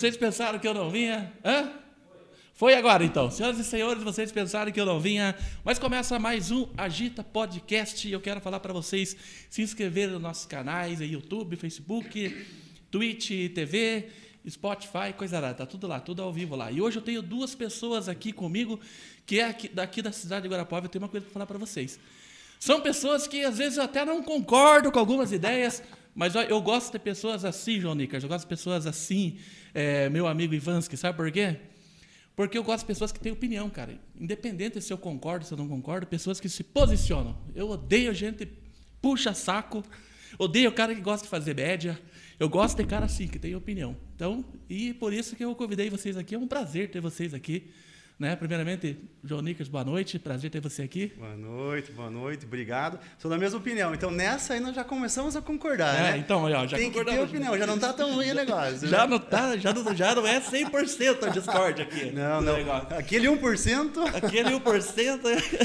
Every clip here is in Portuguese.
Vocês pensaram que eu não vinha? Hã? Foi agora então. Senhoras e senhores, vocês pensaram que eu não vinha, mas começa mais um Agita Podcast eu quero falar para vocês se inscreverem nos nossos canais, YouTube, Facebook, Twitch, TV, Spotify, coisa lá, tá tudo lá, tudo ao vivo lá. E hoje eu tenho duas pessoas aqui comigo que é aqui, daqui da cidade de Guarapuava, eu tenho uma coisa para falar para vocês. São pessoas que às vezes eu até não concordo com algumas ideias, mas ó, eu gosto de pessoas assim, João Nicas, eu gosto de pessoas assim, é, meu amigo Ivansky, sabe por quê? Porque eu gosto de pessoas que têm opinião, cara. Independente se eu concordo, se eu não concordo, pessoas que se posicionam. Eu odeio gente puxa saco, odeio o cara que gosta de fazer média. Eu gosto de cara assim, que tem opinião. Então, e por isso que eu convidei vocês aqui. É um prazer ter vocês aqui. Né? Primeiramente, João Nicas, boa noite. Prazer ter você aqui. Boa noite, boa noite, obrigado. Sou da mesma opinião. Então, nessa aí nós já começamos a concordar, É, né? então, ó, já Tem que ter opinião, já não tá tão ruim o negócio. Já né? não, tá, já, não, já não é 100% a Discord aqui. Não, não. negócio. Aquele 1%. Aquele 1%,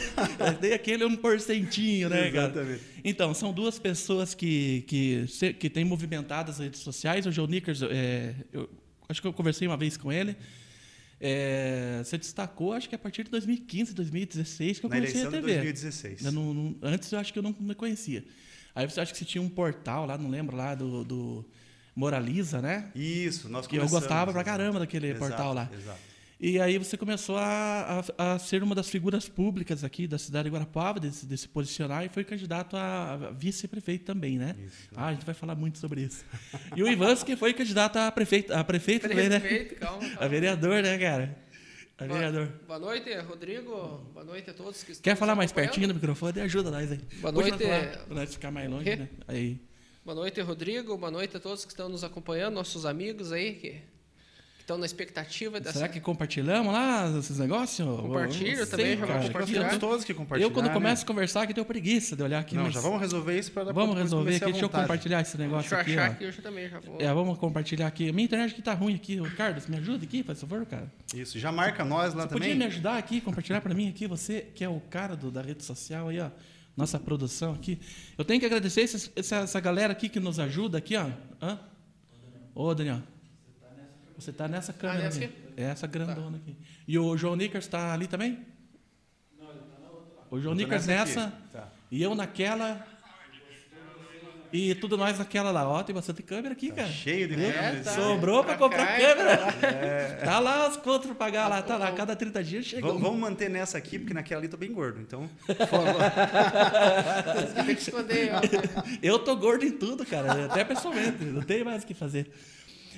tem aquele 1%, né, cara? Exatamente. Então, são duas pessoas que, que, que têm movimentado as redes sociais. O João Nickers, é, eu acho que eu conversei uma vez com ele. É, você destacou, acho que a partir de 2015, 2016, que eu Na conheci a eleição de TV. 2016. Eu não- não- antes eu acho que eu não me conhecia. Aí você acha que você tinha um portal lá, não lembro, lá do, do Moraliza, né? Isso, nós Que eu gostava pra caramba daquele Exato, portal lá. Exato. E aí você começou a, a, a ser uma das figuras públicas aqui da cidade de Guarapuava, de, se- de se posicionar, e foi candidato a, vice-prefeito também, né? Isso. Ah, a gente vai falar muito sobre isso. E o Ivansky foi candidato a prefeito, a prefeito também, né? Prefeito, calma. A calma. vereador, né, cara? A Boa- vereador. Boa noite, Rodrigo. Boa noite a todos que estão Quer falar mais pertinho do microfone? Ajuda nós aí. Boa Puxa noite. Pra nós ficar mais longe, né? Aí. Boa noite, Rodrigo. Boa noite a todos que estão nos acompanhando, nossos amigos aí que, que estão na expectativa dessa. Será que compartilhamos lá esses negócios? Compartilho também, sei, já vou cara. compartilhar. Todos que compartilhar. Eu, quando né? começo a conversar aqui, tenho preguiça de olhar aqui. Não, mas já vamos resolver isso para Vamos resolver aqui. Deixa eu compartilhar esse negócio Deixa eu aqui, achar ó. que eu já também já vou. É, vamos compartilhar aqui. Minha internet aqui tá ruim aqui. Carlos, me ajuda aqui, faz favor, cara. Isso, já marca nós lá Você também. podia me ajudar aqui, compartilhar para mim aqui, você que é o cara do- da rede social aí, ó. Nossa produção aqui. Eu tenho que agradecer essa, essa galera aqui que nos ajuda aqui, ó. Hã? Ô, Daniel. Você tá nessa câmera nessa ali. aqui? É essa grandona aqui. E o João Nickers tá ali também? O João Eu tô Nickers nessa nessa. Tá. e eu naquela. E tudo nós naquela lá. Ó, tem bastante câmera aqui, cara. Cheio de Viu? câmeras. tá. Sobrou para Pra comprar cá, câmera. Tá lá os contos pra pagar lá, tá lá. Cada 30 dias chega. Vamos, vamos manter nessa aqui, porque naquela ali tô bem gordo. Então, Tem que esconder. ó. Eu tô gordo em tudo, cara. Até pessoalmente. Não tem mais o que fazer.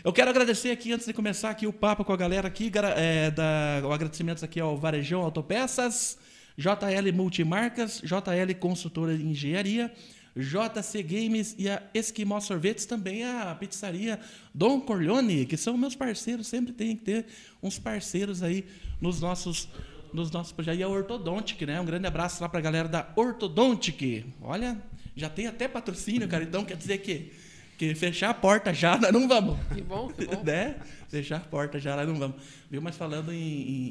Eu quero agradecer aqui, antes de começar aqui o papo com a galera aqui, é, da, o agradecimentos aqui ao Varejão Autopeças, JL Multimarcas, JL Consultora de Engenharia, JC Games e a Esquimó Sorvetes, também a pizzaria Dom Corleone, que são meus parceiros, sempre tem que ter uns parceiros aí nos nossos nos nossos projetos. E a Ortodontic, né? Um grande abraço lá pra galera da Ortodontic. Olha, já tem até patrocínio, cara, então quer dizer que que fechar a porta já, nós não vamos. Que bom, que bom. né? Fechar a porta já, nós não vamos. Viu? Mas falando em,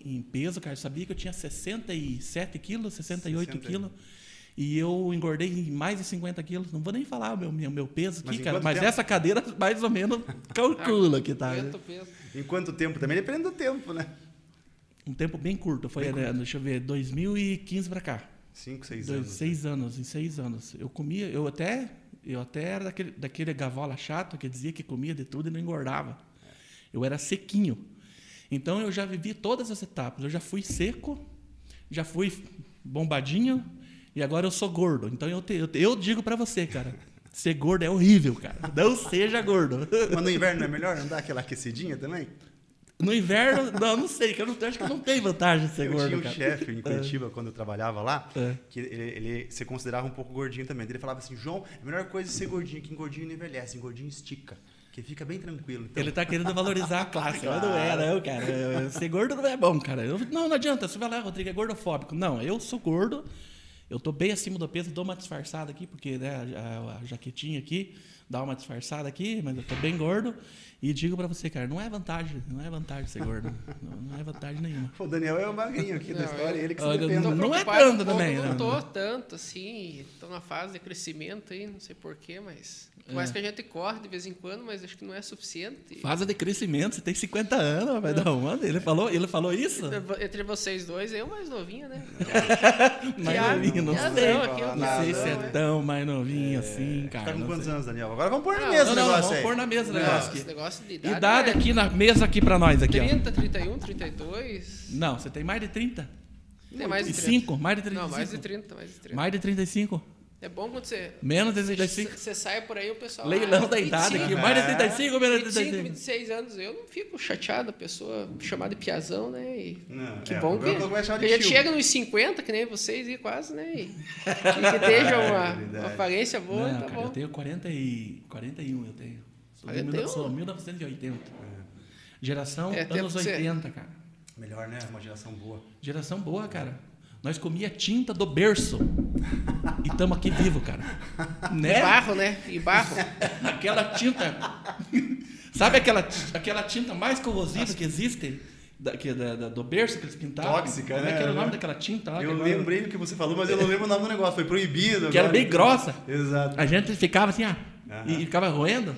em- em peso, cara, sabia que eu tinha 67 quilos, 68 60. quilos. E eu engordei em mais de 50 quilos. Não vou nem falar o meu, meu, meu peso Mas aqui, em cara. Mas tempo? essa cadeira, mais ou menos, calcula que tá. né? Em quanto tempo também? Depende do tempo, né? Um tempo bem curto. Foi, né, deixa eu ver, 2015 pra cá. Cinco, seis Dois, anos. né? seis anos, em seis anos. Eu comia, eu até, eu até era daquele, daquele gavola chato que dizia que comia de tudo e não engordava. Eu era sequinho. Então eu já vivi todas as etapas. Eu já fui seco, já fui bombadinho e agora eu sou gordo. Então eu, te- eu, te- eu digo pra você, cara, ser gordo é horrível, cara. Não seja gordo. Mas no inverno é melhor? Não dá aquela aquecidinha também? No inverno, não, não sei, que eu não, acho que não tem vantagem de ser eu gordo, tinha um cara. chefe em Curitiba, quando eu trabalhava lá, É. que ele, ele se considerava um pouco gordinho também. Ele falava assim, João, a melhor coisa é ser gordinho, que gordinho não envelhece, gordinho estica. Que fica bem tranquilo. Então, Ele tá querendo valorizar a classe, mas não é, não, cara. Eu- Ser gordo não é bom, cara. Eu- não, não adianta. Você vai lá, Rodrigo, é gordofóbico. Não, eu sou gordo, eu tô bem acima do peso, dou uma disfarçada aqui, porque né, a, a jaquetinha aqui dar uma disfarçada aqui, mas eu tô bem gordo. E digo pra você, cara, não é vantagem, não é vantagem ser gordo. não, não é vantagem nenhuma. Pô, o Daniel é o magrinho aqui da Não, história, eu- ele que se Olha, defende. não- não é tanto o também, povo, né? Não tô tanto, assim. Tô na fase de crescimento aí, não sei porquê, mas. Mais É. que a gente corre de vez em quando, mas acho que não é suficiente. Fase de crescimento, você tem 50 anos, vai dar uma. Ele falou, ele falou isso? Entre vocês dois, eu mais novinho, né? Mais novinho, não piadão sei. ó, Não sei se é tão mais novinho assim, cara. Tá com não quantos sei. anos, Daniel? Agora vamos pôr na mesa Não, o não, negócio vamos aí. pôr na mesa o Não, negócio Esse aqui. Negócio de idade. Idade é aqui na mesa aqui pra nós aqui, ó. 30, 31, 32. Não, você tem mais de 30? Tem mais de E 30. 5? Mais de 35? Não, mais de 30, mais de 30. Mais de 35? É bom quando você. Menos de 35? Você sai por aí, o pessoal. Leilão ah, da idade 25, aqui. Mais de É. 35 ou menos de 25, 35? 26 anos, eu não fico chateado, a pessoa chamada de piazão, né? E Não, que é, bom que, é que a gente chega nos 50, que nem vocês, e quase, né? E, e que esteja uma, verdade. uma aparência boa, Não, tá cara, bom. eu tenho 40 e... 41, eu tenho. Sou, de 41? sou 1980. Geração É, anos que você- 80, cara. Melhor, né? Uma geração boa. Geração boa, cara. Nós comia tinta do berço. e estamos aqui vivo, cara. E Né? barro, né? E barro. Aquela tinta. Sabe aquela, aquela tinta mais corrosiva que existe? Da, que, da, da- do berço que eles pintavam? Tóxica, Como é né? que era o nome daquela tinta lá? Eu agora- lembrei do que você falou, mas eu não lembro o nome do negócio. Foi proibido. Que era agora. bem grossa. Exato. A gente ficava assim, ah, Aham. e, e ficava roendo.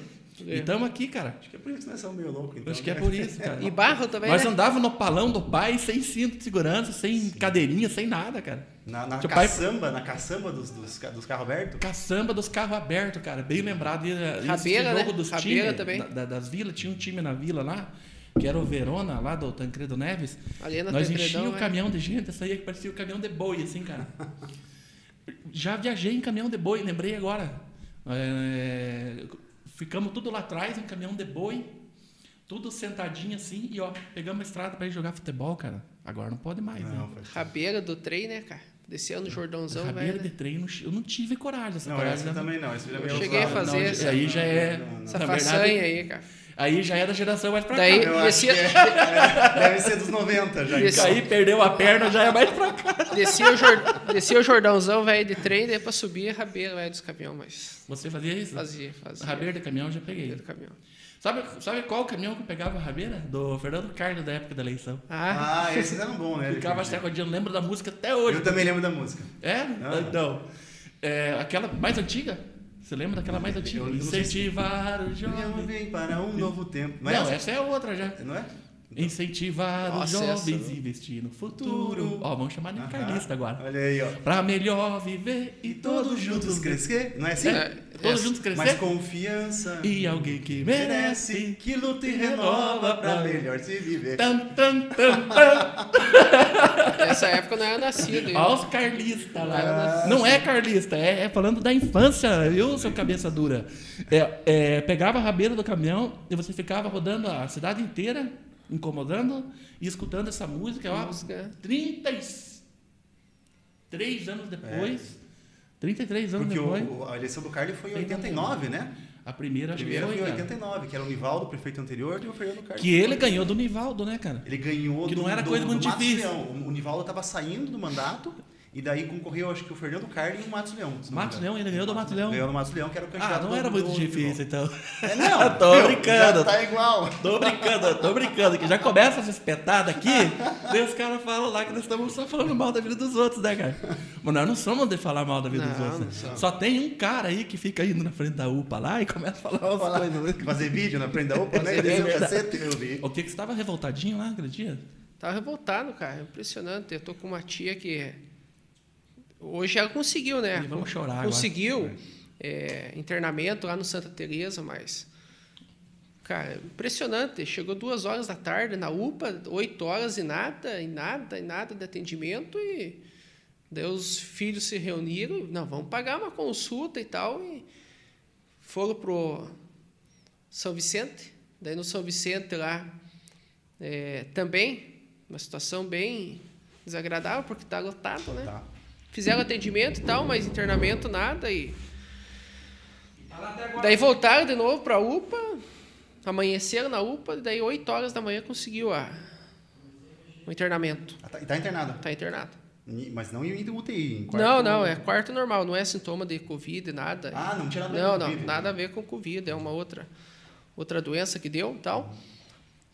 É. E estamos aqui, cara. Acho que é por isso que nós somos meio loucos. Então, Acho que é né? por isso, cara. E barro também, Nós né? andávamos no palão do pai sem cinto de segurança, sem cadeirinha, sem nada, cara. Na, na Teu pai- caçamba, na caçamba dos, dos, dos carros abertos. Caçamba dos carros abertos, cara. Bem lembrado. Rabeira, jogo né? dos Rabeira times, também. da- da- das vilas. Tinha um time na vila lá, que era o Verona, lá do Tancredo Neves. Ali na Nós enchíamos o né? caminhão de gente, essa aí que parecia o caminhão de boi, assim, cara. Já viajei em caminhão de boi, lembrei agora. É, ficamos tudo lá atrás, em caminhão de boi, tudo sentadinho assim, e ó, pegamos a estrada pra ir jogar futebol, cara. Agora não pode mais, Não, né? Rabeira do trem, né, cara? Descendo no Jordãozão, Rabeira velho. de né? treino, eu não tive coragem. Essa Não, coragem essa né? também não. Esse já é meio cheguei a fazer Não, essa- aí já é. Não, não, não. Essa na façanha verdade, aí, cara. Aí já é da geração mais pra Daí- cá. Eu Descia- é- deve ser dos 90 já. Descia-. Aí perdeu a perna, já é mais pra cá. Descia o, Jor... Descia o Jordãozão, velho, de trem, daí pra subir a rabeira, velho, dos caminhões, mas Você fazia isso? fazia, fazia. Rabeira de caminhão eu já peguei. do caminhão. Sabe, sabe qual caminhão que eu pegava a rabeira? Do Fernando Carlos, da época da eleição. Ah, Ah, esses eram bons, né? Ficava sacodinho, lembro da música até hoje. Eu também lembro da música. É? Ah. Então. é, aquela mais antiga? Você lembra daquela mais antiga? Eu Incentivar o Jovem jovem. vem para um novo tempo. Não, Mas essa é outra já. Não é? Incentivar os jovens a investir no futuro. Futuro. Ó, vamos chamar de carlista agora. Olha aí, ó. Pra melhor viver e Todos juntos crescer. Não é assim? É, Todos essa- juntos crescer. Mas confiança. E alguém que merece. que luta e renova pra melhor se viver. Tan, tan, tan, tan. Nessa época eu não era nascido. Ó os carlistas lá. Não é carlista, é, é falando da infância, viu, seu cabeça dura? É, é, pegava a rabeira do caminhão e você ficava rodando a cidade inteira, incomodando e escutando essa música. Ó, Música. 33 anos depois. 33 anos Porque depois. o, a eleição do Carlos foi em Tem 89, né? A primeira, que primeira foi. foi em cara. 89, que era o Nivaldo, prefeito anterior, e o Fernando Carlos. Que ele ganhou do Nivaldo, né, cara? Ele ganhou Que do, não era do- coisa do muito Matos difícil. O Nivaldo estava saindo do mandato e daí concorreu, acho que o Fernando Carlos e o Matos Leão. Matos. Leão, ele ganhou do Matos Leão. Ganhou do Matos Leão, que era o candidato Ah, não era muito difícil, então. É, não, Tô viu? brincando. Já tá igual. Tô brincando, tô brincando, que já começa essa espetada aqui, daí os caras falam lá que nós estamos só falando mal da vida dos outros, né, cara? Mas nós não somos de falar mal da vida dos Não, outros. não né? somos. Só tem um cara aí que fica indo na frente da UPA lá e começa a falar umas Falar- coisas. Fazer vídeo na frente da UPA, né? Fazer Descer o vídeo. cacete, eu vi. O que que você estava revoltadinho lá aquele dia? Tava revoltado, cara. Impressionante. Eu tô com uma tia que. Hoje ela conseguiu, né? E vamos chorar. Conseguiu é, internamento lá no Santa Teresa, mas. Cara, impressionante. Chegou duas horas da tarde na UPA, oito horas e nada, e nada, e nada de atendimento. E daí os filhos se reuniram. Não, vamos pagar uma consulta e tal. E foram pro São Vicente. Daí no São Vicente lá é, também, uma situação bem desagradável, porque está lotado, né? Tá. Fizeram atendimento e tal, mas internamento nada. E daí voltaram de novo para a UPA, amanheceram na UPA, e daí 8 horas da manhã conseguiu a, o internamento. Ah, tá- E tá internado. Está internado. Mas não em UTI, em quarto... Não, não, é quarto normal, não é sintoma de Covid, nada. Ah, não tinha nada a ver Não, com não, Covid, nada a ver com Covid, é uma outra, outra doença que deu e tal.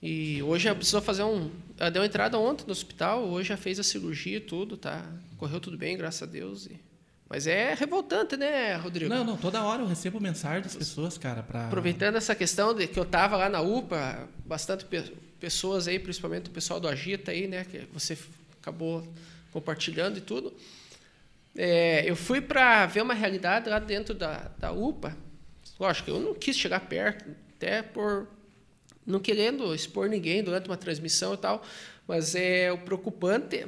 E hoje ela precisou fazer um. Ela deu entrada ontem no hospital, hoje já fez a cirurgia e tudo, tá? Correu tudo bem, graças a Deus. e- Mas é revoltante, né, Rodrigo? Não, não, toda hora eu recebo mensagem das pessoas, cara, pra. Aproveitando essa questão de que eu estava lá na UPA, bastante pe- pessoas aí, principalmente o pessoal do Agita aí, né, que você acabou compartilhando e tudo. É, eu fui para ver uma realidade lá dentro da, da UPA. Lógico, eu não quis chegar perto, até por não querendo expor ninguém durante uma transmissão e tal, mas é o preocupante.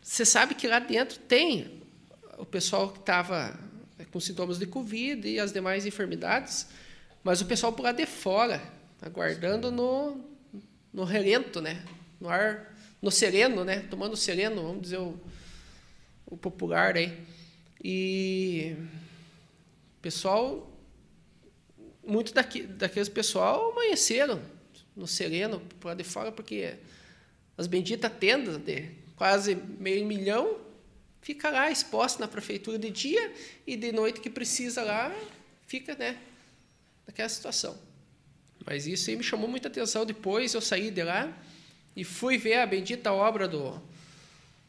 Você sabe que lá dentro tem o pessoal que estava com sintomas de Covid e as demais enfermidades, mas o pessoal por lá de fora, aguardando no, no relento, né? no ar, no sereno, né? tomando sereno, vamos dizer o, o popular aí. E o pessoal, muito daqui, daqueles pessoal amanheceram no sereno, por lá de fora, porque as benditas tendas de quase meio milhão fica lá exposta na prefeitura de dia e de noite que precisa lá, fica, né, naquela situação. Mas isso aí me chamou muita atenção. Depois eu saí de lá e fui ver a bendita obra do,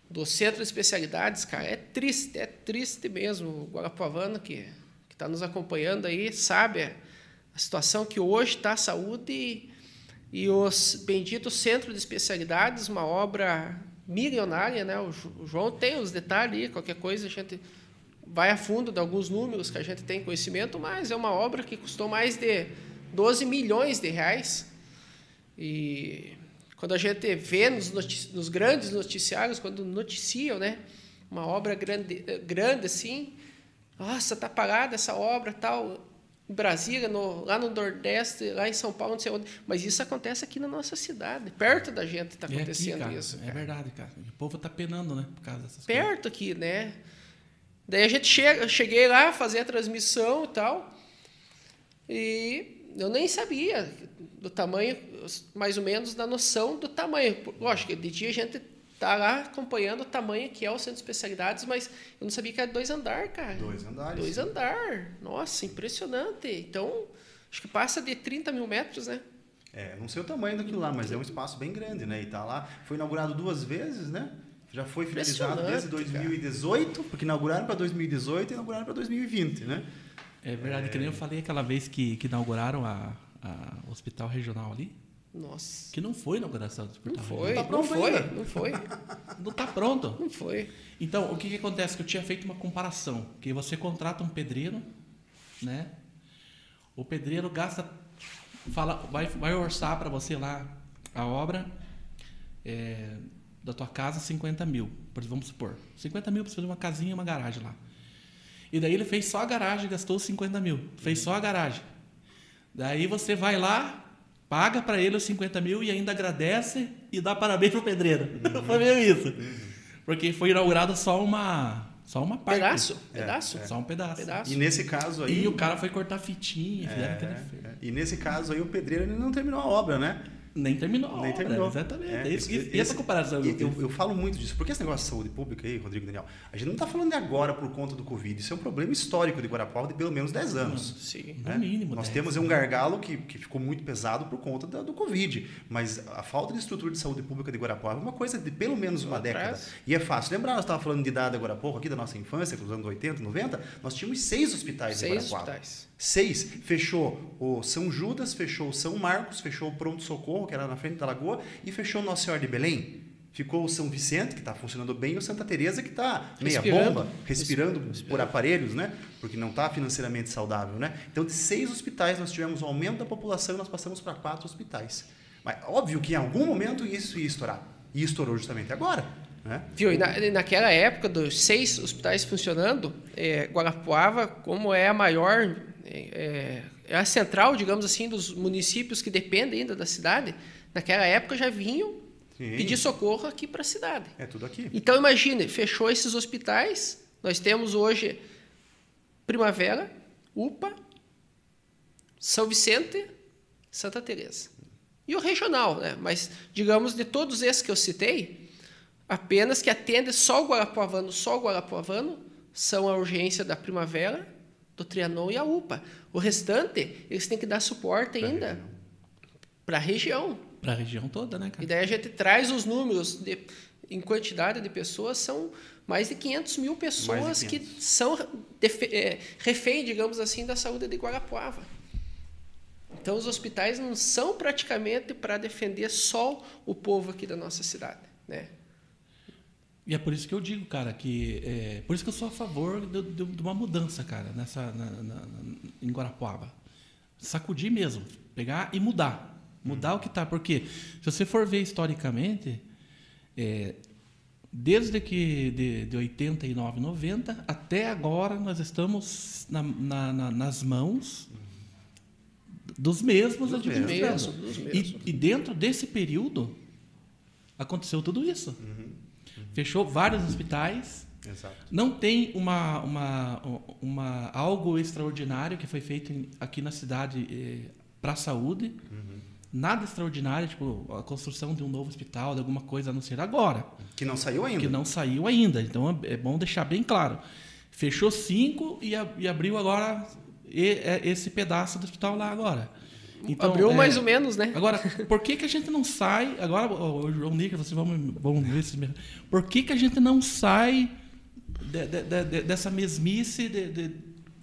do Centro de Especialidades, cara. É triste, é triste mesmo. O Guarapuavano, que está nos acompanhando aí, sabe a situação que hoje está a saúde e, os benditos Centro de Especialidades, uma obra milionária, né? O o João tem os detalhes aí, qualquer coisa a gente vai a fundo de alguns números que a gente tem conhecimento, mas é uma obra que custou mais de 12 milhões de reais. E quando a gente vê nos, nos grandes noticiários, quando noticiam, né, uma obra grande, grande assim, nossa, tá parada essa obra tal, em Brasília, no, lá no Nordeste, lá em São Paulo, não sei onde. Mas isso acontece aqui na nossa cidade, perto da gente está É aqui, acontecendo cara, isso. É cara. verdade, cara. O povo tá penando, né? Por causa dessas coisas. perto aqui, né? Daí a gente chega, eu cheguei lá, fazer a transmissão e tal, e eu nem sabia do tamanho, mais ou menos da noção do tamanho. Lógico, de dia a gente tá lá acompanhando o tamanho que é o centro de especialidades, mas eu não sabia que era dois andar, cara. Dois andares. Dois andar. Nossa, impressionante. Então, acho que passa de 30 mil metros, né? É, não sei o tamanho daquilo lá, mas é um espaço bem grande, né? E tá lá, foi inaugurado duas vezes, né? Já foi finalizado desde Impressionante, 2018, porque inauguraram para 2018 e inauguraram para 2020, né? É verdade, que nem eu falei aquela vez que, que inauguraram a, a hospital regional ali. Nossa. Que não foi inauguração do hospital Não foi, regional. tá não foi, ainda. não foi, Não tá pronto. não foi. Então, o que, que acontece? Que eu tinha feito uma comparação. Que você contrata um pedreiro, né? O pedreiro gasta, fala, vai, vai orçar para você lá a obra é, da tua casa 50 mil, vamos supor. 50 mil para fazer uma casinha e uma garagem lá. E daí ele fez só a garagem, gastou 50 mil. Fez só a garagem. Daí você vai lá, paga para ele os 50 mil e ainda agradece e dá parabéns pro pedreiro. Foi meio isso. Porque foi inaugurada só uma, só uma parte. Pedaço, É, pedaço. Só um pedaço. Pedaço. E nesse caso aí. E o cara foi cortar fitinha, fizeram aquele É, feio. é. E nesse caso aí o pedreiro ele não terminou a obra, né? Nem terminou. Nem obra, terminou. Exatamente. É, É isso- esse- e essa comparação. eu eu, eu falo muito disso, porque esse negócio de saúde pública aí, Rodrigo Daniel, a gente não está falando de agora por conta do Covid. Isso é um problema histórico de Guarapuava de pelo menos 10 anos. Sim. No né? mínimo. Nós 10, temos um gargalo que, que ficou muito pesado por conta da- do Covid. Mas a falta de estrutura de saúde pública de Guarapuava é uma coisa de pelo menos uma década. atrás. E é fácil. Lembrar, nós estávamos falando de idade agora há pouco, aqui da nossa infância, dos anos 80, 90, nós tínhamos seis hospitais em Seis Guarapuava. hospitais. Seis. Fechou o São Judas, fechou o São Marcos, fechou o Pronto Socorro, que era na frente da Lagoa, e fechou o Nossa Senhora de Belém. Ficou o São Vicente, que está funcionando bem, e o Santa Teresa que está meia bomba, respirando Respirando. por aparelhos, né? Porque não está financeiramente saudável, né? Então, de seis hospitais, nós tivemos um aumento da população e nós passamos para quatro hospitais. Mas óbvio que em algum momento isso ia estourar. E estourou justamente agora. Né? Viu? E na, naquela época, dos seis hospitais funcionando, é, Guarapuava, como é a maior, é, é a central, digamos assim, dos municípios que dependem ainda da cidade, naquela época já vinham Sim. pedir socorro aqui para a cidade. É tudo aqui. Então, imagine, fechou esses hospitais, nós temos hoje Primavera, UPA, São Vicente, Santa Teresa. E o regional, né? Mas, digamos, de todos esses que eu citei, apenas que atende só o Guarapuavano, só o Guarapuavano, são a urgência da Primavera, do Trianon e a UPA. O restante, eles têm que dar suporte ainda para a região. Para a região toda, né, cara? E daí a gente traz os números de, em quantidade de pessoas, são mais de 500 mil pessoas 500. que são é, refém, digamos assim, da saúde de Guarapuava. Então, os hospitais não são praticamente para defender só o povo aqui da nossa cidade, né? E é por isso que eu digo, cara, que é, por isso que eu sou a favor de, de, de uma mudança, cara, nessa na, na, em Guarapuava. Sacudir mesmo, pegar e mudar, mudar hum. o que está, porque se você for ver historicamente, é, desde que de, de 89, 90 até agora nós estamos na, na, nas mãos dos mesmos dos administradores. Mesmos, mesmos. E, e, dentro desse período aconteceu tudo isso. Uhum. Fechou vários hospitais. Exato. Não tem uma, uma, uma, algo extraordinário que foi feito aqui na cidade eh, para a saúde. Uhum. Nada extraordinário, tipo a construção de um novo hospital, de alguma coisa a não ser agora. Que não saiu ainda. Que não saiu ainda. Então é bom deixar bem claro. Fechou cinco e, a, e abriu agora é, esse pedaço do hospital lá agora. Então, Abriu é, mais ou menos, né? Agora, por que, que a gente não sai. Agora, o João Nica, vocês vão, vão ver se. Por que, que a gente não sai de, de, de, dessa mesmice de,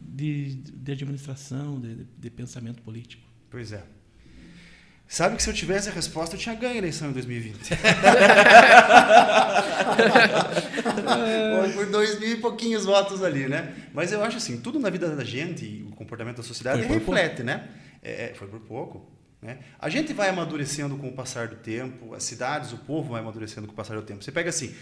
de, administração, de pensamento político? Pois é. Sabe que se eu tivesse a resposta, eu tinha ganho a eleição em 2020. Por dois mil e pouquinhos votos ali, né? Mas eu acho assim, tudo na vida da gente e o comportamento da sociedade reflete, né? É, é, foi por pouco. Né? A gente vai amadurecendo com o passar do tempo, as cidades, o povo vai amadurecendo com o passar do tempo. Você pega assim,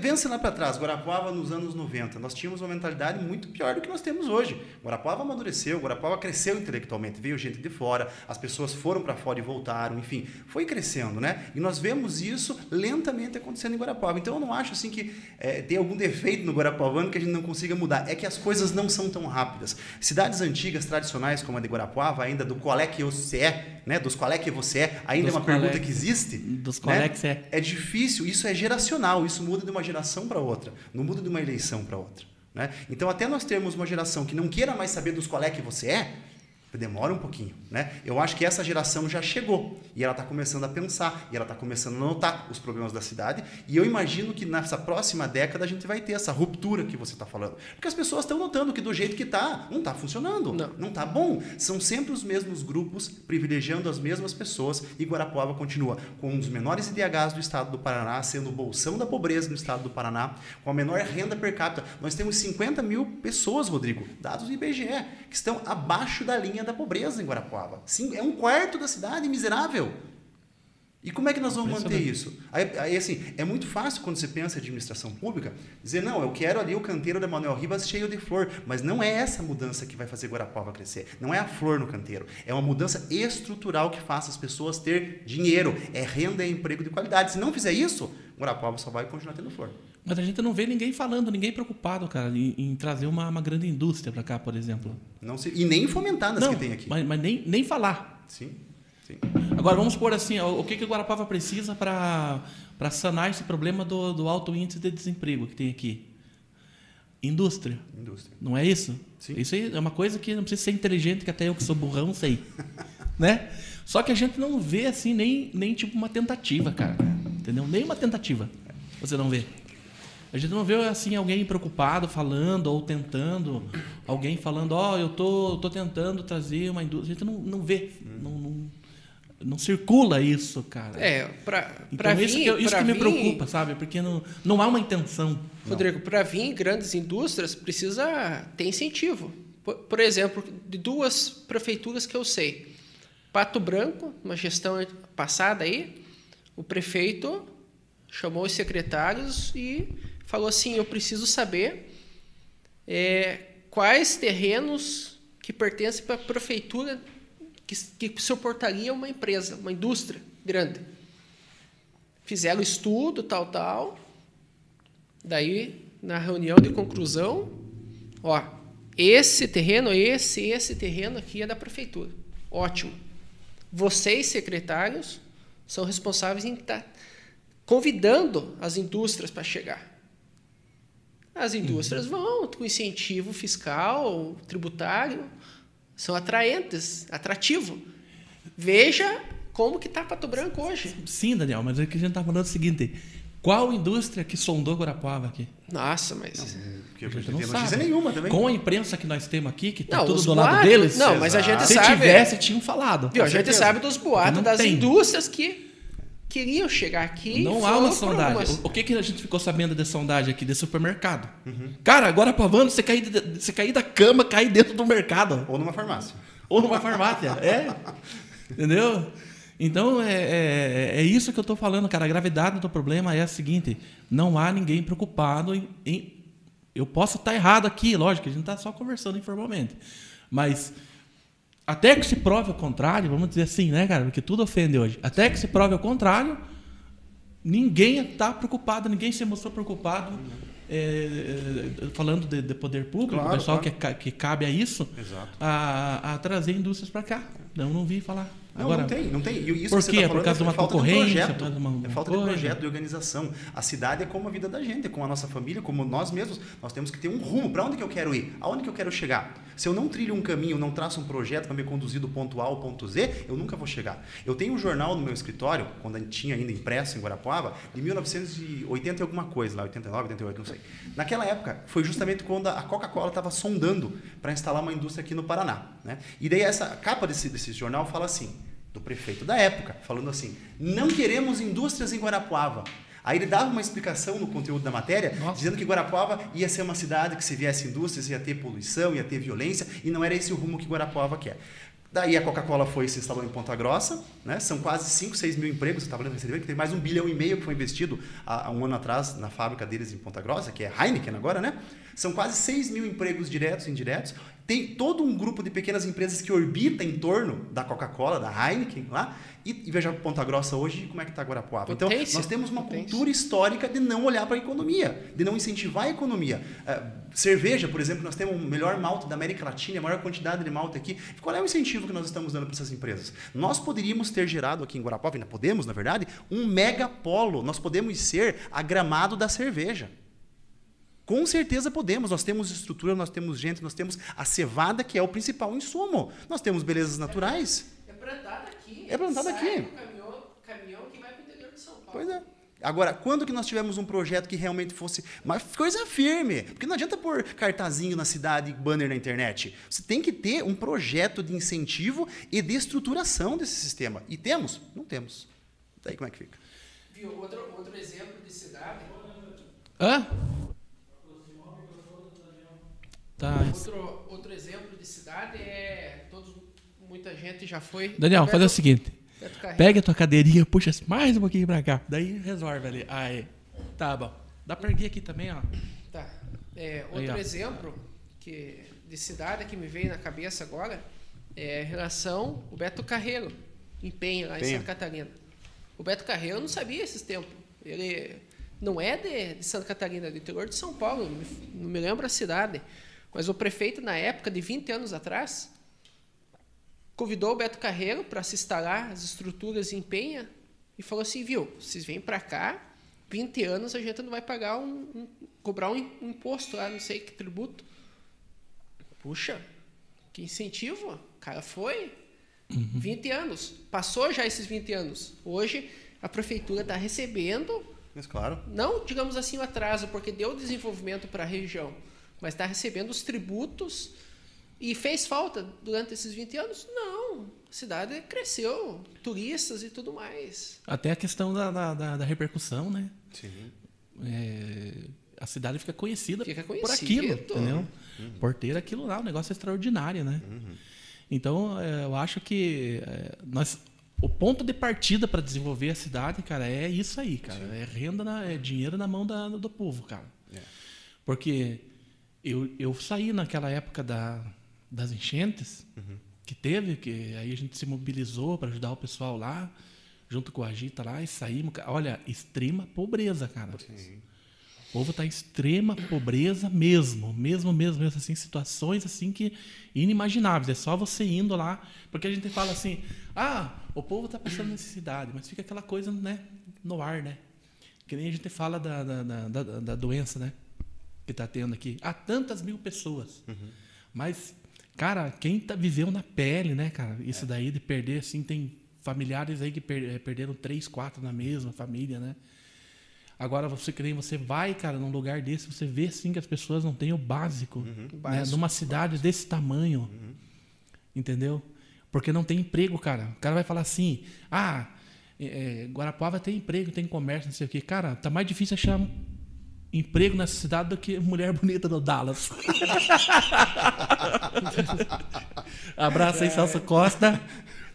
Pensa lá para trás, Guarapuava nos anos 90, nós tínhamos uma mentalidade muito pior do que nós temos hoje. Guarapuava amadureceu, Guarapuava cresceu intelectualmente, veio gente de fora, as pessoas foram para fora e voltaram, enfim, foi crescendo, né? E nós vemos isso lentamente acontecendo em Guarapuava. Então eu não acho assim que é, tem algum defeito no Guarapuavano que a gente não consiga mudar, é que as coisas não são tão rápidas. Cidades antigas, tradicionais como a de Guarapuava, ainda do qual é que você é, né? Dos qual é que você é, ainda dos é uma pergunta que existe. Dos qual né? é que você é. É difícil, isso é geracional, isso muda de uma geração para outra, não muda de uma eleição para outra. Né? Então, até nós termos uma geração que não queira mais saber dos qual é que você é, Demora um pouquinho, né? Eu acho que essa geração já chegou e ela está começando a pensar e ela está começando a notar os problemas da cidade e eu imagino que nessa próxima década a gente vai ter essa ruptura que você está falando, porque as pessoas estão notando que do jeito que está não está funcionando, não está bom. São sempre os mesmos grupos privilegiando as mesmas pessoas e Guarapuava continua com um dos menores IDHs do estado do Paraná, sendo o bolsão da pobreza no estado do Paraná, com a menor renda per capita. Nós temos 50 mil pessoas, Rodrigo, dados do IBGE, que estão abaixo da linha linha da pobreza em Guarapuava. Sim, é um quarto da cidade miserável. E como é que nós vamos manter isso? Aí, aí, assim, é muito fácil quando você pensa em administração pública dizer, não, eu quero ali o canteiro da Manuel Ribas cheio de flor. Mas não é essa mudança que vai fazer Guarapuava crescer. Não é a flor no canteiro. É uma mudança estrutural que faça as pessoas ter dinheiro. É renda e emprego de qualidade. Se não fizer isso, Guarapuava só vai continuar tendo flor. Mas a gente não vê ninguém falando, ninguém preocupado, cara, em, em trazer uma, uma, grande indústria para cá, por exemplo. Não se, e nem fomentar nas não, que tem aqui. Mas, mas, nem, nem falar. Sim, sim. Agora, vamos por assim, o que, que o Guarapava precisa para sanar esse problema do, do alto índice de desemprego que tem aqui? Indústria. Indústria. Não é isso? Sim. Isso é uma coisa que não precisa ser inteligente, que até eu que sou burrão sei. né? Só que a gente não vê assim nem, nem tipo uma tentativa, cara. Entendeu? Nem uma tentativa. Você não vê. A gente não vê assim alguém preocupado falando ou tentando, alguém falando, ó, oh, eu tô, tô tentando trazer uma indústria. A gente não, não vê, não, não, não circula isso, cara. É, para então, vir, isso que, isso que me preocupa, sabe? Porque não, não há uma intenção. Rodrigo, para vir grandes indústrias precisa ter incentivo. Por, por exemplo, de duas prefeituras que eu sei. Pato Branco, uma gestão passada aí, o prefeito chamou os secretários e falou assim: eu preciso saber é, quais terrenos que pertencem para a prefeitura que, que suportaria uma empresa, uma indústria grande. Fizeram estudo, tal, tal. Daí, na reunião de conclusão, ó, esse terreno, esse, esse terreno aqui é da prefeitura. Ótimo. Vocês, secretários, são responsáveis em estar tá convidando as indústrias para chegar. As indústrias vão com incentivo fiscal, tributário, são atraentes, atrativo. Veja como que está Pato Branco hoje. Sim, Daniel, mas é que a gente está falando o seguinte: qual indústria que sondou Guarapuava aqui? Nossa, mas. Porque A eu gente não não tem notícia sabe. nenhuma também. Com a imprensa que nós temos aqui, que está Não, tudo do lado boatos- deles. Não, mas a gente se sabe. tivesse, tinham falado. Viu, a gente certeza. sabe dos boatos Não das tem. indústrias que queriam chegar aqui. e Não há uma sondagem. algumas- O, o que, que a gente ficou sabendo de sondagem aqui, de supermercado? Cara, agora pavando, você cair, você cair da cama, cair dentro do mercado. Ou numa farmácia. Ou numa farmácia. É. Entendeu? Então, é, é, é isso que eu estou falando, cara. A gravidade do problema é a seguinte: não há ninguém preocupado em. em- eu posso estar errado aqui, lógico, a gente está só conversando informalmente. Mas até que se prove o contrário, vamos dizer assim, né, cara? Porque tudo ofende hoje. Até que se prove o contrário, ninguém está preocupado, ninguém se mostrou preocupado. é, é, falando de, de poder público, Claro, o pessoal claro. Que, que cabe a isso, a, a trazer indústrias para cá. Não, não vi falar. Não, Agora, não tem, não tem. E isso Por quê? tá É por causa de uma falta concorrência, projeto. por causa de uma- é falta de uma projeto, de organização. A cidade é como a vida da gente, é como a nossa família, como nós mesmos. Nós temos que ter um rumo. Para onde que eu quero ir? Aonde que eu quero chegar? Se eu não trilho um caminho, não traço um projeto para me conduzir do ponto A ao ponto Z, eu nunca vou chegar. Eu tenho um jornal no meu escritório, quando a gente tinha ainda impresso em Guarapuava, de 1980 e alguma coisa, lá 89, 88, não sei. Naquela época, foi justamente quando a Coca-Cola estava sondando para instalar uma indústria aqui no Paraná. Né? E daí essa capa desse, desse jornal fala assim, do prefeito da época, falando assim: não queremos indústrias em Guarapuava. Aí ele dava uma explicação no conteúdo da matéria, Nossa. dizendo que Guarapuava ia ser uma cidade que se viesse indústrias ia ter poluição, ia ter violência, e não era esse o rumo que Guarapuava quer. Daí a Coca-Cola foi se instalou em Ponta Grossa, né? são quase 5, 6 mil empregos, estava lendo recentemente, que tem mais um bilhão e meio que foi investido há, há um ano atrás na fábrica deles em Ponta Grossa, que é Heineken agora, né? São quase 6 mil empregos diretos e indiretos. Tem todo um grupo de pequenas empresas que orbita em torno da Coca-Cola, da Heineken lá, e, e veja Ponta Grossa hoje como é que está Guarapuava. Então, nós temos uma Potência. cultura histórica de não olhar para a economia, de não incentivar a economia. Eh, cerveja, por exemplo, nós temos o melhor malte da América Latina, a maior quantidade de malte aqui. Qual é o incentivo que nós estamos dando para essas empresas? Nós poderíamos ter gerado aqui em Guarapuava, ainda podemos, na verdade, um megapolo. Nós podemos ser a gramado da cerveja. Com certeza podemos. Nós temos estrutura, nós temos gente, nós temos a cevada, que é o principal insumo. Nós temos belezas naturais. É plantado aqui. É plantado aqui. caminhão, caminhão que vai para o interior de São Paulo. Pois é. Agora, quando que nós tivemos um projeto que realmente fosse uma coisa firme? Porque não adianta pôr cartazinho na cidade e banner na internet. Você tem que ter um projeto de incentivo e de estruturação desse sistema. E temos? Não temos. Daí como é que fica? Viu? Outro, outro exemplo de cidade. Hã? Tá. Outro, outro exemplo de cidade é. Todos, muita gente já foi. Daniel, fazer o seguinte. Pega a tua cadeirinha, puxa mais um pouquinho pra cá. Daí resolve ali. Aí. Tá bom. Dá pra erguer aqui também, ó. Tá. É, Aí, outro ó. exemplo que, de cidade que me veio na cabeça agora é em relação o Beto Carreiro, em Penha, lá em Penha. Santa Catarina. O Beto Carreiro eu não sabia esses tempos. Ele não é de, de Santa Catarina, é do interior de São Paulo, não me, não me lembro a cidade. Mas o prefeito, na época, de 20 anos atrás, convidou o Beto Carreiro para se instalar as estruturas em Penha e falou assim, viu, vocês vêm para cá, 20 anos a gente não vai pagar um, um- cobrar um, im- um imposto lá, não sei que tributo. Puxa, que incentivo. O cara foi. 20 anos. Passou já esses 20 anos. Hoje a prefeitura está recebendo, Mas claro. não digamos assim o atraso, porque deu desenvolvimento para a região, mas está recebendo os tributos e fez falta durante esses 20 anos? Não. A cidade cresceu, turistas e tudo mais. Até a questão da, da, da- da repercussão, né? Sim. É, a cidade fica conhecida, Fica por aquilo, entendeu? Por ter aquilo lá, um negócio extraordinário, né? Então, é, eu acho que é, nós, o ponto de partida para desenvolver a cidade, cara, é isso aí, cara. É renda, na- é dinheiro na mão da- do povo, cara. É. Porque eu, eu saí naquela época da, das enchentes que teve, que aí a gente se mobilizou para ajudar o pessoal lá, junto com a Agita lá, e saímos. Olha, extrema pobreza, cara. O povo está em extrema pobreza mesmo, mesmo, mesmo, mesmo, assim, situações assim que inimagináveis. É só você indo lá, porque a gente fala assim, ah, o povo está passando necessidade, mas fica aquela coisa, né, no ar, né? Que nem a gente fala da, da, da, da, da doença, né? Que está tendo aqui. Há tantas mil pessoas. Mas, cara, quem tá, viveu na pele, né, cara? Isso daí de perder, assim, tem familiares aí que per- eh, perderam três, quatro na mesma família, né? Agora, você nem você vai, cara, num lugar desse, você vê, assim, que as pessoas não têm o básico. Né? Básico. Numa cidade desse tamanho. Entendeu? Porque não tem emprego, cara. O cara vai falar assim: ah, é, Guarapuava tem emprego, tem comércio, não sei o quê. Cara, tá mais difícil achar emprego nessa cidade do que mulher bonita no Dallas. Abraço aí, Celso Costa.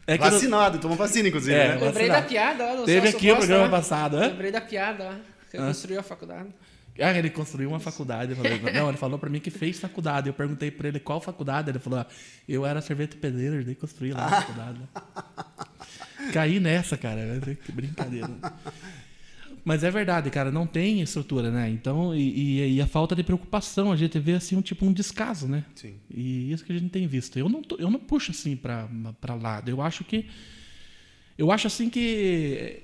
É Vacinado, tomou vacina, inclusive, É, né? Lembrei Vacinado. da piada, ó. no Teve Celso aqui o programa ó. passado, hã? Lembrei da piada, ó. Que construiu a faculdade. Ah, ele construiu uma faculdade. Eu falei, não, ele falou pra mim que fez faculdade. Eu perguntei pra ele qual faculdade. Ele falou, ah, eu era servente pedreiro, daí construí lá a faculdade. Caí nessa, cara. Que brincadeira. Mas é verdade, cara, não tem estrutura, né? Então, e, e- e a falta de preocupação, a gente vê assim um tipo um descaso, né? Sim. E isso que a gente tem visto. Eu não, tô- eu não puxo assim para lado. Eu acho que eu acho assim que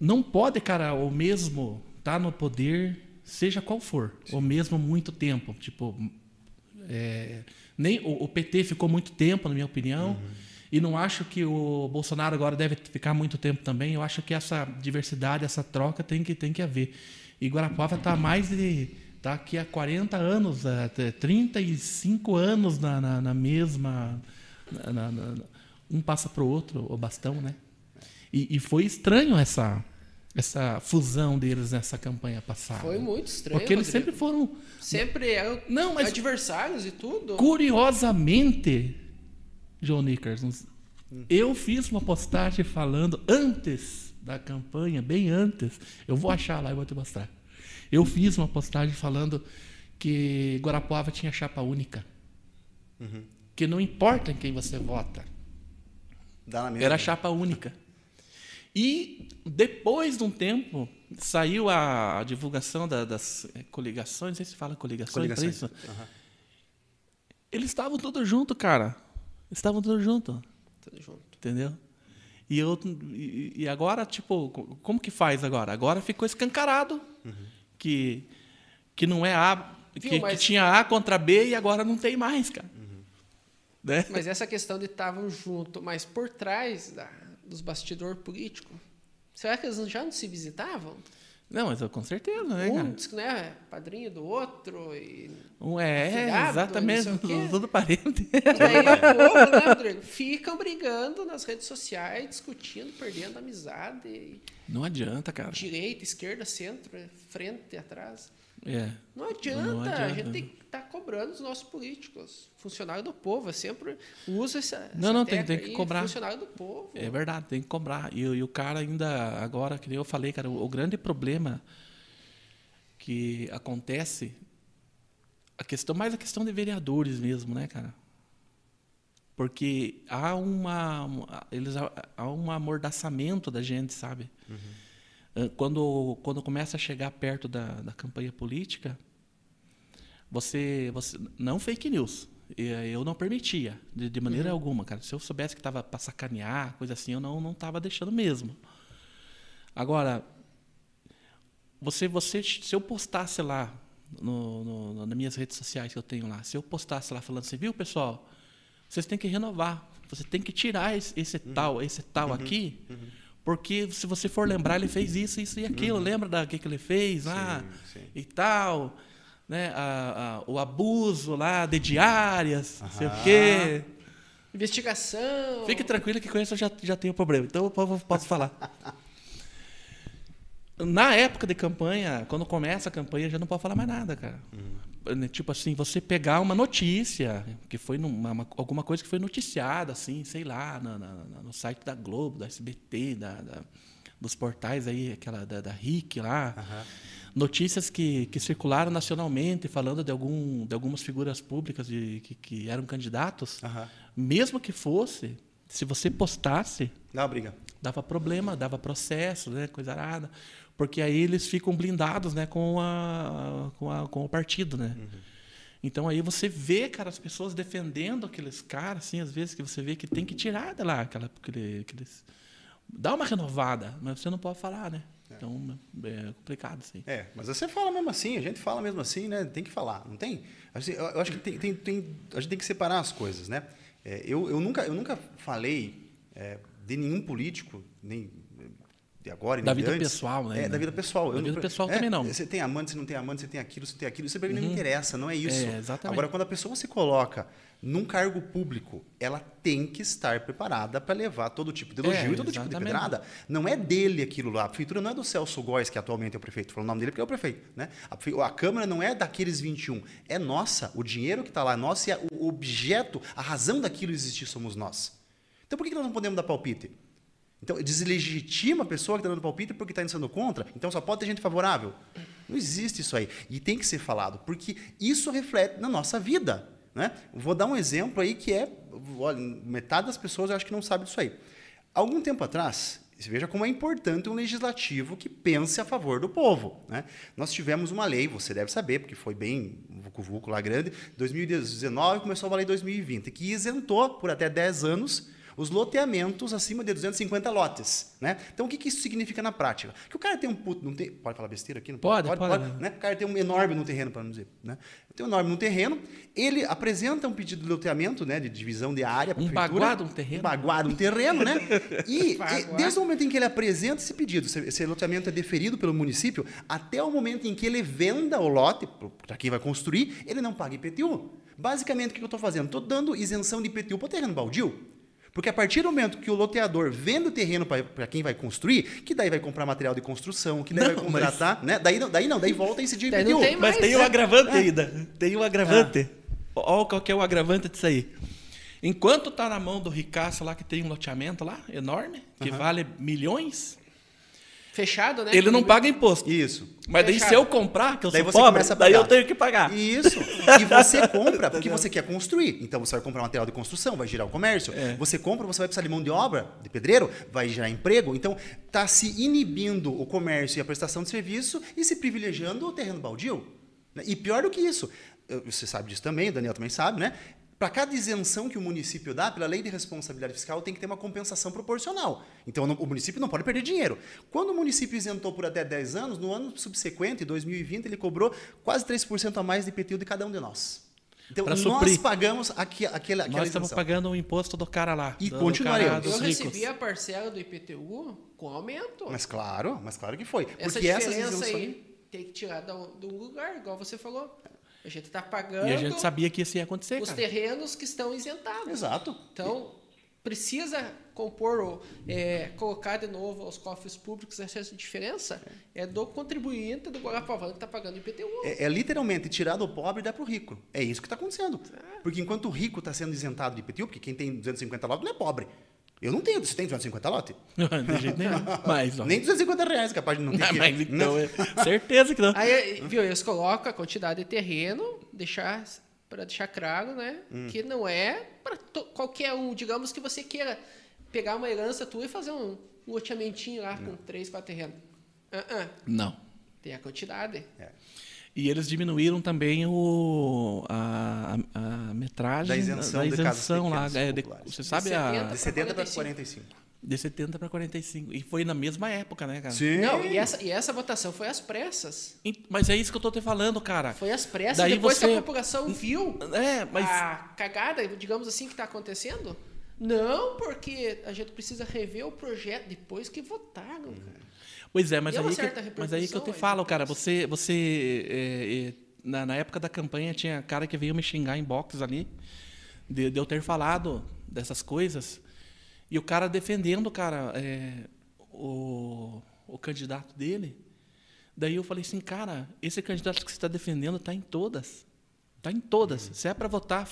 não pode, cara, o mesmo estar no poder, seja qual for, o mesmo muito tempo. Tipo, é, nem o, o PT ficou muito tempo, na minha opinião, e não acho que o Bolsonaro agora deve ficar muito tempo também. Eu acho que essa diversidade, essa troca tem que tem que haver. E Guarapuava está mais de tá aqui há 40 anos, até 35 anos na, na, na mesma na- um passa para o outro o bastão, né? E, e foi estranho essa essa fusão deles nessa campanha passada. Foi muito estranho. Porque eles Rodrigo. sempre foram Sempre eram Não, mas- adversários e tudo. Curiosamente, John Nickers, eu fiz uma postagem falando antes da campanha, bem antes. Eu vou achar lá e vou te mostrar. Eu fiz uma postagem falando que Guarapuava tinha chapa única. Que não importa em quem você vota, era chapa única. E depois de um tempo, saiu a divulgação da- das eh, coligações, não sei se fala coligações, Coligações. para isso. Aham. Eles estavam todos juntos, cara. Estavam todos juntos, Tudo junto. entendeu? E, eu, e, agora, tipo, co- como que faz agora? Agora ficou escancarado que, que não é A, que, que mas- tinha A contra B e agora não tem mais, cara. Né? Mas essa questão de estavam junto, mas por trás da, dos bastidores políticos, será que eles já não se visitavam? Não, mas eu- com certeza, né, um cara? diz que não é padrinho do outro e Um é, Afilhado, exatamente, tudo parente. Daí o povo, né, Rodrigo? Ficam brigando nas redes sociais, discutindo, perdendo amizade. e Não adianta, cara. Direita, esquerda, centro, frente e atrás. É. Não adianta, Não a adianta. gente tem que estar cobrando os nossos políticos. Funcionário do povo, eu sempre uso essa. Não, essa não, tem- tem que cobrar. Funcionário do povo. É verdade, tem que cobrar. E, o- e o cara ainda, agora, que nem eu falei, cara, o, o grande problema que acontece, a questão, mais a questão de vereadores mesmo, né, cara? Porque há uma, eles, há um amordaçamento da gente, sabe? Ah, Quando, quando começa a chegar perto da, da campanha política, você, você não fake news. Eh, Eu não permitia, de, de maneira alguma, cara. Se eu soubesse que estava para sacanear, coisa assim, eu não não estava deixando mesmo. Agora, você, você, se eu postasse lá no, no- nas minhas redes sociais que eu tenho lá, se eu postasse lá falando assim, viu, pessoal, vocês têm que renovar, você tem que tirar esse, esse tal, esse tal aqui, porque se você for lembrar, ele fez isso, isso e aquilo, lembra da que, que ele fez lá sim. e tal, né? A- a- o abuso lá de diárias, não sei o quê. Investigação. Fique tranquilo que com isso eu já, já tenho problema. Então eu po- posso falar. Na época de campanha, quando começa a campanha, já não pode falar mais nada, cara. Né, Tipo assim, você pegar uma notícia, que foi numa, uma- alguma coisa que foi noticiada, assim, sei lá, na- na- na- no site da Globo, da SBT, da, da- dos portais aí, aquela da, da RIC lá. Notícias que, que circularam nacionalmente, falando de, algum, de algumas figuras públicas de, que, que eram candidatos. Aham. Mesmo que fosse, se você postasse, uma briga. dava problema, dava processo, né, coisa arada, porque aí eles ficam blindados, né, com a, com, a, com o partido, né. Então aí você vê, cara, as pessoas defendendo aqueles caras, assim, às vezes que você vê que tem que tirar de lá aquela, aquele, aqueles, dá uma renovada, mas você não pode falar, né. Então, é complicado isso aí. É, mas você fala mesmo assim, a gente fala mesmo assim, né? Tem que falar, não tem? Assim, Eu eu acho que tem, tem- tem- a gente tem que separar as coisas, né? É, eu, eu, nunca, eu nunca falei é, de nenhum político, nem de agora, Da vida antes. pessoal, né? É, da vida pessoal. Da Eu vida não- pessoal é, também não. Você tem amante, você não tem amante, você tem aquilo, você tem aquilo. Isso pra mim não me interessa, não é isso. É, exatamente. Agora, quando a pessoa se coloca num cargo público, ela tem que estar preparada para levar todo tipo de elogio É, e todo tipo de exatamente. pedrada. Não é dele aquilo lá. A prefeitura não é do Celso Góes, que atualmente é o prefeito. Falando o nome dele porque é o prefeito. Né? A, a Câmara não é daqueles 21. É nossa. O dinheiro que está lá é nosso e o objeto, a razão daquilo existir somos nós. Então por que nós não podemos dar palpite? Então, deslegitima a pessoa que está dando palpite porque está sendo contra. Então, só pode ter gente favorável. Não existe isso aí. E tem que ser falado, porque isso reflete na nossa vida. Né? Vou dar um exemplo aí que é... Olha, metade das pessoas eu acho que não sabe disso aí. Algum tempo atrás, você veja como é importante um legislativo que pense a favor do povo. Né? Nós tivemos uma lei, você deve saber, porque foi bem vucu-vucu lá grande, 2019 começou a valer em 2020, que isentou por até 10 anos os loteamentos acima de 250 lotes. Né? Então, o que, que isso significa na prática? Que o cara tem um puto. Não tem, pode falar besteira aqui? Não Pode, pode. né? O cara tem um enorme no terreno, para não dizer. Né? Tem um enorme no terreno, ele apresenta um pedido de loteamento, né, de divisão de área. Um baguado, um terreno. Um baguado, um terreno, né? E, e desde o momento em que ele apresenta esse pedido, esse, esse loteamento é deferido pelo município, até o momento em que ele venda o lote para quem vai construir, ele não paga IPTU. Basicamente, o que eu estou fazendo? Estou dando isenção de IPTU para o terreno baldio. Porque a partir do momento que o loteador vende o terreno para quem vai construir, que daí vai comprar material de construção, que daí Não, vai contratar, né? Daí não, daí não, daí volta a incidir Daí IPTU. não tem Mas mais, tem um né? agravante É. ainda. Tem um agravante. Olha qual que é o agravante disso aí. Enquanto tá na mão do ricaço lá que tem um loteamento lá, enorme, que vale milhões, Fechado, né? ele não paga imposto. Isso. Mas daí Fechado. se eu comprar, que eu Daí sou você pobre, daí eu tenho que pagar. Isso. E você compra porque você quer construir. Então você vai comprar material de construção, vai gerar o comércio. É. Você compra, você vai precisar de mão de obra, de pedreiro, vai gerar emprego. Então está se inibindo o comércio e a prestação de serviço e se privilegiando o terreno baldio. E pior do que isso, você sabe disso também, o Daniel também sabe, né? Para cada isenção que o município dá, pela lei de responsabilidade fiscal, tem que ter uma compensação proporcional. Então, o município não pode perder dinheiro. Quando o município isentou por até 10 anos, no ano subsequente, em 2020, ele cobrou quase 3% a mais de IPTU de cada um de nós. Então, Pra nós suprir. pagamos aqui, aquela, aquela Nós estamos pagando o imposto do cara lá. E do, continuaremos. do Eu recebi a parcela do IPTU com aumento. Mas claro, mas claro que foi. Essa Porque essas diferença isenções... aí tem que tirar um de um lugar, igual você falou. A gente está pagando E a gente sabia que isso ia acontecer, os cara. terrenos que estão isentados. Exato. Então, precisa compor, é, colocar de novo aos cofres públicos essa diferença é do contribuinte do Guarapavã que está pagando IPTU. É, é literalmente tirar do pobre e dar para o rico. É isso que está acontecendo. É. Porque enquanto o rico está sendo isentado de IPTU, porque quem tem 250 lotes não é pobre. Eu não tenho. Você tem 250 lotes? de jeito nenhum. Mas, ó. Nem 250 reais é capaz de não ter. Não, que- mas então, é certeza que não. Aí, viu, eles colocam a quantidade de terreno, deixar para deixar claro, né, Hum. que não é para qualquer um, digamos que você queira pegar uma herança tua e fazer um, um loteamentinho lá com três, quatro terrenos. Ah, ah, Não. tem a quantidade. É. E eles diminuíram também o, a, a, a metragem Da isenção da isenção lá. é, de- você sabe De a. 70 De 70 para 45. 45. De 70 para 45. E foi na mesma época, né, cara? Sim. Não, e essa, e essa votação foi às pressas. E- Mas é isso que eu tô te falando, cara. Foi às pressas, Daí depois que você- a população viu É, mas. a cagada, digamos assim, que está acontecendo. Não, porque a gente precisa rever o projeto depois que votaram. cara. Pois é, mas é aí, que, mas aí que eu te falo, cara. depois. Você. você é, é, na, na época da campanha tinha cara que veio me xingar em box ali. De, de eu ter falado dessas coisas. E o cara defendendo, cara, é, o, o candidato dele. Daí eu falei assim, cara, esse candidato que você está defendendo está em todas. Está em todas. Se é para votar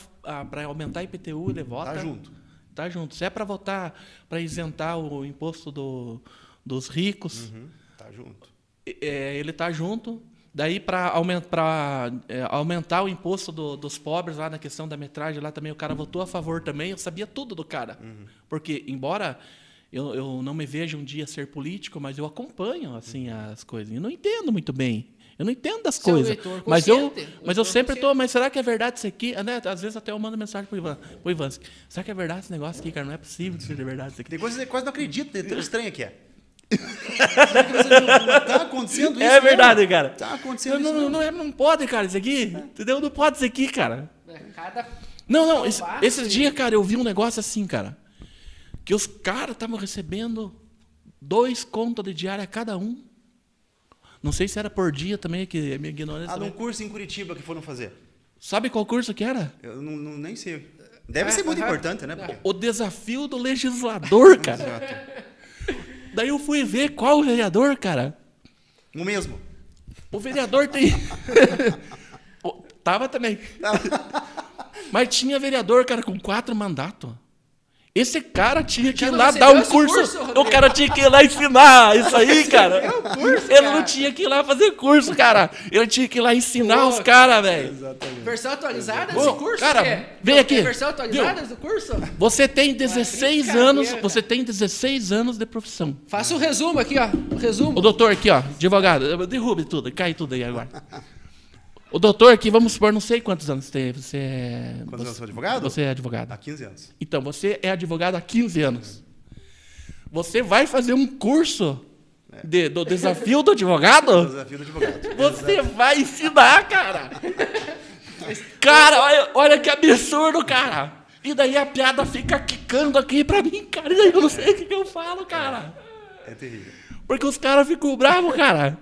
para aumentar a IPTU, ele vota. Tá junto. Tá junto. Se é para votar para isentar o imposto do, dos ricos, Uhum, Tá junto. é, ele tá junto. Daí, para aumentar, é, aumentar o imposto do- dos pobres lá na questão da metragem, lá também o cara votou a favor também. Eu sabia tudo do cara. Uhum. Porque, embora eu, eu não me veja um dia ser político, mas eu acompanho assim Uhum. as coisas. E não entendo muito bem. Eu não entendo das um coisas. mas eu, mas eu sempre tô, consciente. mas será que é verdade isso aqui? Né? Às vezes até eu mando mensagem pro Ivan. Pro Ivan, será que é verdade esse negócio aqui, cara? Não é possível que seja verdade isso aqui. Tem coisas que eu quase não acredito, de tão estranho que é. Tá acontecendo isso. É mesmo. verdade, cara. Tá acontecendo Não, isso. não, mesmo. não, é- não pode, cara, isso aqui. Entendeu? Não pode isso aqui, cara. É, Cada Não, não, esse- esses dias, cara, eu vi um negócio assim, cara. Que os caras estavam recebendo dois contos de diária cada um. Não sei se era por dia também, que é minha ignorância. Ah, num também. curso em Curitiba que foram fazer. Sabe qual curso que era? Eu não, não- nem sei. Deve Ah, ser muito importante, né? Porque... O desafio do legislador, cara. Exato. Daí eu fui ver qual o vereador, cara. O mesmo. O vereador tem. Tava também. Mas tinha vereador, cara, com quatro mandatos. Esse cara tinha que ir lá dar um curso. curso, o cara tinha que ir lá ensinar isso aí, cara. curso, Ele não tinha que ir lá fazer curso, cara. Ele tinha que ir lá ensinar Pô, os caras, velho. Exatamente. versão atualizada Ô, desse curso? cara, é? vem aqui. Versão atualizada do curso? Você tem 16 brincadeira. anos, você tem 16 anos de profissão. Faça o resumo aqui, ó. O resumo. O doutor aqui, ó, advogado, derrube tudo, cai tudo aí agora. O doutor aqui, vamos supor, não sei quantos anos tem. Você é. Quantos você, anos sou advogado? Você é advogado. Há 15 anos. Então, você é advogado há 15 anos. Você vai fazer um curso de- do desafio do advogado? desafio do advogado. Você vai ensinar, cara. Cara, olha, olha que absurdo, cara. E daí a piada fica quicando aqui pra mim, cara. E daí eu não sei o que, que eu falo, cara. É terrível. Porque os caras ficam bravos, cara.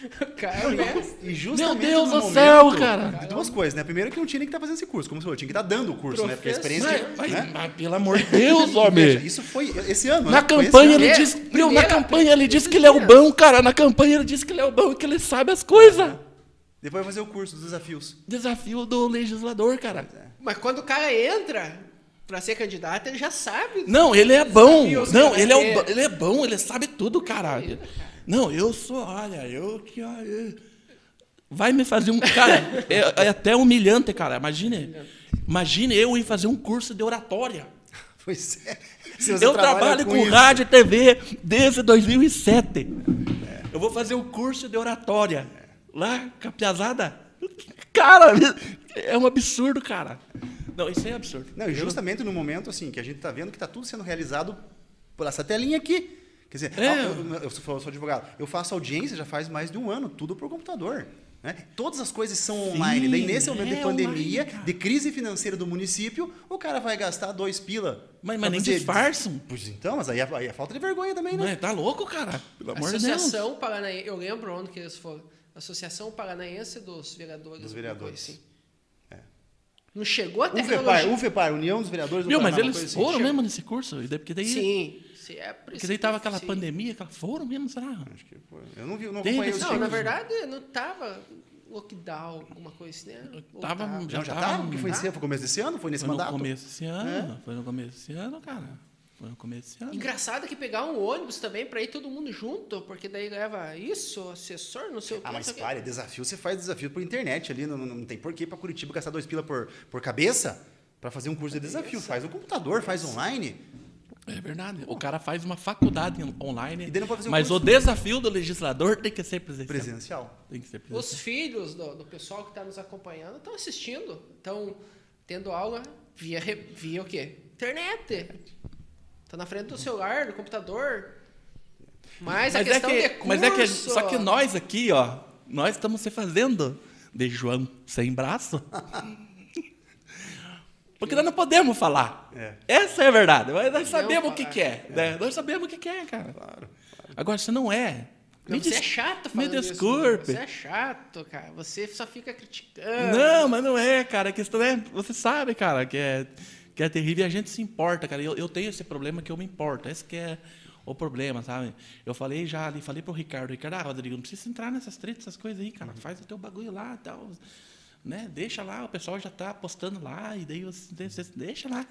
Cara, né? E Meu justamente Deus no do céu, momento cara. De duas coisas, né? Primeiro que não tinha nem que estar fazendo esse curso, como você falou, tinha que estar dando o curso, né? Porque a Professor. experiência. Mas, mas- né? mas, pelo amor de Deus, Veja, homem. isso foi esse ano. Na né? Foi esse campanha ele É, meu, na campanha ele diz que ele é o bom, cara. Na campanha ele diz que ele é o bom e que ele sabe as coisas. Depois vai fazer o curso dos desafios. Desafio do legislador, cara. Mas quando o cara entra pra ser candidato, ele já sabe. Não, ele é bom. Não, ele é, bo- ele é bom, ele sabe tudo, cara. Não, eu sou, olha, eu que. eu- Vai me fazer um. Cara, é, é até humilhante, cara. Imagine. Imagine eu ir fazer um curso de oratória. Pois é. Eu trabalho com, isso. rádio e TV desde 2007. Eu vou fazer o curso de oratória. Lá, Capiazada. Cara, é um absurdo, cara. Não, isso é absurdo. Não, e justamente no momento assim, que a gente está vendo que está tudo sendo realizado por essa telinha aqui. Quer dizer, É. eu, eu- eu sou, eu sou advogado, eu faço audiência já faz mais de um ano, tudo por computador. Né? Todas as coisas são online. Daí, nesse momento é de pandemia, online, de crise financeira do município, o cara vai gastar dois pila. Mas- mas nem fazer- disfarçam. Pois então, mas aí é, aí é falta de vergonha também, Não né? é, tá louco, cara? Pelo amor de Deus. Associação Paranaense, eu lembro onde que eles foram. Associação Paranaense dos Vereadores. Dos vereadores. assim. Não chegou a UFEPAR. UFEPAR, União dos Vereadores do mas Paraná, uma eles assim. foram mesmo nesse curso? E daí- Porque daí, Sim. Se é porque daí tava aquela sim. pandemia, aquela, foram mesmo, será? Acho que foi. Eu não vi, não Teve, acompanhei os não, na títulos. verdade, não tava lockdown, alguma coisa assim, né? Tava- tava? Não, já Já tava? tava- Porque foi, esse, foi começo desse ano? Foi nesse Foi no mandato? começo desse ano. Foi no começo desse ano, cara. Foi no começo desse ano. Engraçado que pegar um ônibus também pra ir todo mundo junto, porque daí leva isso, assessor, não sei o que. Ah, mas quê. pare, desafio, você faz desafio por internet ali, não, não, tem por que ir pra Curitiba gastar dois pila por, por cabeça pra fazer um curso de desafio. Faz no computador, faz online. É verdade. O cara faz uma faculdade on- online. E o mas curso. o desafio do legislador tem que ser presencial. Presencial. Tem que ser presencial. Os filhos do, do pessoal que está nos acompanhando estão assistindo, estão tendo aula via, via o quê? Internet. Tá na frente do celular, do computador. Mas, a Mas é questão que, de curso... mas é que só que nós aqui, ó, nós estamos se fazendo de João sem braço. Porque nós não podemos falar. É. Essa é a verdade. Mas nós Não sabemos o que, que é. né? Nós sabemos o que, que é, cara. Agora, você não é. Não, Me você des- é chato Me falando isso, desculpe. Você é chato, cara. Você só fica criticando. Não, mas não é, cara. A questão é. Você sabe, cara, que é, que é terrível e a gente se importa, cara. Eu, eu tenho esse problema que eu me importo. Esse que é o problema, sabe? Eu falei já ali, falei pro Ricardo, Ricardo, ah, Rodrigo, não precisa entrar nessas tretas, essas coisas aí, cara. Faz o teu bagulho lá e tal. Né? Deixa lá, o pessoal já tá postando lá, e daí você, deixa lá.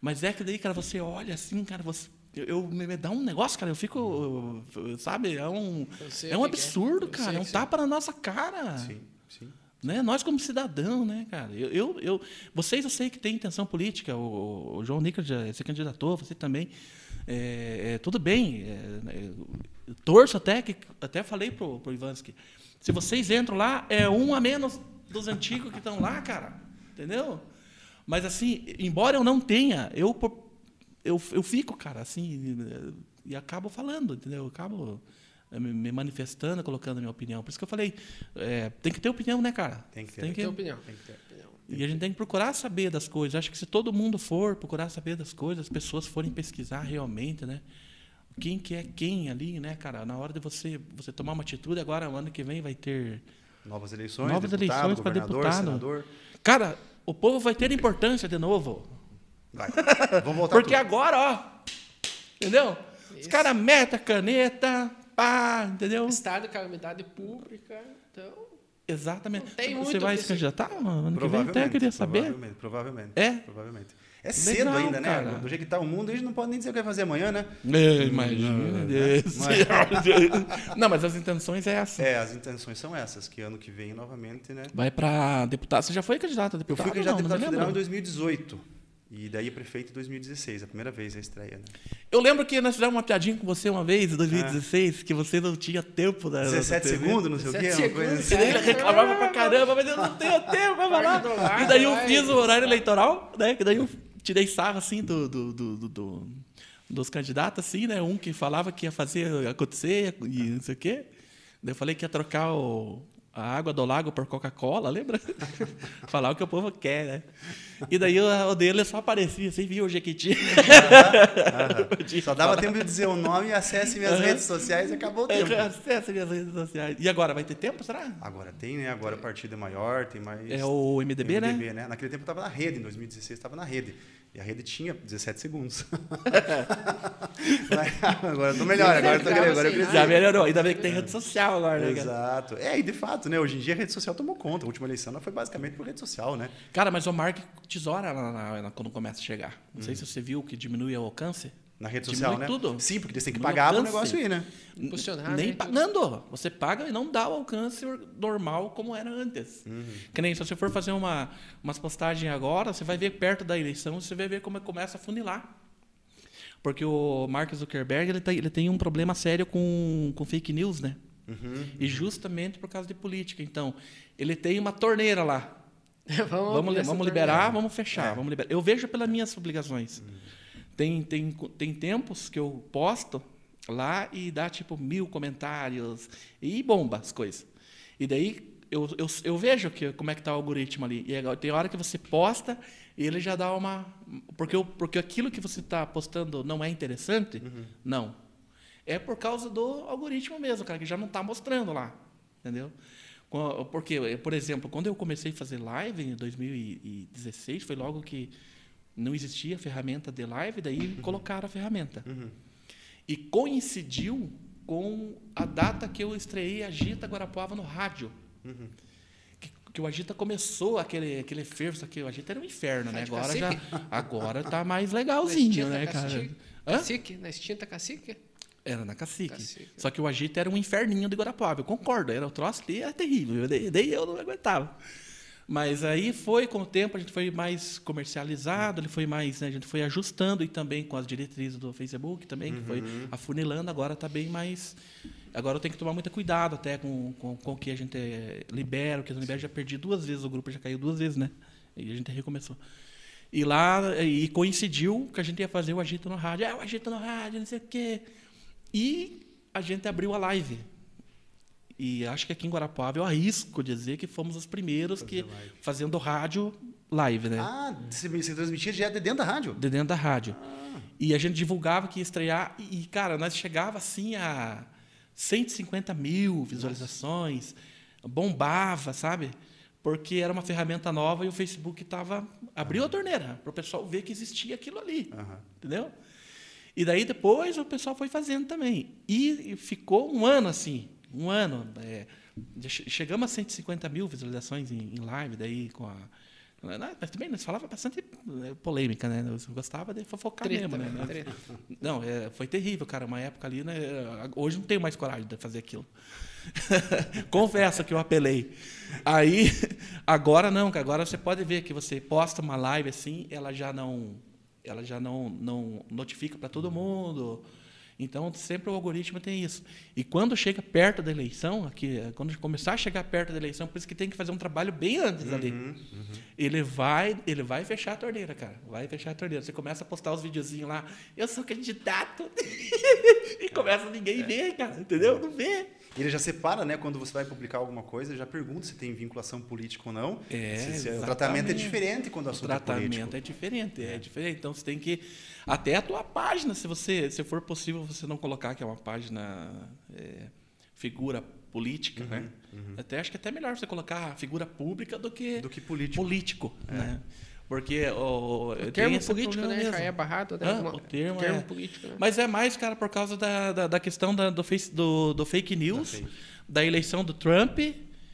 Mas é que daí, cara, você olha assim, cara, você. Eu, eu- me, me dá um negócio, cara, eu fico. Sabe? É um, é um é. absurdo, Eu cara. É um tapa na nossa cara Sim, sim. né? Nós como cidadão, né, cara? Eu, eu, eu- vocês eu sei que tem intenção política. O, o João Nicolas já se candidatou, você também. É, é, tudo bem. é, é, eu torço até que até falei pro, pro Ivansky. Se vocês entram lá, é um a menos dos antigos que estão lá, cara. Entendeu? Mas assim, embora eu não tenha, eu eu, eu fico, cara, assim, e acabo falando, entendeu? Eu acabo eh, me manifestando, colocando a minha opinião. Por isso que eu falei, é, tem que ter opinião, né, cara? Tem que ter. Tem Tem opinião. Tem que ter. opinião. E a gente tem que procurar saber das coisas. Acho que se todo mundo for procurar saber das coisas, as pessoas forem pesquisar realmente, né? Quem que é quem ali, né, cara? Na hora de você você tomar uma atitude, agora o ano que vem vai ter. Novas eleições, Novas deputado, eleições governador, deputado. senador. Cara, o povo vai ter importância de novo. Vai. Vamos voltar Porque tudo. agora, ó. Entendeu? Os Isso. caras metem a caneta, pá, entendeu? Estado de calamidade pública. Então, Exatamente. Não tem você muito vai se candidatar? Ano que vem até eu queria saber. Provavelmente, provavelmente. É? Provavelmente. É cedo Legal, ainda, né? cara. Do jeito que tá o mundo, a gente não pode nem dizer o que vai fazer amanhã, né? É, imagina. Deus. Mas- Não, mas as intenções é essa. É, as intenções são essas, que ano que vem, novamente, né? Vai para deputado. Você já foi candidato a Eu deputado? fui candidato a não, não deputado federal em lembro. 2018. E daí prefeito em 2016, a primeira vez a estreia, né? Eu lembro que nós fizemos uma piadinha com você uma vez, em 2016, que você não tinha tempo da. 17 da TV. segundos, não sei o quê, 17 uma coisa assim. E daí ele reclamava pra caramba, mas eu não tenho tempo pra falar. E daí eu fiz o horário eleitoral, né? Que daí eu tirei sarro assim do, do, do- do- do- dos candidatos, assim, né? Um que falava que ia fazer acontecer e não sei o quê. Daí eu falei que ia trocar o- a água do lago por Coca-Cola, lembra? Falar o que o povo quer, né? E daí o, o dele só aparecia, assim, via o Jequiti. Só dava tempo de dizer o nome e acesse minhas redes sociais e acabou o tempo. Acesse minhas redes sociais. E agora, vai ter tempo, será? Agora tem, né? Agora a partida é maior, tem mais. É o MDB, né? Naquele tempo estava na rede, em 2016 estava na rede. E a rede tinha 17 segundos. Mas agora eu tô melhor, agora eu tô Ficava agora eu. Já melhorou. Ainda bem que tem rede social agora, né? Exato. É, e de fato, né? Hoje em dia a rede social tomou conta. A última eleição ela foi basicamente por rede social, né? Cara, mas o Mark tesoura lá na- na- quando começa a chegar. Não sei se você viu que diminui o alcance. Na rede Diminui social, né? tudo. Sim, porque eles têm que Diminui pagar pro alcance. negócio ir, né? impulsionar. Nem né? pagando. Você paga e não dá o alcance normal como era antes. Que nem se você for fazer uma, umas postagens agora, você vai ver perto da eleição, você vai ver como é começa a funilar. Porque o Mark Zuckerberg ele tem, ele tem um problema sério com, com fake news, né? Uhum. E justamente por causa de política. Então, ele tem uma torneira lá. vamos, Vamos, vamos liberar, vamos fechar, É. vamos liberar. Eu vejo pelas minhas obrigações. Tem, tem, tem tempos que eu posto lá e dá tipo mil comentários e bomba as coisas. E daí eu, eu, eu vejo que, como é que tá o algoritmo ali. E agora, tem hora que você posta e ele já dá uma. Porque, porque aquilo que você está postando não é interessante? Não. É por causa do algoritmo mesmo, cara, que já não está mostrando lá. Entendeu? Porque, por exemplo, quando eu comecei a fazer live em 2016, foi logo que não existia ferramenta de live, daí colocaram a ferramenta. E coincidiu com a data que eu estreiei Agita Guarapuava no rádio. Que, que o Agita começou aquele, aquele fervo, que o Agita era um inferno, né? Agora já agora tá mais legalzinho, né, cara? Cacique? Hã? Cacique? Na extinta cacique? Era na Cacique. Cacique. Só que o Agita era um inferninho de Guarapuava. Eu concordo, era o troço ali, era terrível. Eu- Daí, daí eu não aguentava. Mas aí foi, com o tempo, a gente foi mais comercializado, ele foi mais, né, a gente foi ajustando e também com as diretrizes do Facebook também, que foi afunilando, agora está bem mais. Agora eu tenho que tomar muito cuidado até com, com, com o que a gente libera, o que não libera. Já perdi duas vezes, o grupo já caiu duas vezes, né? E a gente recomeçou. E lá, e coincidiu que a gente ia fazer o Agito no rádio. É, o Agito no rádio, não sei o quê. E a gente abriu a live. E acho que aqui em Guarapuava eu arrisco dizer que fomos os primeiros que Fazer live. fazendo rádio live, né? Ah, você transmitia já de dentro da rádio? De dentro da rádio. E a gente divulgava que ia estrear. E, cara, nós chegava assim a 150 mil visualizações. Bombava, sabe? Porque era uma ferramenta nova e o Facebook tava abriu a torneira para o pessoal ver que existia aquilo ali. Aham. Entendeu? E daí depois o pessoal foi fazendo também. E ficou um ano assim, um ano. é, chegamos a 150 mil visualizações em, em live, daí com a. né, Mas também nós falava bastante é, polêmica, né? Eu gostava de fofocar Treta, mesmo, né? né? Treta. Não, é, foi terrível, cara. Uma época ali, né? Hoje não tenho mais coragem de fazer aquilo. Confesso que eu apelei. Aí, agora não, cara. Agora você pode ver que você posta uma live assim, ela já não, ela já não, não notifica para todo mundo. Então, sempre o algoritmo tem isso. E quando chega perto da eleição, aqui, quando começar a chegar perto da eleição, por isso que tem que fazer um trabalho bem antes ali. Uhum, Ele vai, ele vai fechar a torneira, cara. Vai fechar a torneira. Você começa a postar os videozinhos lá, eu sou candidato. e começa ninguém É. ver, cara, entendeu? Não vê. Ele já separa, né? Quando você vai publicar alguma coisa, ele já pergunta se tem vinculação política ou não. É, Se- se- o tratamento é diferente quando o O assunto é tratamento político. é diferente, é. diferente. Então você tem que até a tua página, se você, se for possível, você não colocar que é uma página é, figura política, Uhum, né? Até acho que é até melhor você colocar figura pública do que Do que político. É. político, né? Porque o, O tem termo político, né? Já é barrado, né? Alguma- o termo, termo é. político, né? Mas é mais, cara, por causa da, da, da questão da- do, face, do, do fake news, fake. da eleição do Trump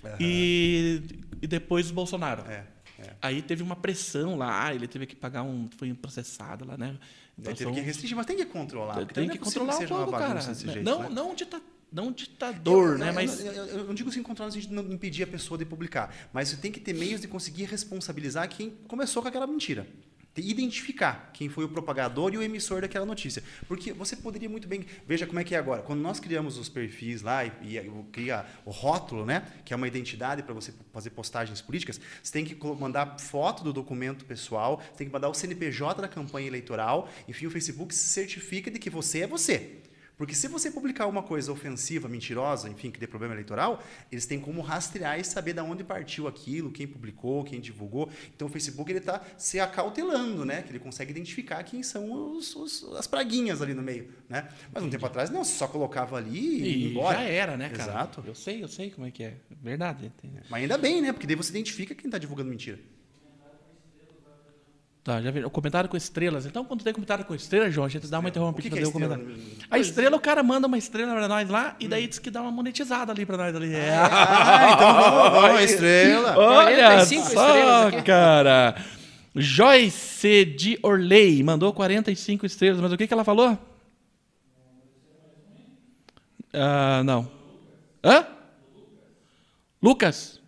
Aham. e, e depois do Bolsonaro. É, é. Aí teve uma pressão lá, ele teve que pagar um. Foi processado lá, né? Então, teve são- que restringir, mas tem que controlar. tem não é que controlar um uma pouco, cara. desse jeito, não, né? não, dita, não ditador, Eu- né? eu- Mas. Eu, eu- não digo assim controlar no sentido de não impedir a pessoa de publicar, mas você tem que ter meios de conseguir responsabilizar quem começou com aquela mentira. De identificar quem foi o propagador e o emissor daquela notícia. Porque você poderia muito bem. Veja como é que é agora. Quando nós criamos os perfis lá e, e cria o rótulo, né? Que é uma identidade para você fazer postagens políticas, você tem que mandar foto do documento pessoal, você tem que mandar o CNPJ da campanha eleitoral, enfim, o Facebook se certifica de que você é você. Porque se você publicar uma coisa ofensiva, mentirosa, enfim, que dê problema eleitoral, eles têm como rastrear e saber de onde partiu aquilo, quem publicou, quem divulgou. Então o Facebook ele está se acautelando, né? Que ele consegue identificar quem são os, os- as praguinhas ali no meio, né? Mas um tempo atrás não, você só colocava ali e, E embora. já era, né, cara? Exato. Eu sei, eu sei como é que é. Verdade. Mas ainda bem, né? Porque daí você identifica quem está divulgando mentira. Tá, já vi. O comentário com estrelas. Então, quando tem comentário com estrelas, João, a gente dá uma interrompida pra que é o comentário. A estrela, o cara manda uma estrela pra nós lá e daí diz que dá uma monetizada ali pra nós ali. É. Ah, então vamos, vamos, estrela. Olha 45 estrelas só, aqui. cara. Joyce de Orley mandou 45 estrelas, mas o que, que ela falou? Ah, não. Hã? Lucas?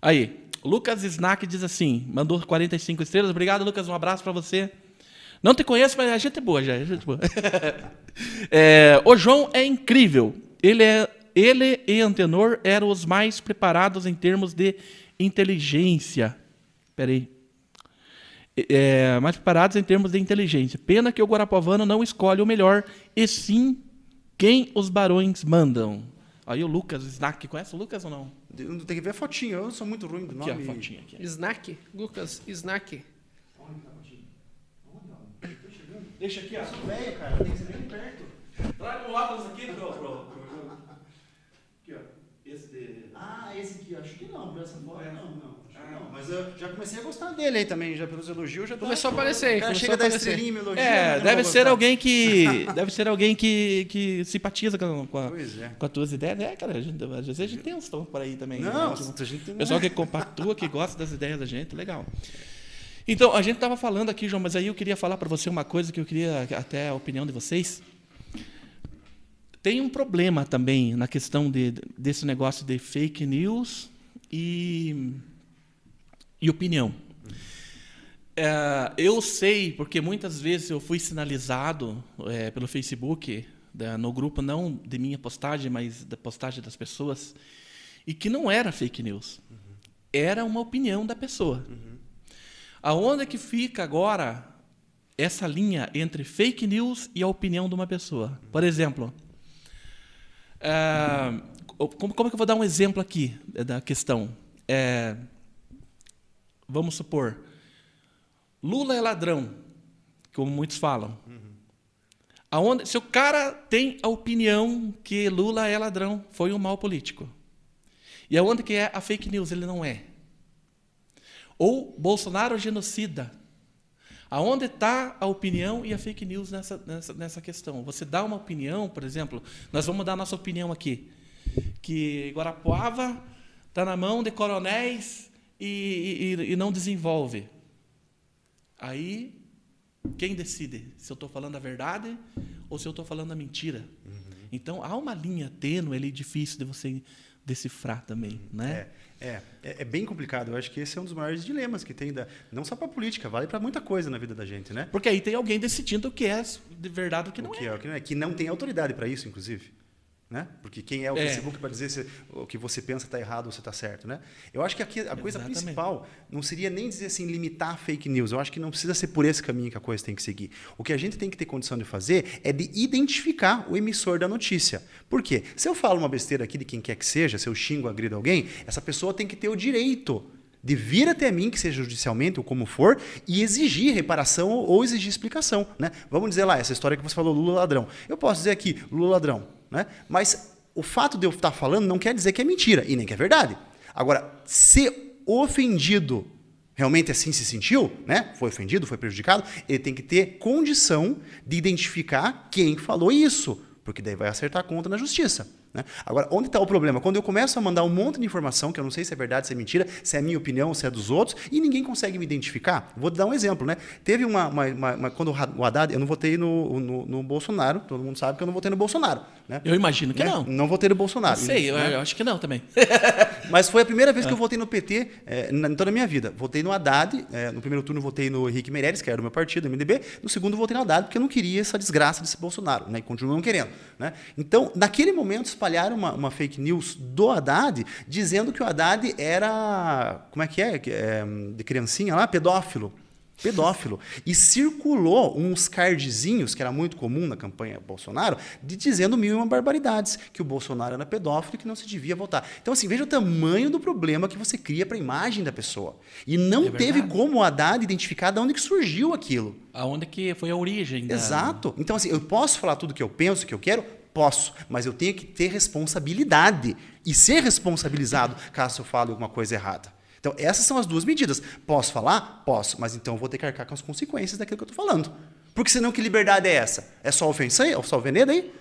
Aí, Lucas Snack diz assim, mandou 45 estrelas. Obrigado, Lucas, um abraço pra você. Não te conheço, mas a gente é boa já. Gente é boa. É, o João é incrível. Ele, é, ele e Antenor eram os mais preparados em termos de inteligência. Peraí. É, mais preparados em termos de inteligência. Pena que o Guarapuavano não escolhe o melhor, e sim quem os barões mandam. Aí o Lucas Snack, conhece o Lucas ou não? Tem que ver a fotinha, eu sou muito ruim do Aqui, ó, nome. a fotinha aqui. Snack, Lucas, Snack. Deixa aqui, ó. Velho, cara, tem que ser bem perto. Traga um óculos aqui pro, pro, pro... Aqui, ó. Esse de... Ah, esse aqui, acho que não, por essa foto, não, não. Não. Mas eu já comecei a gostar dele aí também, já pelos elogios, já tá- Começou a aparecer, O cara começou chega a dar estrelinha, me elogia. É, deve ser alguém que. deve ser alguém que, que simpatiza com, com, a- é. com as tuas ideias. É, cara, a gente, às vezes a gente tem uns tons por aí também. Não, né? A gente não Pessoal é. que compactua, que gosta das ideias da gente, legal. Então, a gente estava falando aqui, João, mas aí eu queria falar para você uma coisa que eu queria até a opinião de vocês. Tem um problema também na questão de, desse negócio de fake news e, e opinião. É, eu sei, porque muitas vezes eu fui sinalizado é, pelo Facebook, da- no grupo não de minha postagem, mas da postagem das pessoas, e que não era fake news. Era uma opinião da pessoa. Aonde é que fica agora essa linha entre fake news e a opinião de uma pessoa? Por exemplo, é, como, como é que eu vou dar um exemplo aqui da questão? É, vamos supor, Lula é ladrão, como muitos falam. Aonde, se o cara tem a opinião que Lula é ladrão, foi um mau político. E aonde que é a fake news? Ele não é. Ou Bolsonaro é genocida. Aonde está a opinião e a fake news nessa, nessa, nessa questão? Você dá uma opinião, por exemplo, nós vamos dar nossa opinião aqui, que Guarapuava está na mão de coronéis e, e, e não desenvolve. Aí, quem decide se eu estou falando a verdade ou se eu estou falando a mentira? Então, há uma linha tênue ali, difícil de você, decifrar também, né? É, é, é, é bem complicado. Eu acho que esse é um dos maiores dilemas que tem, da, não só para política, vale para muita coisa na vida da gente, né? Porque aí tem alguém decidindo o que é de verdade e o que o não que é. é, o que não é, que não tem autoridade para isso, inclusive. Né? Porque quem é o É. Facebook para dizer se o que você pensa está errado ou se está certo, né? Eu acho que aqui a coisa Exatamente. principal não seria nem dizer assim limitar a fake news. Eu acho que não precisa ser por esse caminho que a coisa tem que seguir. O que a gente tem que ter condição de fazer é de identificar o emissor da notícia. Por quê? Se eu falo uma besteira aqui de quem quer que seja, se eu xingo, agrido alguém, essa pessoa tem que ter o direito de vir até mim, que seja judicialmente ou como for, e exigir reparação ou exigir explicação. Né? Vamos dizer lá, essa história que você falou, Lula ladrão. Eu posso dizer aqui, Lula ladrão. Né? Mas o fato de eu estar falando não quer dizer que é mentira e nem que é verdade. Agora, se ofendido realmente assim se sentiu, né? foi ofendido, foi prejudicado, ele tem que ter condição de identificar quem falou isso, porque daí vai acertar a conta na justiça. Né? Agora, onde está o problema? Quando eu começo a mandar um monte de informação, que eu não sei se é verdade, se é mentira, se é minha opinião, se é dos outros, e ninguém consegue me identificar. Vou dar um exemplo. Né? Teve uma, uma- uma- uma- Quando o Haddad, eu não votei no, no, no Bolsonaro, todo mundo sabe que eu não votei no Bolsonaro. Né? Eu imagino que Né? não. Não votei no Bolsonaro. Não sei, eu, né? eu acho que não também. Mas foi a primeira vez que eu votei no PT eh, na- em toda a minha vida. Votei no Haddad, eh, no primeiro turno votei no Henrique Meirelles, que era do meu partido, MDB. No segundo votei no Haddad, porque eu não queria essa desgraça desse Bolsonaro, né? E continuo não querendo. Né? Então, naquele momento, espalharam uma, uma fake news do Haddad, dizendo que o Haddad era, como é que é, Que é, de criancinha lá, pedófilo. Pedófilo. E circulou uns cardzinhos, que era muito comum na campanha Bolsonaro, de dizendo mil e uma barbaridades, que o Bolsonaro era pedófilo e que não se devia votar. Então, assim, veja o tamanho do problema que você cria para a imagem da pessoa. E não É teve como o Haddad identificar de onde que surgiu aquilo. Aonde que foi a origem da... Exato. Então, assim, eu posso falar tudo que eu penso, que eu quero? Posso, mas eu tenho que ter responsabilidade e ser responsabilizado caso eu fale alguma coisa errada. Então, essas são as duas medidas. Posso falar? Posso, mas então eu vou ter que arcar com as consequências daquilo que eu estou falando. Porque senão, que liberdade é essa? É só ofensa aí? É só veneno aí?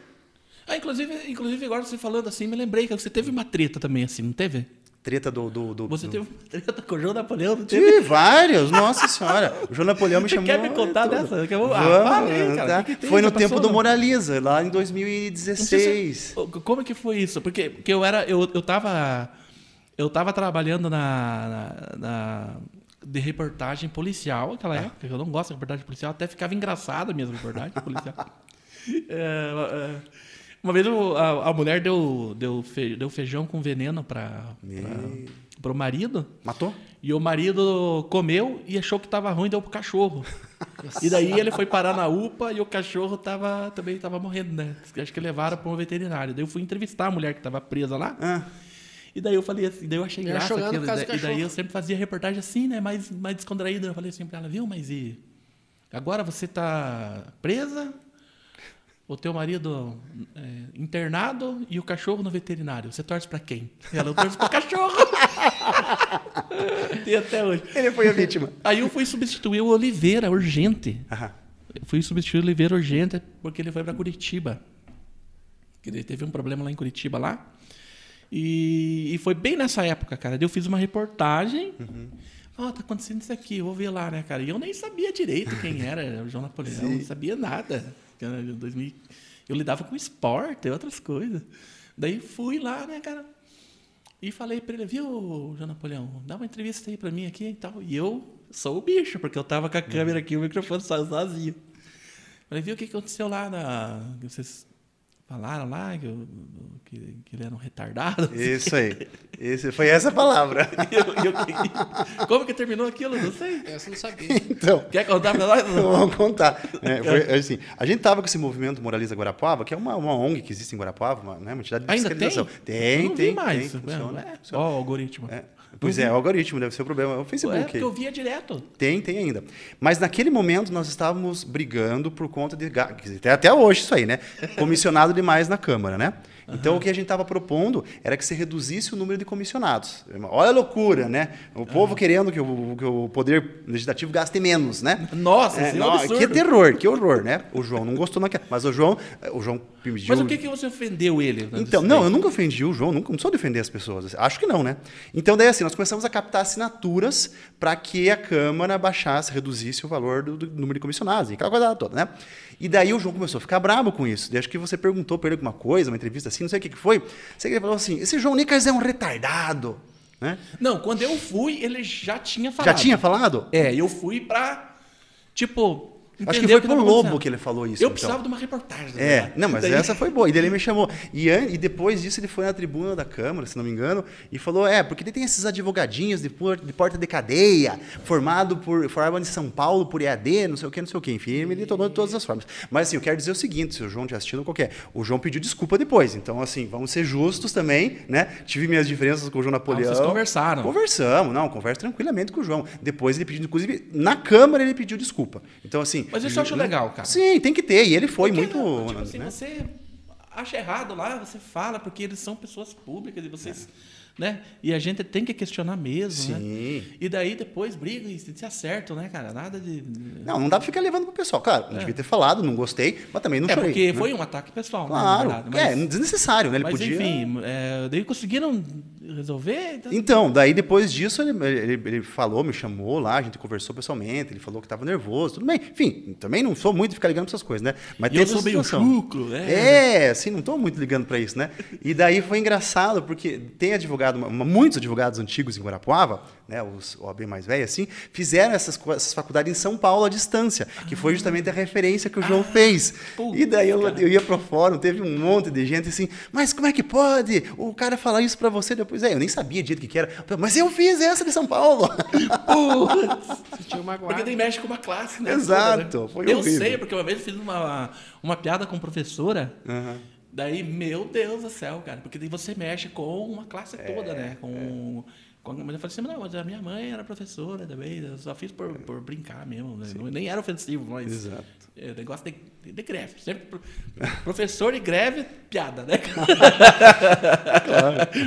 Ah, inclusive, inclusive, agora você falando assim, me lembrei que você teve uma treta também, assim, não teve? Treta do. do, do Você do... teve uma treta com o João Napoleão, não teve? Tive vários, nossa senhora. O João Napoleão me Você chamou. quer me contar dessa? Vou- ah, Vamos, fala aí, cara. tá? Que que tem? Foi no tempo passou, do não? Moraliza, lá em Não 2016. sei se- como que foi isso? Porque, porque eu era. Eu, eu tava. Eu tava trabalhando na, na- na- de reportagem policial naquela Ah. época. Eu não gosto de reportagem policial, até ficava engraçado mesmo reportagem policial. É, é, uma vez o- a, a mulher deu, deu, fe- deu feijão com veneno para o marido. Matou? E o marido comeu e achou que estava ruim, deu pro cachorro. E daí ele foi parar na UPA e o cachorro tava, também estava morrendo, né? Acho que levaram para um veterinário. Daí eu fui entrevistar a mulher que estava presa lá. Ah, E daí eu falei assim, daí eu achei Ela graça aquilo. E daí- e daí eu sempre fazia reportagem assim, né? Mais, mais descontraída. Eu falei assim pra ela, viu, mas e. Agora você tá presa? O teu marido é, internado e o cachorro no veterinário. Você torce pra quem? Ela, eu torço pro cachorro. Tem até hoje. ele foi a vítima. Aí eu fui substituir o Oliveira, urgente. Aham. Eu fui substituir o Oliveira urgente porque ele foi para Curitiba. Ele teve um problema lá em Curitiba lá. E, e foi bem nessa época, cara. Eu fiz uma reportagem. Ó, tá acontecendo isso aqui, eu vou ver lá, né, cara? E eu nem sabia direito quem era o João Napoleão, não sabia nada. Cara, em 2000, eu lidava com esporte e outras coisas. Daí fui lá, né, cara? E falei pra ele, viu, João Napoleão, dá uma entrevista aí pra mim aqui e tal. E eu sou o bicho, porque eu tava com a câmera aqui, o microfone sozinho. Falei, viu o que aconteceu lá na. Vocês falaram lá que, eu- que, que ele era um retardado? Isso aí. Esse, foi essa a palavra. E eu- e eu- como que terminou aquilo? Não sei. Essa eu não sabia. Então, Quer contar pra nós? vamos contar. É, foi, assim, a gente tava com esse movimento Moraliza Guarapuava, que é uma, uma ONG que existe em Guarapuava, uma, né, uma entidade de Ainda tem? fiscalização. Tem, tem, mais. tem. Funciona, É, funciona. Ó, o algoritmo. É. Pois é, o algoritmo deve ser o problema. É o É, Facebook. porque eu via direto. Tem, tem ainda. Mas naquele momento nós estávamos brigando por conta de. até hoje isso aí, né? Comissionado demais na Câmara, né? Então o que a gente estava propondo era que se reduzisse o número de comissionados. Olha a loucura, né? O povo querendo que o, que o poder legislativo gaste menos, né? Nossa, É, é um não, absurdo. que terror, que horror, né? O João não gostou naquela. Mas o João, o João pediu. Mas o que, que você ofendeu ele? Então, não, eu nunca ofendi o João, nunca, não sou defender as pessoas. Acho que não, né? Então, daí assim, nós começamos a captar assinaturas para que a Câmara baixasse, reduzisse o valor do, do número de comissionados, e aquela coisa toda, né? E daí o João começou a ficar bravo com isso. Daí acho que você perguntou para ele alguma coisa, uma entrevista assim, não sei o que, que foi. Ele falou assim: esse João Nickers é um retardado. Né? Não, quando eu fui, ele já tinha falado. Já tinha falado? É, eu fui pra, tipo, Acho que foi o pro Lobo que ele falou isso. Eu então. precisava de uma reportagem. É, verdade. não, mas Daí- essa foi boa. E daí ele me chamou. E, e depois disso ele foi na tribuna da Câmara, se não me engano, e falou: é, porque ele tem esses advogadinhos de, de porta de cadeia, formado por. formado em São Paulo por EAD, não sei o que, não sei o que. Enfim, ele detonou de todas as formas. Mas assim, eu quero dizer o seguinte: se o João estiver assistindo qualquer. O João pediu desculpa depois. Então, assim, vamos ser justos também, né? Tive minhas diferenças com o João Napoleão. Ah, vocês conversaram. Conversamos, não, converso tranquilamente com o João. Depois ele pediu, inclusive, na Câmara ele pediu desculpa. Então, assim. Mas isso eu acho né? legal, cara. Sim, tem que ter. E ele foi Porque, muito. tipo assim, né? você acha errado lá, você fala, porque eles são pessoas públicas e vocês. Né? E a gente tem que questionar mesmo, né? Sim. E daí depois briga e se acertam, né, cara? Nada de. Não, não dá pra ficar levando pro pessoal. Claro, não devia ter falado, não gostei, mas também não é chorei. porque né? foi um ataque pessoal, né, Claro, verdade, mas- é, desnecessário, né? Ele mas podia... enfim, é, daí conseguiram resolver. Então... Então, daí depois disso, ele, ele, ele falou, me chamou lá, a gente conversou pessoalmente, ele falou que estava nervoso, tudo bem. Enfim, também não sou muito de ficar ligando pra essas coisas, né? Mas E eu sou meio chucro, né? É, assim, não tô muito ligando para isso, né? E daí foi engraçado, porque tem advogado, muitos advogados antigos em Guarapuava, né, os OAB mais velhos, assim, fizeram essas, essas faculdades em São Paulo à distância, que foi justamente a referência que o João fez. putz, E daí eu, eu ia pro fórum, teve um monte de gente assim, mas como é que pode o cara falar isso para você depois? É, eu nem sabia direito o que, que era. Mas eu fiz essa de São Paulo. Você tinha uma Porque tem mexe com uma classe, né? Exato, né? foi Eu horrível. sei, porque uma vez eu fiz uma, uma piada com professora. Aham. Daí, meu Deus do céu, cara. Porque daí você mexe com uma classe toda, né? Com, com, mas eu falei assim, não, mas a minha mãe era professora também. Eu só fiz por, por brincar mesmo. Né? Nem era ofensivo, mas. Exato. É, negócio de, de greve. Sempre pro- professor e greve, piada, né?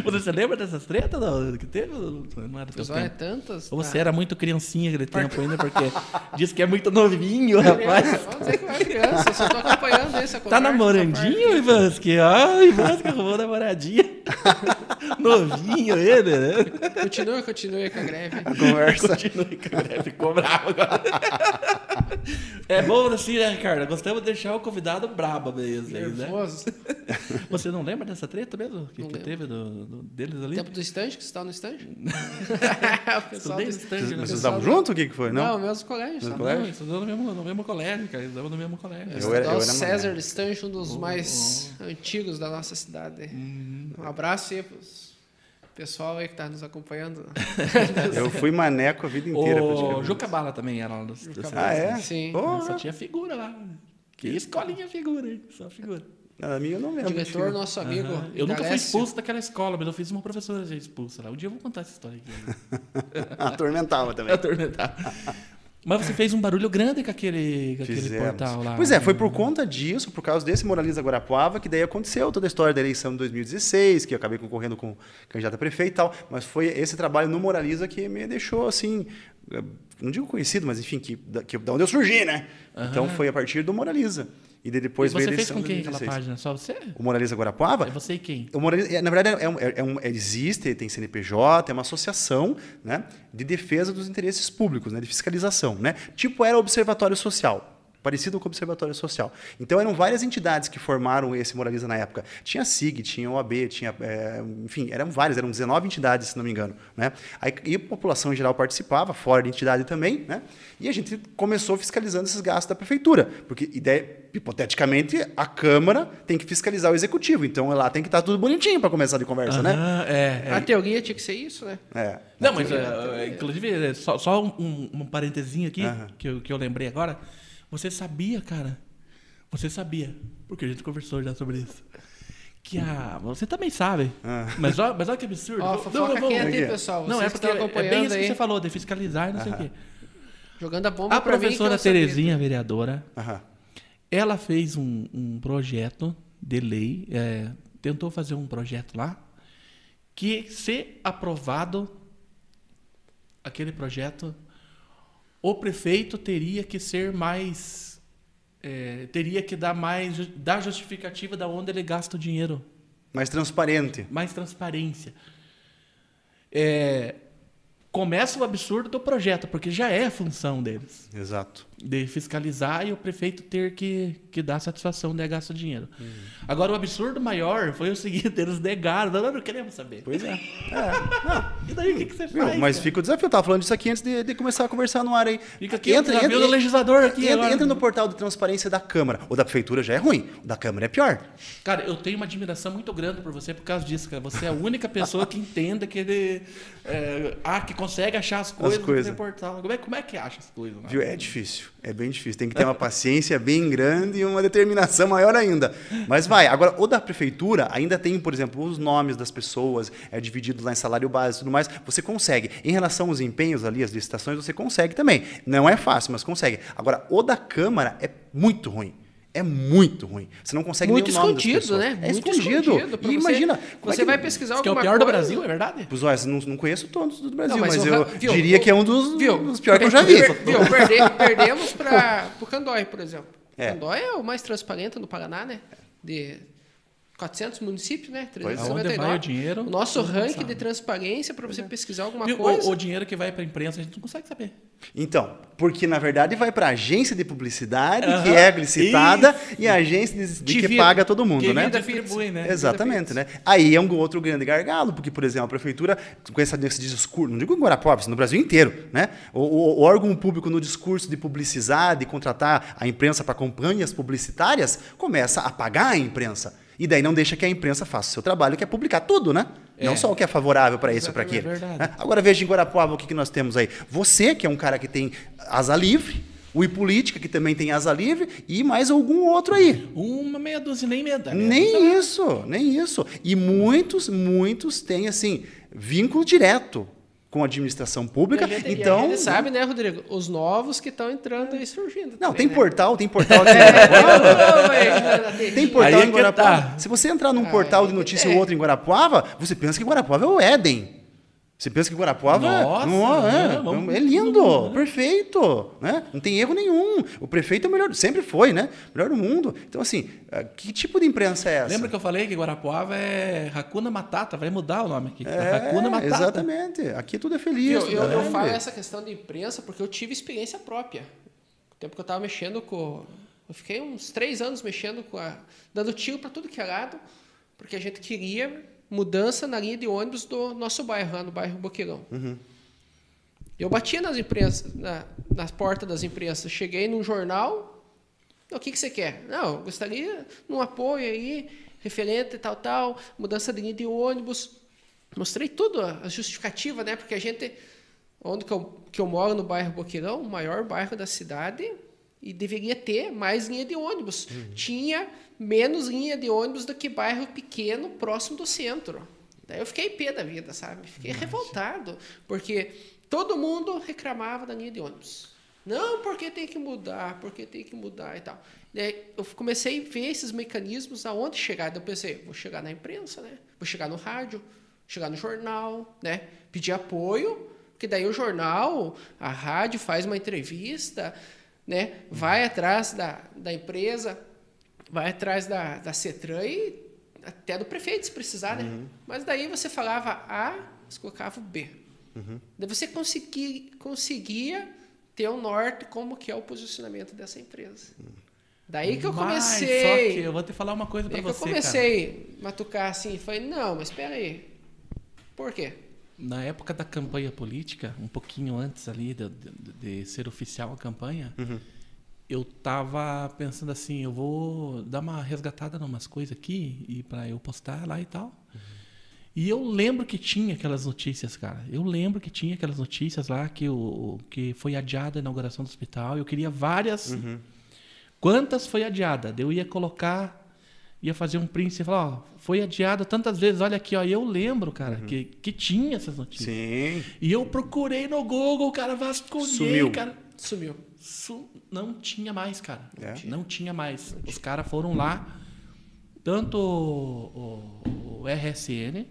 Você se lembra dessas tretas não, que teve? Não era teu tempo? tantas. Ou você Ah, era muito criancinha aquele tempo ainda, porque diz que é muito novinho, rapaz. criança, Vamos dizer que vai criança, eu só tô acompanhando essa Tá namorandinho, Ivansky? Ah, Ivansky arrumou namoradinha. Novinho ele, né? Continua, continue com a greve. A conversa. Continue com a greve, ficou bravo agora. É bom assim, né, Ricardo? Gostamos de deixar o convidado brabo mesmo, aí, né? Você não lembra dessa treta mesmo? Que, Não que teve do, do- deles ali? Tempo do estande, que você estava no estande? o pessoal Estudei do no stand, né? Mas vocês estavam juntos? O que, que foi? Não, Não? meus colégios. Meus sabe? colégios? Não, estudou no mesmo, no mesmo colégio, cara. Estudava no mesmo colégio. Eu Eu era- eu era César Stange, um dos mais antigos da nossa cidade. Hum. Um abraço aí pros pessoal aí que tá nos acompanhando. Eu fui maneco a vida inteira. O. Juca Bala também era lá do, do Ah, é? Sim. Porra. Só tinha figura lá. Que escolinha figura, hein? Só figura. A minha eu não lembro. Diretor, nosso amigo. Aham. Eu nunca fui expulso daquela escola, mas eu fiz uma professora ser expulsa lá. Um dia eu vou contar essa história aqui. Atormentava também. Atormentar. Mas você fez um barulho grande com aquele, com aquele portal lá. Pois é, foi por conta disso, por causa desse Moraliza Guarapuava, que daí aconteceu toda a história da eleição de 2016, que eu acabei concorrendo com candidato a prefeito e tal, mas foi esse trabalho no Moraliza que me deixou assim, eh, não digo conhecido, mas enfim, que, que, da onde eu surgi, né? Então foi a partir do Moraliza. E depois e você veio fez com quem aquela 2016. página? Só você? O Moraliza Guarapuava? É você e quem? O Moralismo, é, na verdade, é um, é um- existe, tem CNPJ, é uma associação né, de defesa dos interesses públicos, né, de fiscalização. Né? Tipo era o Observatório Social. Parecido com o Observatório Social. Então, eram várias entidades que formaram esse Moraliza na época. Tinha a SIG, tinha o OAB, tinha. é, enfim, eram várias, eram 19 entidades, se não me engano. Né? Aí, e a população em geral participava, fora da entidade também. Né? E a gente começou fiscalizando esses gastos da prefeitura. Porque, ideia, hipoteticamente, a Câmara tem que fiscalizar o Executivo. Então, lá tem que estar tudo bonitinho para começar de conversa, né? É, é. A teoria tinha que ser isso, né? É. Não, mas é, é, inclusive, só, só um, um parentezinho aqui que, eu, que eu lembrei agora. Você sabia, cara? Você sabia, porque a gente conversou já sobre isso. Que a. Você também sabe. Ah. Mas, olha, mas olha que absurdo. Ó, Não, não, quente, aqui. hein, pessoal? Não, é porque que é bem isso que aí, você falou, de fiscalizar e não sei o quê. jogando a bomba A pra mim, que professora sabia. Terezinha, vereadora, Aham. ela fez um, um projeto de lei, é, tentou fazer um projeto lá, que se aprovado aquele projeto, o prefeito teria que ser mais. é, teria que dar mais. dar justificativa da onde ele gasta o dinheiro. Mais transparente. Mais transparência. É, começa o absurdo do projeto, porque já é a função deles. Exato. De fiscalizar e o prefeito ter que, que dar satisfação de gastar dinheiro. Uhum. Agora, o absurdo maior foi o seguinte: eles negaram, não, não queremos saber. Pois é. é. E daí o que, que você faz? Mas cara? fica o desafio. Eu tava falando disso aqui antes de, de começar a conversar no ar aí. Fica aqui o desafio do legislador aqui Entra, entra no portal de transparência da Câmara. O da Prefeitura já é ruim. O da Câmara é pior. Cara, eu tenho uma admiração muito grande por você por causa disso, cara. Você é a única pessoa que entende que ele. É, ah, que consegue achar as coisas, coisas. no portal. Como é, como é que acha as coisas? né? Viu? É difícil. É bem difícil. Tem que ter uma paciência bem grande e uma determinação maior ainda. Mas vai. Agora, o da prefeitura ainda tem, por exemplo, os nomes das pessoas, é dividido lá em salário base e tudo mais. Você consegue. Em relação aos empenhos ali, as licitações, você consegue também. Não é fácil, mas consegue. Agora, o da Câmara é muito ruim. É muito ruim. Você não consegue Muito nem o nome escondido, né? É Muito escondido. pra E você- imagina. é Você que- vai pesquisar que é o pior do coisa- Brasil, é verdade? Pois olha, não, não conheço todos do Brasil, Não, mas, mas o eu viu, diria o- que é um dos, Viu? dos piores que eu já vi. Viu? Perde- perdemos para o Candói, por exemplo. É. Candói é o mais transparente no Paraná, né? De 400 municípios, né? Pois é. 399. Aonde vai o dinheiro, O nosso ranking sabe. de transparência para você pesquisar alguma Viu? coisa. O, o dinheiro que vai para a imprensa, a gente não consegue saber. Então, porque na verdade vai para a agência de publicidade, que é licitada, e a agência de, de que paga todo mundo, que né? distribui, né? Exatamente, né? Aí é um outro grande gargalo, porque, por exemplo, a prefeitura, com essa, esse discurso, não digo em Guarapópolis, no Brasil inteiro, né? O, o- o órgão público, no discurso de publicizar, de contratar a imprensa para campanhas publicitárias, começa a pagar a imprensa. E daí não deixa que a imprensa faça o seu trabalho, que é publicar tudo, né? É. Não só o que é favorável para esse ou para aquele. é verdade. né? Agora veja em Guarapuava o que, que nós temos aí. Você, que é um cara que tem asa livre, o Ipolítica, que também tem asa livre, e mais algum outro aí. Uma meia dúzia, nem meia dúzia. Nem isso, nem isso. E muitos, muitos têm, assim, vínculo direto com a administração E pública. a gente, e a então. gente sabe, né, Rodrigo? Os novos que estão entrando e surgindo. Não, também, tem né? portal, tem portal aqui em Guarapuava. Tem portal Aí é em Guarapuava. tá. Se você entrar num Ah, portal de é. notícia ou outro em Guarapuava, você pensa que Guarapuava é o Éden. Você pensa que Guarapuava Nossa, não, é, né? Vamos- é lindo, perfeito, né? Não tem erro nenhum. O prefeito é o melhor, sempre foi, né? Melhor do mundo. Então assim, ah, que tipo de imprensa é essa? Lembra que eu falei que Guarapuava é Hakuna Matata? Vai mudar o nome aqui. é, Hakuna Matata. Exatamente. Aqui tudo é feliz. Eu, eu, é eu alegre. falo essa questão de imprensa porque eu tive experiência própria. O tempo que eu estava mexendo com. Eu fiquei uns três anos mexendo com a. dando tiro para tudo que é lado, porque a gente queria mudança na linha de ônibus do nosso bairro, lá no bairro Boqueirão. Eu batia nas imprensas, na, nas portas das imprensas. Cheguei num jornal. "Não, O que, que você quer? Não, eu gostaria um apoio aí, referente tal, tal, mudança de linha de ônibus. Mostrei tudo, a justificativa, né? Porque a gente, onde que eu, que eu moro, no bairro Boqueirão, o maior bairro da cidade, e deveria ter mais linha de ônibus. Tinha menos linha de ônibus do que bairro pequeno próximo do centro. Daí eu fiquei pé da vida, sabe? Fiquei revoltado, porque todo mundo reclamava da linha de ônibus. Não, porque tem que mudar, porque tem que mudar e tal. Daí eu comecei a ver esses mecanismos aonde chegar. Daí eu pensei, vou chegar na imprensa, né? Vou chegar no rádio, chegar no jornal, né? Pedir apoio, porque daí o jornal, a rádio faz uma entrevista, né? Vai atrás da, da empresa, vai atrás da, da CETRAN e até do prefeito, se precisar, né? Mas daí você falava A, você colocava o B. Daí você consegui, conseguia ter o norte como que é o posicionamento dessa empresa. Daí que eu Mas, comecei... só que eu vou te falar uma coisa que você, eu comecei a matucar assim, falei, não, mas espera aí. Por quê? Na época da campanha política, um pouquinho antes ali de, de- de ser oficial a campanha, eu tava pensando assim, eu vou dar uma resgatada em umas coisas aqui e para eu postar lá e tal. E eu lembro que tinha aquelas notícias, cara. Eu lembro que tinha aquelas notícias lá que, o, que foi adiada a inauguração do hospital. Eu queria várias. Quantas foi adiada? Eu ia colocar, ia fazer um print e falar, ó, foi adiada tantas vezes. Olha aqui, ó. E eu lembro, cara, que, que tinha essas notícias. Sim. E eu procurei no Google, cara, vasculhei, Sumiu. cara. Sumiu. Su- não tinha mais, cara. É? Não tinha mais. Os caras foram lá, tanto o, o- o RSN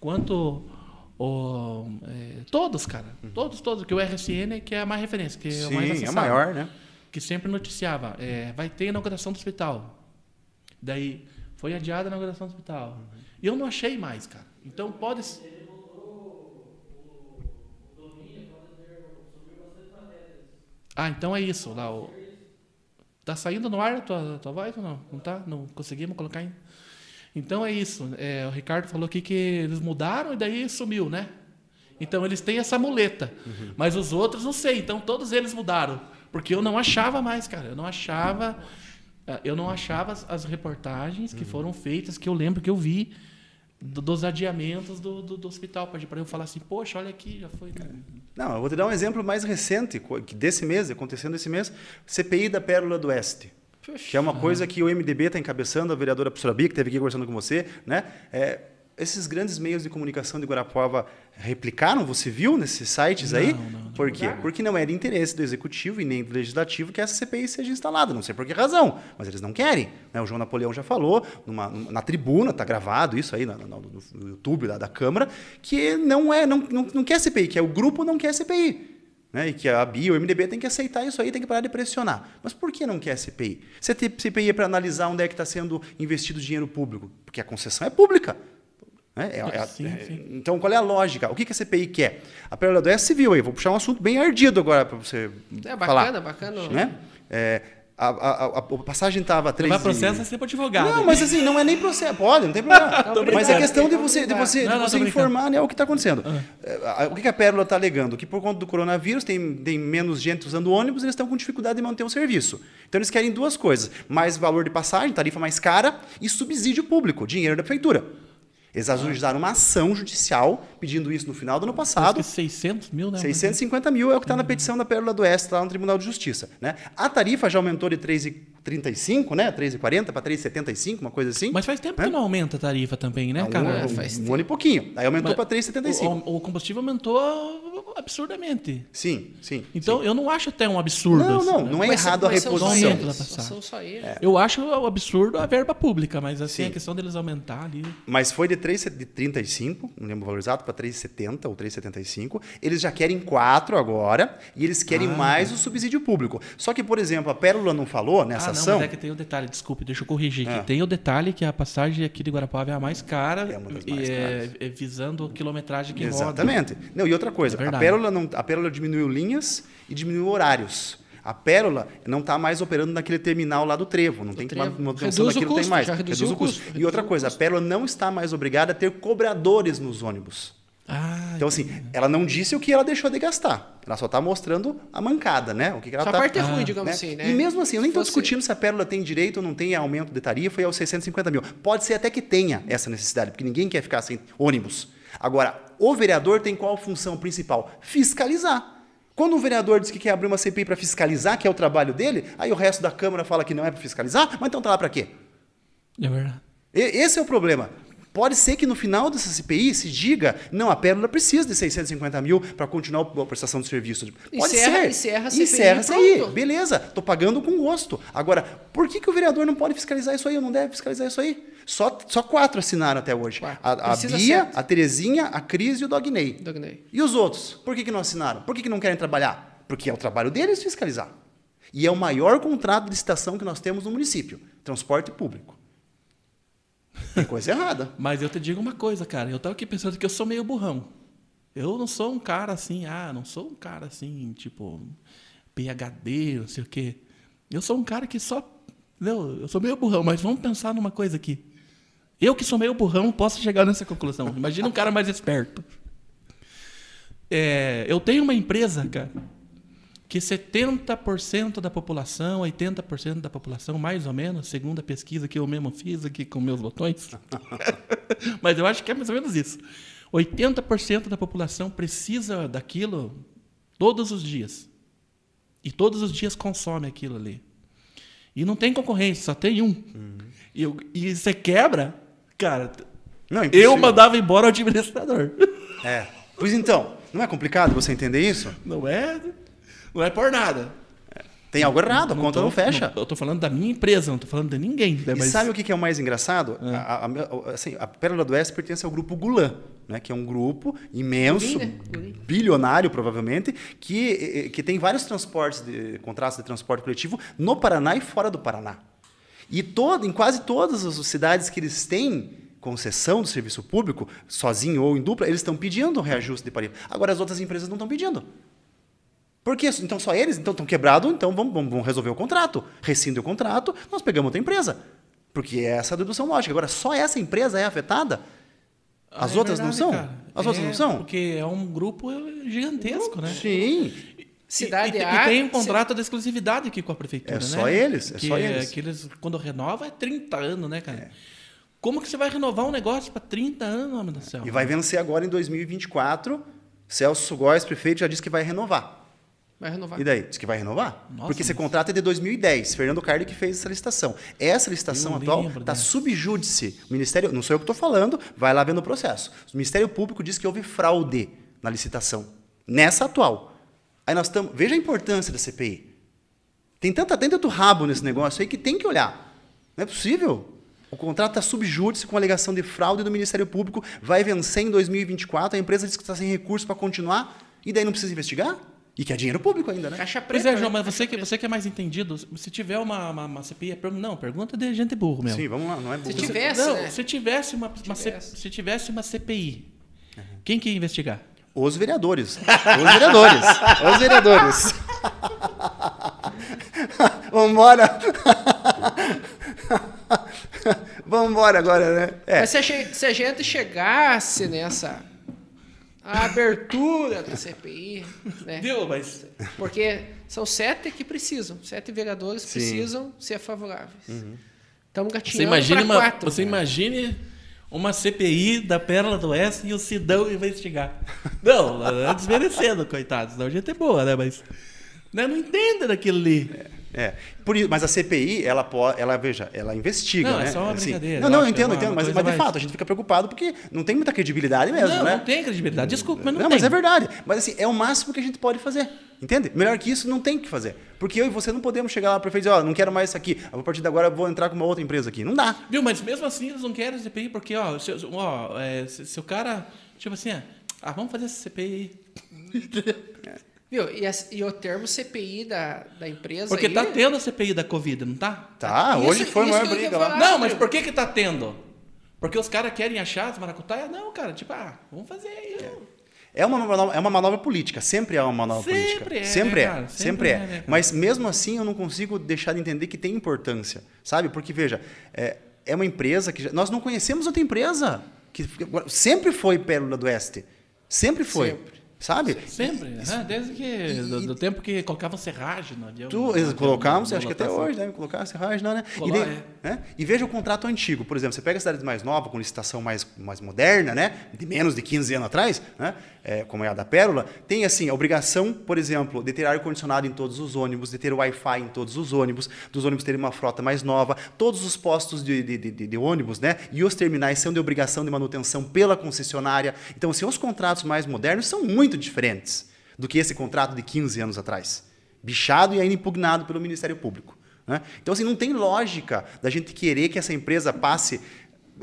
quanto o, é, todos, cara. Todos, todos. Que o RSN que é a mais referência, que é o mais Sim, é acessado. maior, né? Que sempre noticiava, é, vai ter inauguração do hospital. Daí, foi adiada a inauguração do hospital. E eu não achei mais, cara. Então pode... Ah, então é isso. Lá, o... Tá saindo no ar a tua, tua voz ou não? Não tá? Não conseguimos colocar ainda? Então é isso. É, o Ricardo falou aqui que eles mudaram e daí sumiu, né? Então eles têm essa muleta. Uhum. Mas os outros não sei. Então todos eles mudaram. Porque eu não achava mais, cara. Eu não achava. Eu não achava as, as reportagens que uhum. foram feitas, que eu lembro que eu vi do, dos adiamentos do, do, do hospital. Para eu falar assim, poxa, olha aqui, já foi. Não, eu vou te dar um exemplo mais recente, desse mês, acontecendo esse mês, CPI da Pérola do Oeste. Que é uma coisa que o MDB está encabeçando, a vereadora professora Bia, que esteve aqui conversando com você, né? É, esses grandes meios de comunicação de Guarapuava replicaram, você viu nesses sites aí? Não, não, por quê? Porque não é de interesse do executivo e nem do legislativo que essa CPI seja instalada. Não sei por que razão, mas eles não querem. Né? O João Napoleão já falou numa, na tribuna, está gravado isso aí no, no, no YouTube lá da Câmara, que não é, não, não, não quer CPI, que é o grupo não quer CPI. Né, e que a BIA, o MDB tem que aceitar isso aí, tem que parar de pressionar. Mas por que não quer CPI? CPI é para analisar onde é que está sendo investido dinheiro público, porque a concessão é pública. Né? É, é, sim, é, sim. Então, qual é a lógica? O que, que a CPI quer? A Pérola do Oeste civil aí. Vou puxar um assunto bem ardido agora para você é, falar. Bacana, bacana. Né? É, a, a, a, passagem estava três. Vai processo é sempre advogado. Não, mas assim, não é nem processo. Pode, não tem problema. mas é questão de você, de você, não, de você informar né, o que está acontecendo. Uhum. O que a Pérola está alegando? Que por conta do coronavírus tem, tem menos gente usando ônibus, eles estão com dificuldade de manter o serviço. Então eles querem duas coisas: mais valor de passagem, tarifa mais cara, e subsídio público, dinheiro da prefeitura. Eles ajuizaram uma ação judicial pedindo isso no final do ano passado. 600 mil, né? 650 mil é o que está na petição da Pérola do Oeste, lá no Tribunal de Justiça. Né? A tarifa já aumentou de 3,35, né? 3,40 para 3,75, uma coisa assim. Mas faz tempo né? que não aumenta a tarifa também, né, cara? Um, um, um ano e pouquinho. Aí aumentou para 3,75. O, o combustível aumentou absurdamente. Sim, sim. Então, sim. eu não acho até um absurdo. Não, não, não é mas, errado mas a reposição. São só eles. É. Eu acho o absurdo a verba pública, mas assim, sim. a questão deles aumentar ali. Mas foi de 3,35, não lembro o valor exato, para 3,70 ou 3,75. Eles já querem 4 agora e eles querem ah, mais o subsídio público. Só que, por exemplo, a Pérola não falou nessa ah, não, ação. Mas é que tem o um detalhe, desculpe, deixa eu corrigir aqui. Ah. Tem o detalhe que a passagem aqui de Guarapava é a mais cara é uma das mais e é, é, visando a quilometragem que Exatamente. Roda. Não, e outra coisa, é a Pérola não. A Pérola diminuiu linhas e diminuiu horários. A Pérola não está mais operando naquele terminal lá do Trevo, não do tem trevo. manutenção daquilo tem mais. Reduz o custo. custo. E outra coisa, a Pérola não está mais obrigada a ter cobradores nos ônibus. Ah, então, assim, ela não disse o que ela deixou de gastar. Ela só está mostrando a mancada, né? O que, que ela só tá, a parte é ruim, ah, digamos né? assim, né? E mesmo assim, eu nem estou discutindo se a Pérola tem direito ou não tem aumento de tarifa e aos 650 mil. Pode ser até que tenha essa necessidade, porque ninguém quer ficar sem ônibus. Agora, o vereador tem qual função principal? Fiscalizar. Quando o vereador diz que quer abrir uma CPI para fiscalizar, que é o trabalho dele, aí o resto da Câmara fala que não é para fiscalizar, mas então tá lá para quê? É verdade. Esse é o problema. Pode ser que no final dessa CPI se diga, não, a Pérola precisa de 650 mil para continuar a prestação de serviço. Pode encerra, ser. Encerra a CPI. Encerra isso aí. Beleza, estou pagando com gosto. Agora, por que, que o vereador não pode fiscalizar isso aí? Ou não deve fiscalizar isso aí? Só, só quatro assinaram até hoje. A, a Bia, certo. a Terezinha, a Cris e o Dogney. Dogney. E os outros? Por que, que não assinaram? Por que, que não querem trabalhar? Porque é o trabalho deles fiscalizar. E é o maior contrato de licitação que nós temos no município. Transporte público. Tem coisa errada. Mas eu te digo uma coisa, cara. Eu estava aqui pensando que eu sou meio burrão. Eu não sou um cara assim, ah, não sou um cara assim, tipo, PHD, não sei o quê. Eu sou um cara que só. Eu sou meio burrão, mas vamos pensar numa coisa aqui. Eu que sou meio burrão posso chegar nessa conclusão. Imagina um cara mais esperto. É, eu tenho uma empresa, cara, que 70% da população, 80% da população, mais ou menos, segundo a pesquisa que eu mesmo fiz aqui com meus botões, mas eu acho que é mais ou menos isso. 80% da população precisa daquilo todos os dias. E todos os dias consome aquilo ali. E não tem concorrência, só tem um. Uhum. E, e você quebra, cara. Não, eu mandava embora o administrador. É. Pois então, não é complicado você entender isso? Não é. Não é por nada. Tem algo errado, a conta tô, não fecha. Não, eu estou falando da minha empresa, não estou falando de ninguém. Né? E sabe o que é o mais engraçado? É. A, a, a, assim, a Pérola do Oeste pertence ao grupo Gulan, né? que é um grupo imenso, bilionário provavelmente, que, que tem vários transportes, de, contratos de transporte coletivo no Paraná e fora do Paraná. E todo, em quase todas as cidades que eles têm concessão do serviço público, sozinho ou em dupla, eles estão pedindo um reajuste de tarifa. Agora as outras empresas não estão pedindo. Porque então só eles então estão quebrados, então vamos, vamos, resolver o contrato. Rescinde o contrato, nós pegamos outra empresa. Porque é essa a dedução lógica. Agora, só essa empresa é afetada? As Ah, é outras não verdade, são? cara. As outras É, não são? Porque é um grupo gigantesco, né? Sim. Cidade e, e, A. e tem um contrato de exclusividade aqui com a prefeitura, É né? só eles, é que, só eles. Que eles, quando renova, é 30 anos, né, cara? Como que você vai renovar um negócio para 30 anos, homem do céu? E vai vencer agora em 2024. Celso Góes, prefeito, já disse que vai renovar. Vai renovar. E daí? Diz que vai renovar? Nossa, Porque esse contrato é de 2010. Fernando Carli que fez essa licitação. Essa licitação atual está subjúdice. O Ministério, não sou eu que estou falando, vai lá vendo o processo. O Ministério Público diz que houve fraude na licitação. Nessa atual. Aí nós estamos. Veja a importância da CPI. Tem, tanta, tem tanto rabo nesse negócio aí que tem que olhar. Não é possível. O contrato está subjúdice com alegação de fraude do Ministério Público, vai vencer em 2024, a empresa diz que está sem recurso para continuar, e daí não precisa investigar? E que é dinheiro público ainda, né? Caixa Pois preta. é, João, né? mas você que, você que é mais entendido, se tiver uma, uma, uma CPI, é não, pergunta de gente burro mesmo. Sim, vamos lá, não é burro. Se tivesse, não, né? se tivesse uma, uma Tivesse. se tivesse uma CPI, quem que ia investigar? Os vereadores. Os vereadores. Os vereadores. Vambora. Vambora agora, né? É. Mas se a, che- se a gente chegasse nessa abertura da CPI, né? Viu, mas... Porque são sete que precisam, sete vereadores Sim. precisam ser favoráveis. Estamos Você gatinhando imagine, uma, quatro. você imagine uma CPI da Pérola do Oeste e o Sidão investigar. Não, é desmerecendo, coitados. Não, gente é boa, né? Mas né, não entende daquilo ali. É. Por isso, mas a CPI, ela pode, ela veja, ela investiga, Não, é né? só uma Assim, brincadeira, Não, eu não, eu é entendo, uma- entendo, uma mas, mas de fato a gente fica preocupado porque não tem muita credibilidade mesmo, não, né? não tem credibilidade. Desculpa, mas não, Não, tem. mas é verdade. Mas assim, é o máximo que a gente pode fazer. Entende? Melhor que isso, não tem o que fazer. Porque eu e você não podemos chegar lá para o prefeito e dizer, ó, não quero mais isso aqui. A partir de agora eu vou entrar com uma outra empresa aqui. Não dá. Viu, mas mesmo assim eles não querem CPI, porque, ó, se, ó, é, se, se o cara, tipo assim, ó, ah, vamos fazer essa CPI aí. Viu? E, as- e o termo CPI da, da empresa. Porque aí, tá tendo a CPI da Covid, não tá? Tá, Isso- hoje foi a ia briga lá. Não, mas por que que tá tendo? Porque os caras querem achar as maracutaias? Não, cara, tipo, ah, vamos fazer aí. ó. É uma, manobra, é uma manobra política, sempre é uma manobra Sempre política. é, sempre né, é, cara? sempre, Sempre é. é, né? Mas mesmo assim eu não consigo deixar de entender que tem importância, sabe? Porque, veja, é, é uma empresa que. já- nós não conhecemos outra empresa. que Sempre foi Pérola do Oeste. Sempre foi. Sempre. Sabe? Sempre, né? Desde que, do, do tempo que colocavam serragem no avião. Tu, no eles na acho que até hoje devem colocar serragem, não, né? E, Colo- daí- é. né? e veja o contrato antigo. Por exemplo, você pega cidades mais novas, com licitação mais, mais moderna, né? de menos de 15 anos atrás, né? É, como é a da Pérola, tem assim, a obrigação, por exemplo, de ter ar-condicionado em todos os ônibus, de ter Wi-Fi em todos os ônibus, dos ônibus terem uma frota mais nova, todos os postos de, de, de, de ônibus né? e os terminais são de obrigação de manutenção pela concessionária. Então, assim, os contratos mais modernos são muito diferentes do que esse contrato de 15 anos atrás. Bichado e ainda impugnado pelo Ministério Público. né? Então, assim, não tem lógica da gente querer que essa empresa passe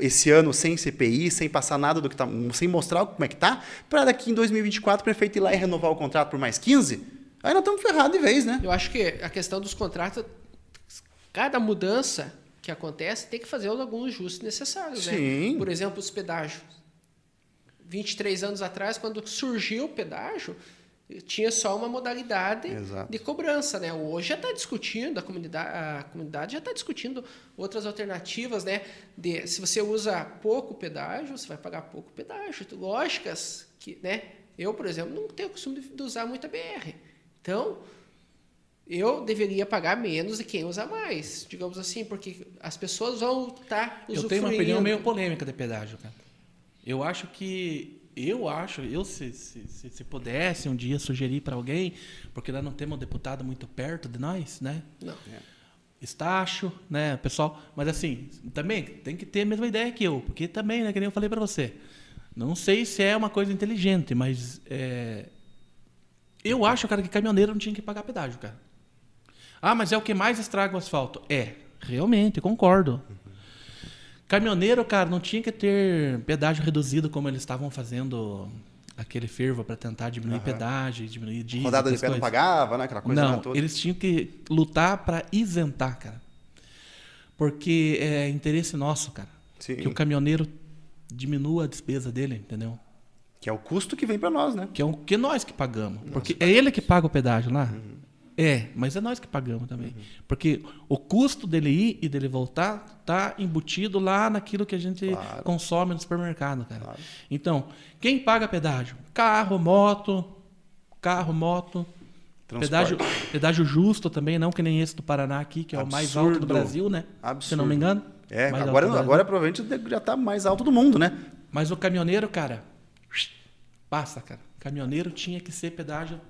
esse ano sem CPI, sem passar nada do que tá, sem mostrar como é que tá, para daqui em 2024 o prefeito ir lá e renovar o contrato por mais 15. Aí nós estamos ferrados de vez, né? Eu acho que a questão dos contratos, cada mudança que acontece tem que fazer alguns ajustes necessários, Sim. né? Por exemplo, os pedágios. 23 anos atrás, quando surgiu o pedágio, tinha só uma modalidade Exato. de cobrança, né? Hoje já está discutindo, a comunidade, a comunidade já está discutindo outras alternativas, né? De, se você usa pouco pedágio, você vai pagar pouco pedágio. Lógicas que, né? Eu, por exemplo, não tenho o costume de usar muita BR. Então, eu deveria pagar menos de quem usa mais, digamos assim, porque as pessoas vão estar Eu tenho uma opinião meio polêmica de pedágio, cara. Eu acho que. Eu acho, eu se, se, se, se pudesse um dia sugerir para alguém, porque nós não temos um deputado muito perto de nós, né? Não. Estacho, né, pessoal. Mas assim, também tem que ter a mesma ideia que eu, porque também, né, que nem eu falei para você. Não sei se é uma coisa inteligente, mas é, eu acho, cara, que caminhoneiro não tinha que pagar pedágio, cara. Ah, mas é o que mais estraga o asfalto. É, realmente, concordo. Caminhoneiro, cara, não tinha que ter pedágio reduzido como eles estavam fazendo aquele fervo para tentar diminuir pedágio, e diminuir diesel. Rodada de pé não pagava, né? Aquela coisa Não, toda. eles tinham que lutar para isentar, cara. Porque é interesse nosso, cara. Sim. Que o caminhoneiro diminua a despesa dele, entendeu? Que é o custo que vem para nós, né? Que é o que nós que pagamos. Porque é ele que paga o pedágio lá? Uhum. É, mas é nós que pagamos também. Porque o custo dele ir e dele voltar tá embutido lá naquilo que a gente Claro. consome no supermercado, cara. Claro. Então, quem paga pedágio? Carro, moto, carro, moto. Transporte. Pedágio, pedágio justo também, não que nem esse do Paraná aqui, que é o mais alto do Absurdo. Brasil, né? Se Absurdo. não me engano. É, Mais agora, agora provavelmente já tá mais alto do mundo, né? Mas o caminhoneiro, cara, passa, cara. Caminhoneiro tinha que ser pedágio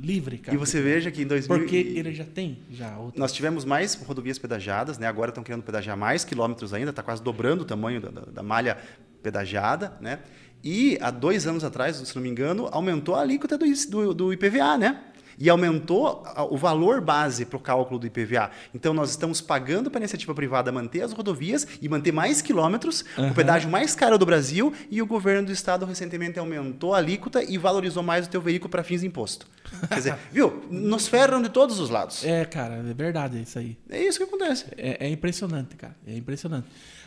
livre, cara. E você veja que em 2000 Porque ele já tem já outro. Nós tivemos mais rodovias pedagiadas, né? Agora estão querendo pedagiar mais quilômetros ainda, está quase dobrando o tamanho da, da- da malha pedagiada, né? E há dois anos atrás, se não me engano, aumentou a alíquota do, do, do IPVA, né? E aumentou o valor base para o cálculo do IPVA. Então, nós estamos pagando para a iniciativa privada manter as rodovias e manter mais quilômetros, o pedágio mais caro do Brasil, e o governo do estado recentemente aumentou a alíquota e valorizou mais o teu veículo para fins de imposto. Quer dizer, viu? Nos ferram de todos os lados. É, cara, é verdade isso aí. É isso que acontece. É, é impressionante, cara. É impressionante.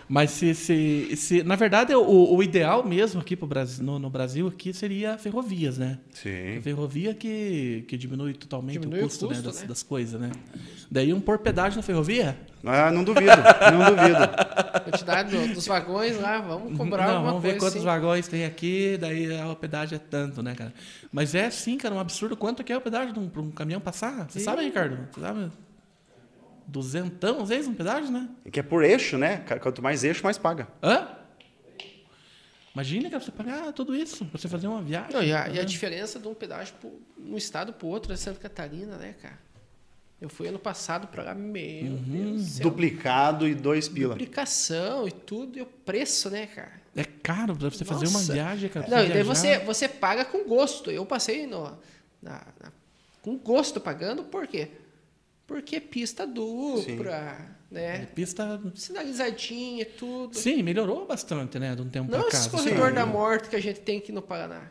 Mas se, se, se na verdade, o, o ideal mesmo aqui pro Brasil, no, no Brasil aqui seria ferrovias, né? Sim. A ferrovia que, que diminui totalmente Diminui o o custo, né, custo, das, né? das coisas, né? Daí um por pedágio na ferrovia? Ah, não duvido, não duvido. Quantidade do- dos vagões lá, vamos cobrar Não, alguma vamos ver coisa quantos assim. vagões tem aqui, daí ah, o pedágio é tanto, né, cara? Mas é sim, cara, um absurdo quanto que é o pedágio para um, pra um caminhão passar. Você Sim. sabe, Ricardo? Você sabe? Duzentão, às vezes, um pedágio, né? É que é por eixo, né? Quanto mais eixo, mais paga. Hã? Imagina, cara, você pagar tudo isso pra você fazer uma viagem. Não, e a, tá e a diferença de um pedágio pro, um estado pro outro é Santa Catarina, né, cara? Eu fui ano passado pra lá, meu Uhum. Deus do céu. Duplicado e dois pila. Duplicação e tudo, e o preço, né, cara? É caro pra você fazer uma Nossa. viagem, cara. Não, e daí viajar. você, você paga com gosto. Eu passei no, na- na- com gosto pagando, por quê? Porque é pista dupla, né? Pista. Sinalizadinha, tudo. Sim, melhorou bastante, né? De um tempo Não pra cá. esse Você corredor Sim. da morte que a gente tem aqui no Paraná.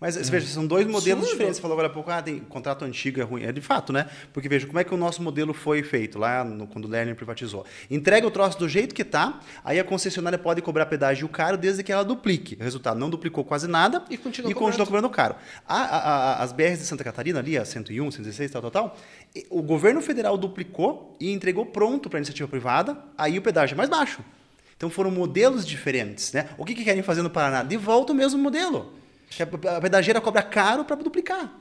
Mas você veja, são dois modelos Absurdo. diferentes. Você falou agora há pouco, ah, tem contrato antigo, é ruim. É de fato, né? Porque veja, como é que o nosso modelo foi feito lá no- quando o Lerner privatizou. Entrega o troço do jeito que tá, aí a concessionária pode cobrar pedágio caro desde que ela duplique. O resultado, não duplicou quase nada E continua e continua cobrando. caro. A- a- a- as BRs de Santa Catarina ali, a 101, 116, tal, tal, tal, o governo federal duplicou e entregou pronto para a iniciativa privada, aí o pedágio é mais baixo. Então foram modelos diferentes. Né? O que, que querem fazer no Paraná? De volta o mesmo modelo. Que a a pedageira cobra caro para duplicar.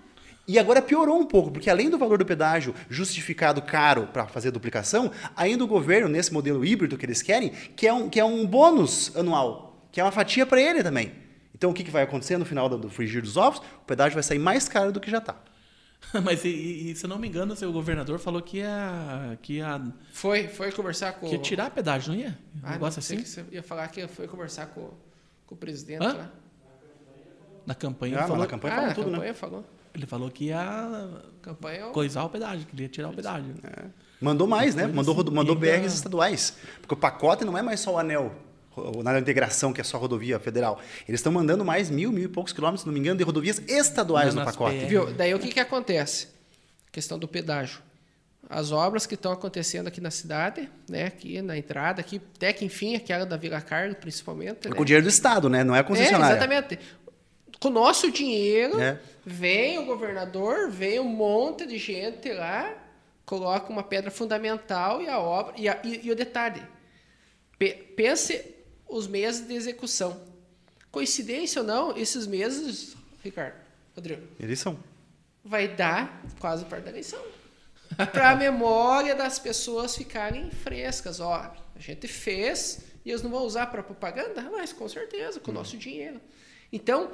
E agora piorou um pouco, porque além do valor do pedágio justificado caro para fazer a duplicação, ainda o governo, nesse modelo híbrido que eles querem, quer um, quer um bônus anual, que é uma fatia para ele também. Então o que, que vai acontecer no final do, do frigir dos ovos? O pedágio vai sair mais caro do que já está. Mas, e, e- se eu não me engano, o seu governador falou que ia, que ia, Foi, foi conversar com. que ia tirar pedágio, não ia? Um Ah, negócio não, assim? que você ia falar que foi conversar com, com o presidente Hã? lá. Na campanha. Ah, ele, falou, na campanha ah, na tudo, né? campanha falou. ele falou que ia Campanha é o- coisar o pedágio, que ele ia tirar o pedágio. Mandou mais, né? Mandou, assim. mandou ainda- BRs estaduais. Porque o pacote não é mais só o anel, o anel de integração, que é só rodovia federal. Eles estão mandando mais mil, mil e poucos quilômetros, se não me engano, de rodovias estaduais no pacote. PR. Viu? Daí o que, que acontece? Questão do pedágio. As obras que estão acontecendo aqui na cidade, né, aqui na entrada, aqui, até que enfim, aquela da Vila Cargo, principalmente. É né? com o dinheiro do Estado, né? Não é É, concessionária. exatamente. Com o nosso dinheiro, É. vem o governador, vem um monte de gente lá, coloca uma pedra fundamental e a obra. E, a- e- e o detalhe: pe- pense os meses de execução. Coincidência ou não, esses meses, Ricardo, Rodrigo, Eles são. vai dar quase perto da eleição. Para a memória das pessoas ficarem frescas. Ó, a gente fez e eles não vão usar para propaganda? Mas com certeza, com o nosso dinheiro. Então,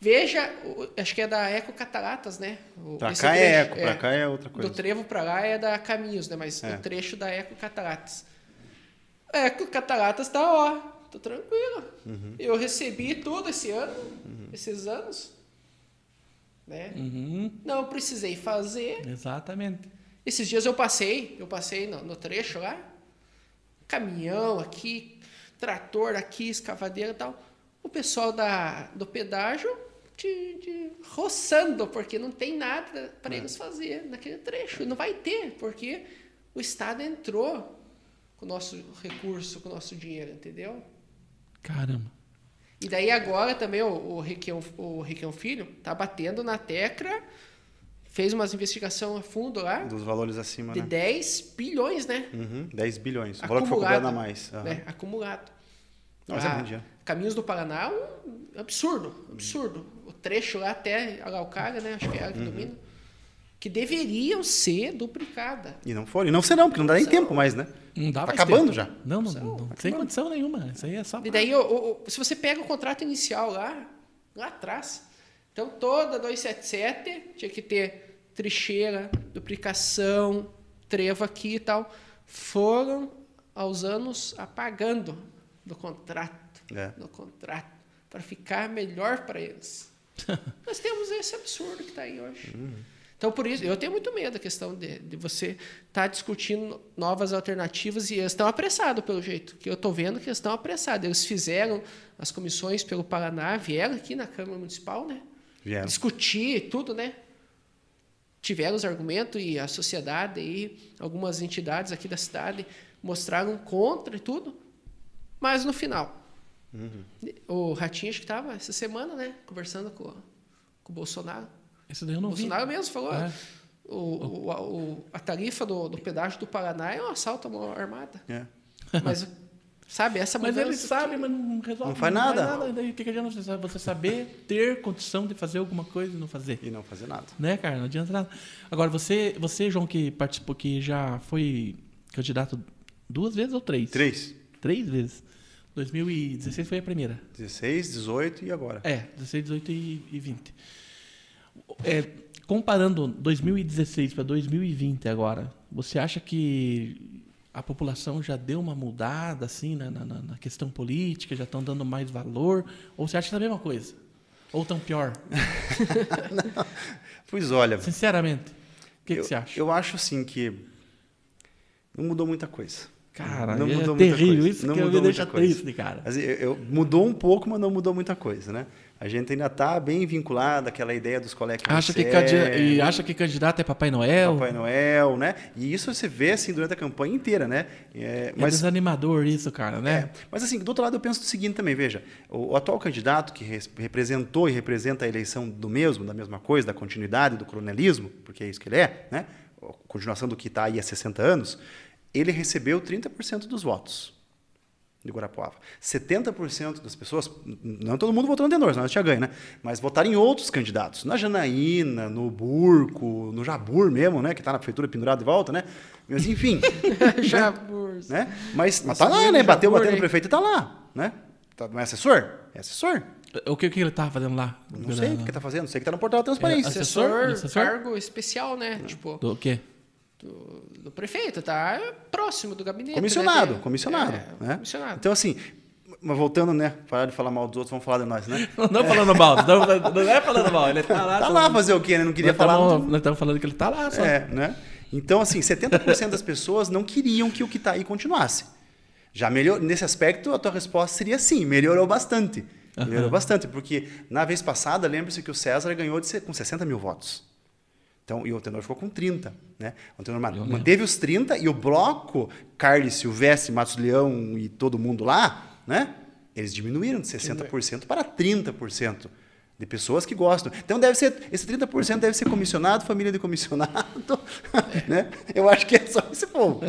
veja, acho que é da Eco Cataratas, né? O- Pra esse cá é trecho, eco, pra cá é outra coisa. Do trevo para lá é da Caminhos, né? Mas É. o trecho da Eco Cataratas. Eco Cataratas tá, ó, tô tranquilo. Uhum. Eu recebi tudo esse ano, esses anos. Né? Uhum, Não precisei fazer. exatamente. Esses dias eu passei, eu passei no, no trecho lá, caminhão aqui, trator aqui, escavadeira e tal. O pessoal da, do pedágio de, de- roçando, porque não tem nada para eles fazer naquele trecho. E não vai ter, porque o Estado entrou com o nosso recurso, com o nosso dinheiro, entendeu? Caramba. E daí agora também o, o, Requião, o Requião Filho tá batendo na tecla, fez umas investigação a fundo lá, Dos valores acima, de né? 10 bilhões, né? Uhum, 10 bilhões. O valor que foi cobrado a mais. Aham. né? Acumulado. Não, mas é Ah, muito dinheiro. Caminhos do Paraná, um absurdo, absurdo. O trecho lá até Araucária, né? Acho que é ela que Uhum. domina. Que deveriam ser duplicadas. E não foram. E não serão, porque não dá nem tempo mais, né? Não dá Tá mais acabando tempo. já. Não, não, não sem acabando. condição nenhuma. Isso aí é só. E daí, o- o- se você pega o contrato inicial lá, lá atrás, então toda 277 tinha que ter tricheira, duplicação, trevo aqui e tal. Foram aos anos apagando do contrato, É. do contrato, para ficar melhor para eles. Nós temos esse absurdo que está aí hoje. Então, por isso, eu tenho muito medo da questão de, de você estar discutindo novas alternativas e eles estão apressados, pelo jeito. Que eu estou vendo que eles estão apressados. Eles fizeram as comissões pelo Paraná, vieram aqui na Câmara Municipal, né? Vieram. Discutir tudo, né? Tiveram os argumentos e a sociedade e algumas entidades aqui da cidade mostraram contra e tudo. Mas no final, o Ratinho acho que estava essa semana, né? Conversando com, com o Bolsonaro. Isso daí eu não o vi. Bolsonaro mesmo falou. É. O, o, a, o- a tarifa do, do pedágio do Paraná é um assalto à mão armada. É. Mas, sabe, essa Mas ele sabe, que- mas não resolve. Não faz nada. Daí, o que, que adianta você saber- você saber ter condição de fazer alguma coisa e não fazer? E não fazer nada. Né, cara? Não adianta nada. Agora, você, você João, que participou, que já foi candidato duas vezes ou três? Três. Três vezes. 2016 foi a primeira. 16, 18 e agora. É, 16, 18 e, e 20. É, comparando 2016 para 2020 agora, você acha que a população já deu uma mudada assim na, na- na questão política, já estão dando mais valor? Ou você acha que é a mesma coisa? Ou tão pior? Pois olha, Sinceramente, o que, que você acha? eu acho assim que não mudou muita coisa. Cara, não é mudou muita terrível. coisa. Isso Não que eu me mudou deixa coisa. triste, cara. Mas eu- eu- mudou um pouco, mas não mudou muita coisa, né? A gente ainda está bem vinculado àquela ideia dos colegas Acha que, candi- e acha que candidato é Papai Noel? Papai Noel, né? E isso você vê assim durante a campanha inteira, né? É, É mas desanimador isso, cara, né? É, mas assim, do outro lado eu penso o seguinte também, veja, o, o atual candidato que res- representou e representa a eleição do mesmo, da mesma coisa, da continuidade, do coronelismo, porque é isso que ele é, né? A continuação do que está aí há 60 anos, ele recebeu 30% dos votos de Guarapuava. 70% das pessoas, não todo mundo votou no Tenor, senão tinha ganho, né? Mas votaram em outros candidatos, na Janaína, no Burco, no Jabur mesmo, né? Que está na prefeitura pendurado de volta, né? Mas enfim, Jabur. né? Mas, mas tá lá, né? Bateu, Jabur, bateu no prefeito e tá lá, né? Tá, não é assessor? É assessor. O que, o que ele tava fazendo lá? Não sei o que tá fazendo, sei que tá no portal da transparência. É, Assessor, Assessor? Cargo especial, né? Tipo, Do quê? Do, do prefeito, tá próximo do gabinete. comissionado, né? Comissionado. É, né? comissionado. Então, assim, mas voltando, né? Parar de falar mal dos outros, vamos falar de nós, né? Não, não falando mal, não, não é falando mal, ele tá lá. Tá lá fazer o quê, né? Não queria nós falar. tamo- muito. Nós estamos falando que ele tá lá só. É, né? Então, assim, 70% das pessoas não queriam que o que está aí continuasse. Já melhor, nesse aspecto, a tua resposta seria sim, melhorou bastante. Melhorou bastante, porque na vez passada, lembre-se que o César ganhou de, com 60 mil votos. Então, e o Tenor ficou com 30. Né? O Tenor ma- Eu lembro. manteve os 30 e o bloco, Carlos, Silvestre, Matos Leão e todo mundo lá, né? eles diminuíram de 60% para 30% de pessoas que gostam. Então, deve ser, esse 30% deve ser comissionado, família de comissionado. né? Eu acho que é só esse povo.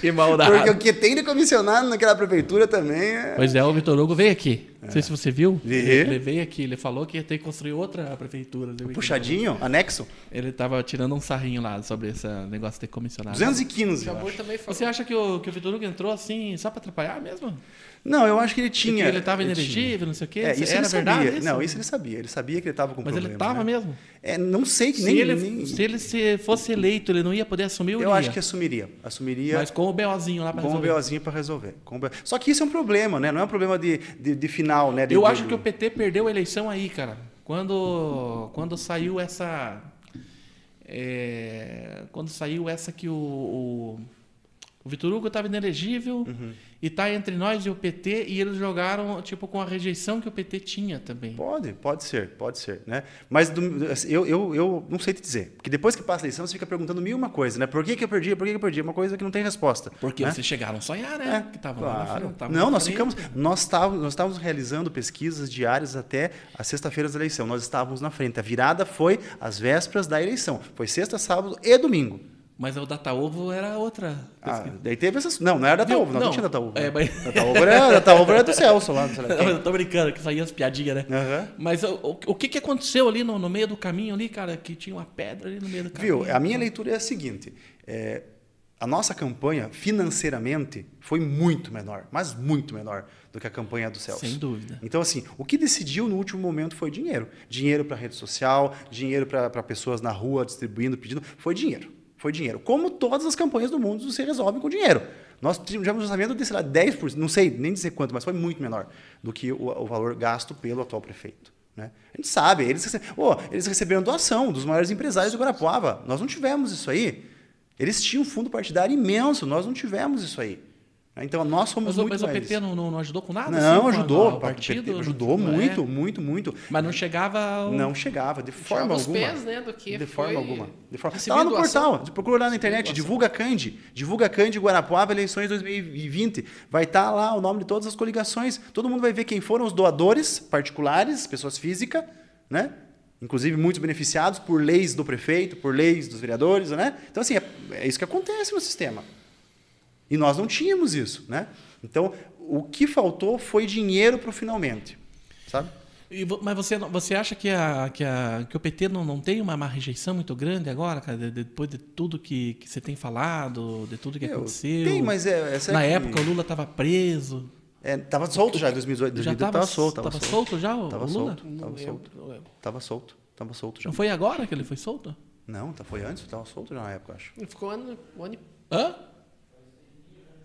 que maldade. Porque o que tem de comissionado naquela prefeitura também é. Pois é, o Vitor Hugo veio aqui. Não sei se você viu. Vi. Ele, ele veio aqui, ele falou que ia ter que construir outra prefeitura. Ele veio aqui. Puxadinho, anexo. Ele tava tirando um sarrinho lá sobre esse negócio de comissionado. 215. eu Jabur acho. também falou. Você acha que o, que o Vitor Hugo entrou assim só pra atrapalhar mesmo? Não, eu acho que ele tinha. ele tava tinha. inelegível, não sei o quê? É, isso Era ele verdade sabia. isso? Não, isso ele sabia. Ele sabia que ele estava com Mas problema. ele tava né? mesmo. É, não sei que Se, nem. ele, nem- se ele se fosse eleito, ele não ia poder assumir o eu acho que assumiria. Assumiria Mas com o BOzinho lá pra com o resolver. BOzinho para resolver. Com o BO. Só que isso é um problema, né? Não é um problema de, de, de final, né? De- Eu acho que o PT perdeu a eleição aí, cara. Quando, quando saiu essa. é, quando saiu essa que o, o, O Vitor Hugo estava inelegível Uhum. e tá entre nós e o PT e eles jogaram tipo com a rejeição que o PT tinha também. Pode, pode ser, pode ser, né? Mas do- assim, eu, eu, eu não sei te dizer. Porque depois que passa a eleição, você fica perguntando mil uma coisa, né? Por que, que eu perdi? Por que, que eu perdi? É uma coisa que não tem resposta. Porque né? vocês chegaram a sonhar, né? É, que na claro. frente, Não, nós ficamos. Nós estávamos, nós estávamos realizando pesquisas diárias até a sexta-feira da eleição. Nós estávamos na frente. A virada foi às vésperas da eleição. Foi sexta, sábado e domingo. Mas o Data Ovo era outra. Ah, daí teve essas. Não, não era Viu? Dataúvo, não, não, Não. tinha Dataúvo. É, mas- Dataúvo era, Dataúvo era do Celso lá, não sei lá Não, eu tô brincando, que saía as piadinhas, né? Aham. Mas o, o, o que, que aconteceu ali no, no meio do caminho ali, cara? Que tinha uma pedra ali no meio do caminho. Viu? A minha leitura é a seguinte: é, a nossa campanha, financeiramente, foi muito menor, mas muito menor do que a campanha do Celso. Sem dúvida. Então, assim, o que decidiu no último momento foi dinheiro. Dinheiro para rede social, dinheiro para pessoas na rua distribuindo, pedindo. Foi dinheiro. Foi dinheiro. Como todas as campanhas do mundo se resolvem com dinheiro. Nós tivemos um orçamento de, sei lá, 10%, não sei nem dizer quanto, mas foi muito menor do que o, o valor gasto pelo atual prefeito. Né? A gente sabe, eles, Ô, eles receberam doação dos maiores empresários do Guarapuava. Nós não tivemos isso aí. Eles tinham um fundo partidário imenso, nós não tivemos isso aí. Então, nós fomos Mas, o- muito mas o mais. PT não, não, ajudou com nada? Não, assim, ajudou. o o partido? PT ajudou Não é? muito, muito, muito. Mas não chegava. ao- Não chegava, de forma alguma. pés, né, do que de foi forma alguma. De forma... Tá lá no doação. portal, procura lá na internet, divulga Cande, divulga Cande Guarapuava eleições 2020. Vai estar lá o nome de todas as coligações. Todo mundo vai ver quem foram os doadores particulares, pessoas físicas, né? Inclusive muitos beneficiados por leis do prefeito, por leis dos vereadores, né? Então assim, é, é isso que acontece no sistema. E nós não tínhamos isso, né? Então, o que faltou foi dinheiro para o finalmente, sabe? E mas você, você acha que, a, que, a, que o PT não, não tem uma, uma rejeição muito grande agora, cara? de- de- depois de tudo que, que você tem falado, de tudo que Eu- aconteceu? Tem, mas é, essa é Na que- época o Lula estava preso. É, tava solto já em 2018. Já 2018 estava tava solto, tava, tava solto. solto já o, Tava Lula? solto. Não Tava lembro, solto. não lembro. Tava solto. Tava solto já. Não foi agora que ele foi solto? Não, tá, foi antes, tava solto já na época, acho. Ele Ficou um ano, um ano e Hã?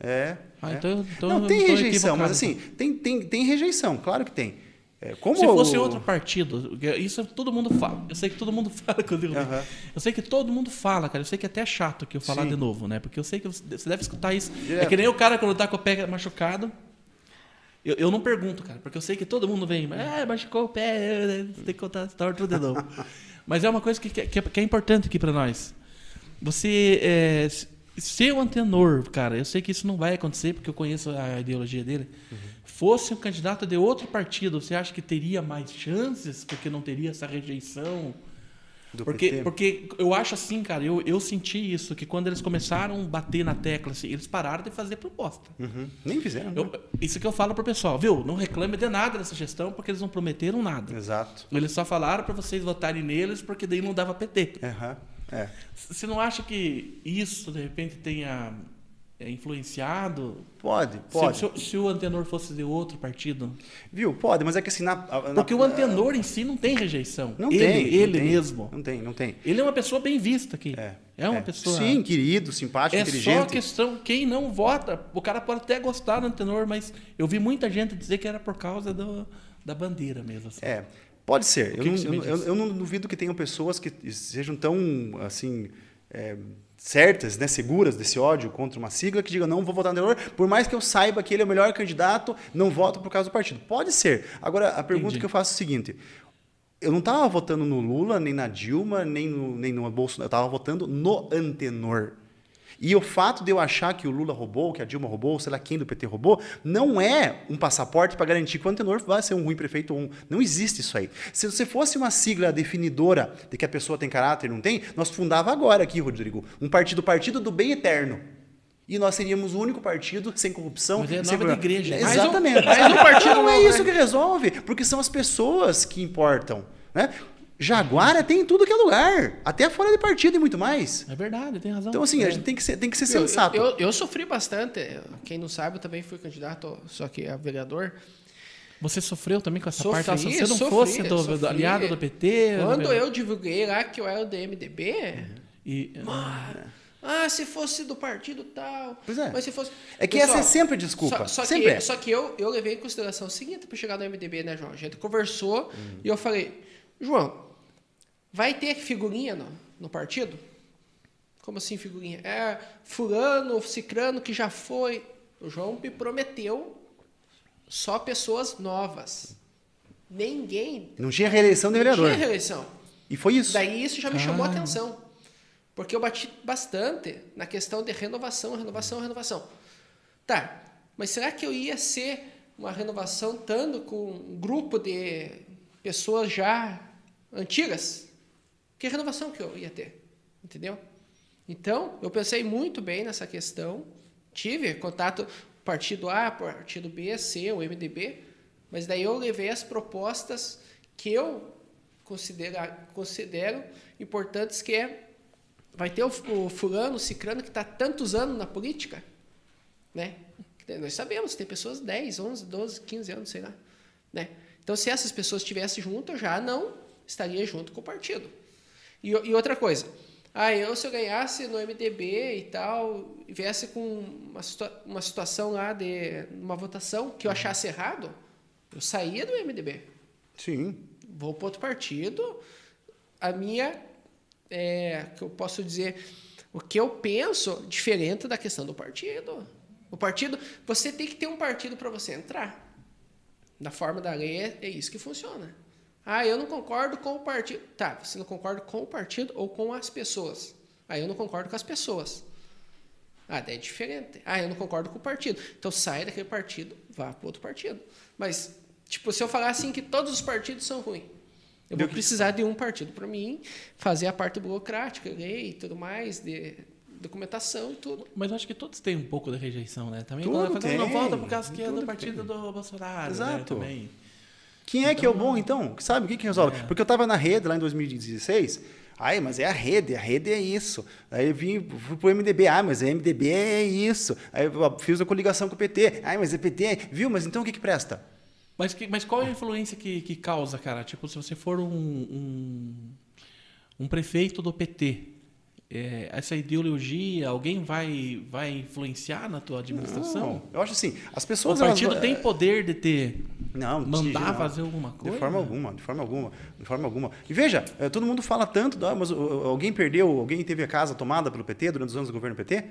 É. Ah, é. então, então não, tem rejeição, mas assim, tem, tem, tem rejeição, claro que tem. É, como Se fosse o- outro partido, isso todo mundo fala. Eu sei que todo mundo fala quando eu Aham. Eu sei que todo mundo fala, cara. Eu sei que é até chato que eu falar Sim. de novo, né? Porque eu sei que você deve escutar isso. É Direto. que nem o cara quando tá com o pé machucado. Eu, eu não pergunto, cara, porque eu sei que todo mundo vem, ah, machucou o pé, tem que contar a história tudo de novo. Mas é uma coisa que, que, é, que é importante aqui pra nós. Você é, s- ser um antenor, cara, eu sei que isso não vai acontecer, porque eu conheço a ideologia dele. Fosse um candidato de outro partido, você acha que teria mais chances, porque não teria essa rejeição? do Porque, PT. porque eu acho assim, cara, eu, eu senti isso, que quando eles começaram a bater na tecla, assim, eles pararam de fazer proposta. Uhum. Nem fizeram. né? Eu- isso que eu falo pro pessoal, viu? Não reclame de nada dessa gestão, porque eles não prometeram nada. Exato. Eles só falaram para vocês votarem neles, porque daí não dava PT. Aham. É. Você não acha que isso, de repente, tenha é, influenciado? Pode, Se- pode. Se, o- se o antenor fosse de outro partido? Viu? Pode, mas é que assim, na, na- Porque o antenor em si não tem rejeição. Não ele, tem. não ele tem, mesmo. Não tem, não tem. Ele é uma pessoa bem vista aqui. É. uma é. pessoa. Sim, querido, simpático, É só inteligente. questão, quem não vota, o cara pode até gostar do antenor, mas eu vi muita gente dizer que era por causa do, da bandeira mesmo. assim. É, pode ser. Eu não, eu, eu- eu não duvido que tenham pessoas que sejam tão assim é, certas, né, seguras desse ódio contra uma sigla que digam não vou votar no anterior, por mais que eu saiba que ele é o melhor candidato, não voto por causa do partido. Pode ser. Agora a pergunta Entendi. que eu faço é a seguinte: eu não estava votando no Lula, nem na Dilma, nem no, nem no Bolsonaro, eu estava votando no antenor. E o fato de eu achar que o Lula roubou, que a Dilma roubou, sei lá quem do PT roubou, não é um passaporte para garantir que o antenor vai ser um ruim prefeito ou um. Não existe isso aí. Se você fosse uma sigla definidora de que a pessoa tem caráter e não tem, nós fundava agora aqui, Rodrigo, um partido, Partido do Bem Eterno. E nós seríamos o único partido sem corrupção. Mas é sem nova de problema. igreja. Mais um- Exatamente. mais um partido não é isso né? que resolve, porque são as pessoas que importam. Né? Jaguara tem em tudo que é lugar, até fora de partido e muito mais. É verdade, tem razão. Então, assim, É. a gente tem que ser, tem que ser Eu- sensato. Eu, eu sofri bastante. Quem não sabe, eu também fui candidato, só que a vereador. Você sofreu também com essa Sofri, parte? Se você não sofri, fosse do, do sofri. aliado do PT. Quando do- eu divulguei lá que eu era do MDB, E, ah, se fosse do partido tal. Pois é. Mas se fosse. É que Pessoal, essa é sempre desculpa. Só, só sempre que, é. só que eu, eu levei em consideração o seguinte para chegar no MDB, né, João? A gente conversou Hum. e eu falei, João, vai ter figurinha no, no partido? Como assim figurinha? É fulano, cicrano que já foi. O João me prometeu só pessoas novas. Ninguém. Não tinha reeleição de Não vereador. tinha reeleição. E foi isso. Daí isso já me chamou a atenção. Porque eu bati bastante na questão de renovação, renovação, renovação. Tá, mas será que eu ia ser uma renovação estando com um grupo de pessoas já antigas? Que renovação que eu ia ter? Entendeu? Então, eu pensei muito bem nessa questão. Tive contato partido A, partido B, C, o MDB, mas daí eu levei as propostas que eu considera, considero importantes, que é vai ter o, o fulano, o cicrano que está tantos anos na política, né? Nós sabemos, tem pessoas 10, 11, 12, 15 anos, sei lá, né? Então, se essas pessoas estivessem junto, eu já não estaria junto com o partido. E, e outra coisa, ah, eu se eu ganhasse no MDB e tal, e viesse com uma, situa uma situação lá de uma votação que eu achasse errado, eu saía do MDB. Sim. Vou para outro partido. A minha, é, que eu posso dizer, o que eu penso diferente da questão do partido. O partido, você tem que ter um partido para você entrar. Na forma da lei é, é isso que funciona. Ah, eu não concordo com o partido. Tá, você não concorda com o partido ou com as pessoas? Ah, eu não concordo com as pessoas. Ah, daí é diferente. Ah, eu não concordo com o partido. Então sai daquele partido, vá para outro partido. Mas, tipo, se eu falar assim que todos os partidos são ruins, eu vou precisar de um partido para mim fazer a parte burocrática, lei e tudo mais, de documentação e tudo. Mas eu acho que todos têm um pouco de rejeição, né? Também Tudo quando tem, não volta por causa que é do partido tem. do Bolsonaro, né? Exato. Também. Quem é que é o bom, então? Sabe o que, que resolve? Porque eu estava na rede lá em 2016. Ai, mas é a rede, a rede é isso. Aí eu vim, fui pro MDB, ah, mas a MDB é isso. Aí eu fiz a coligação com o PT. Ai, mas é PT, viu? Mas então o que, que presta? Mas, que- mas qual é a influência que, que causa, cara? Tipo, se você for um, um, um prefeito do PT, é, essa ideologia, alguém vai, vai influenciar na tua administração? Não, eu acho assim, as O pessoas... partido elas- tem poder de ter, Não, mandar não. fazer alguma coisa? De forma alguma, de forma alguma, de forma alguma. E veja, eh, todo mundo fala tanto, ah, mas alguém perdeu, alguém teve a casa tomada pelo PT durante os anos do governo PT?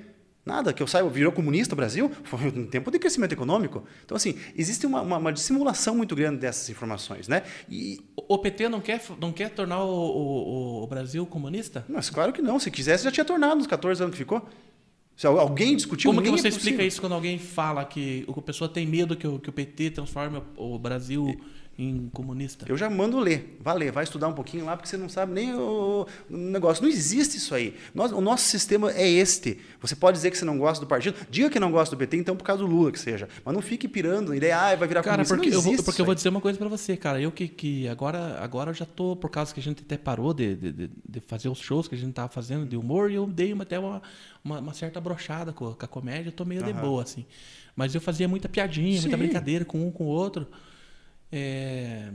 Nada, que eu saiba, virou comunista o Brasil? Foi um tempo de crescimento econômico. Então, assim, existe uma, uma, uma dissimulação muito grande dessas informações, né? E, O PT não quer, não quer tornar o, o- o Brasil comunista? mas claro que não, se quisesse já tinha tornado nos 14 anos que ficou. Se al- alguém discutiu... Como que você é explica isso quando alguém fala que a pessoa tem medo que o, que o PT transforme o Brasil em comunista? Eu já mando ler. Vai ler, vai estudar um pouquinho lá, porque você não sabe nem o, negócio. Não existe isso aí. Nós- o nosso sistema é este. Você pode dizer que você não gosta do partido, diga que não gosta do PT, então por causa do Lula que seja. Mas não fique pirando ideia, ah, vai virar Cara, comunista. porque, eu vou, porque eu vou dizer uma coisa pra você, cara. Eu que, que agora, agora eu já tô, por causa que a gente até parou de, de, de- de fazer os shows que a gente tava fazendo de humor, e eu dei uma, até uma, uma, uma certa brochada com, com a comédia, eu tô meio de Aham. boa, assim. Mas eu fazia muita piadinha, muita Sim. brincadeira com um com o outro. É,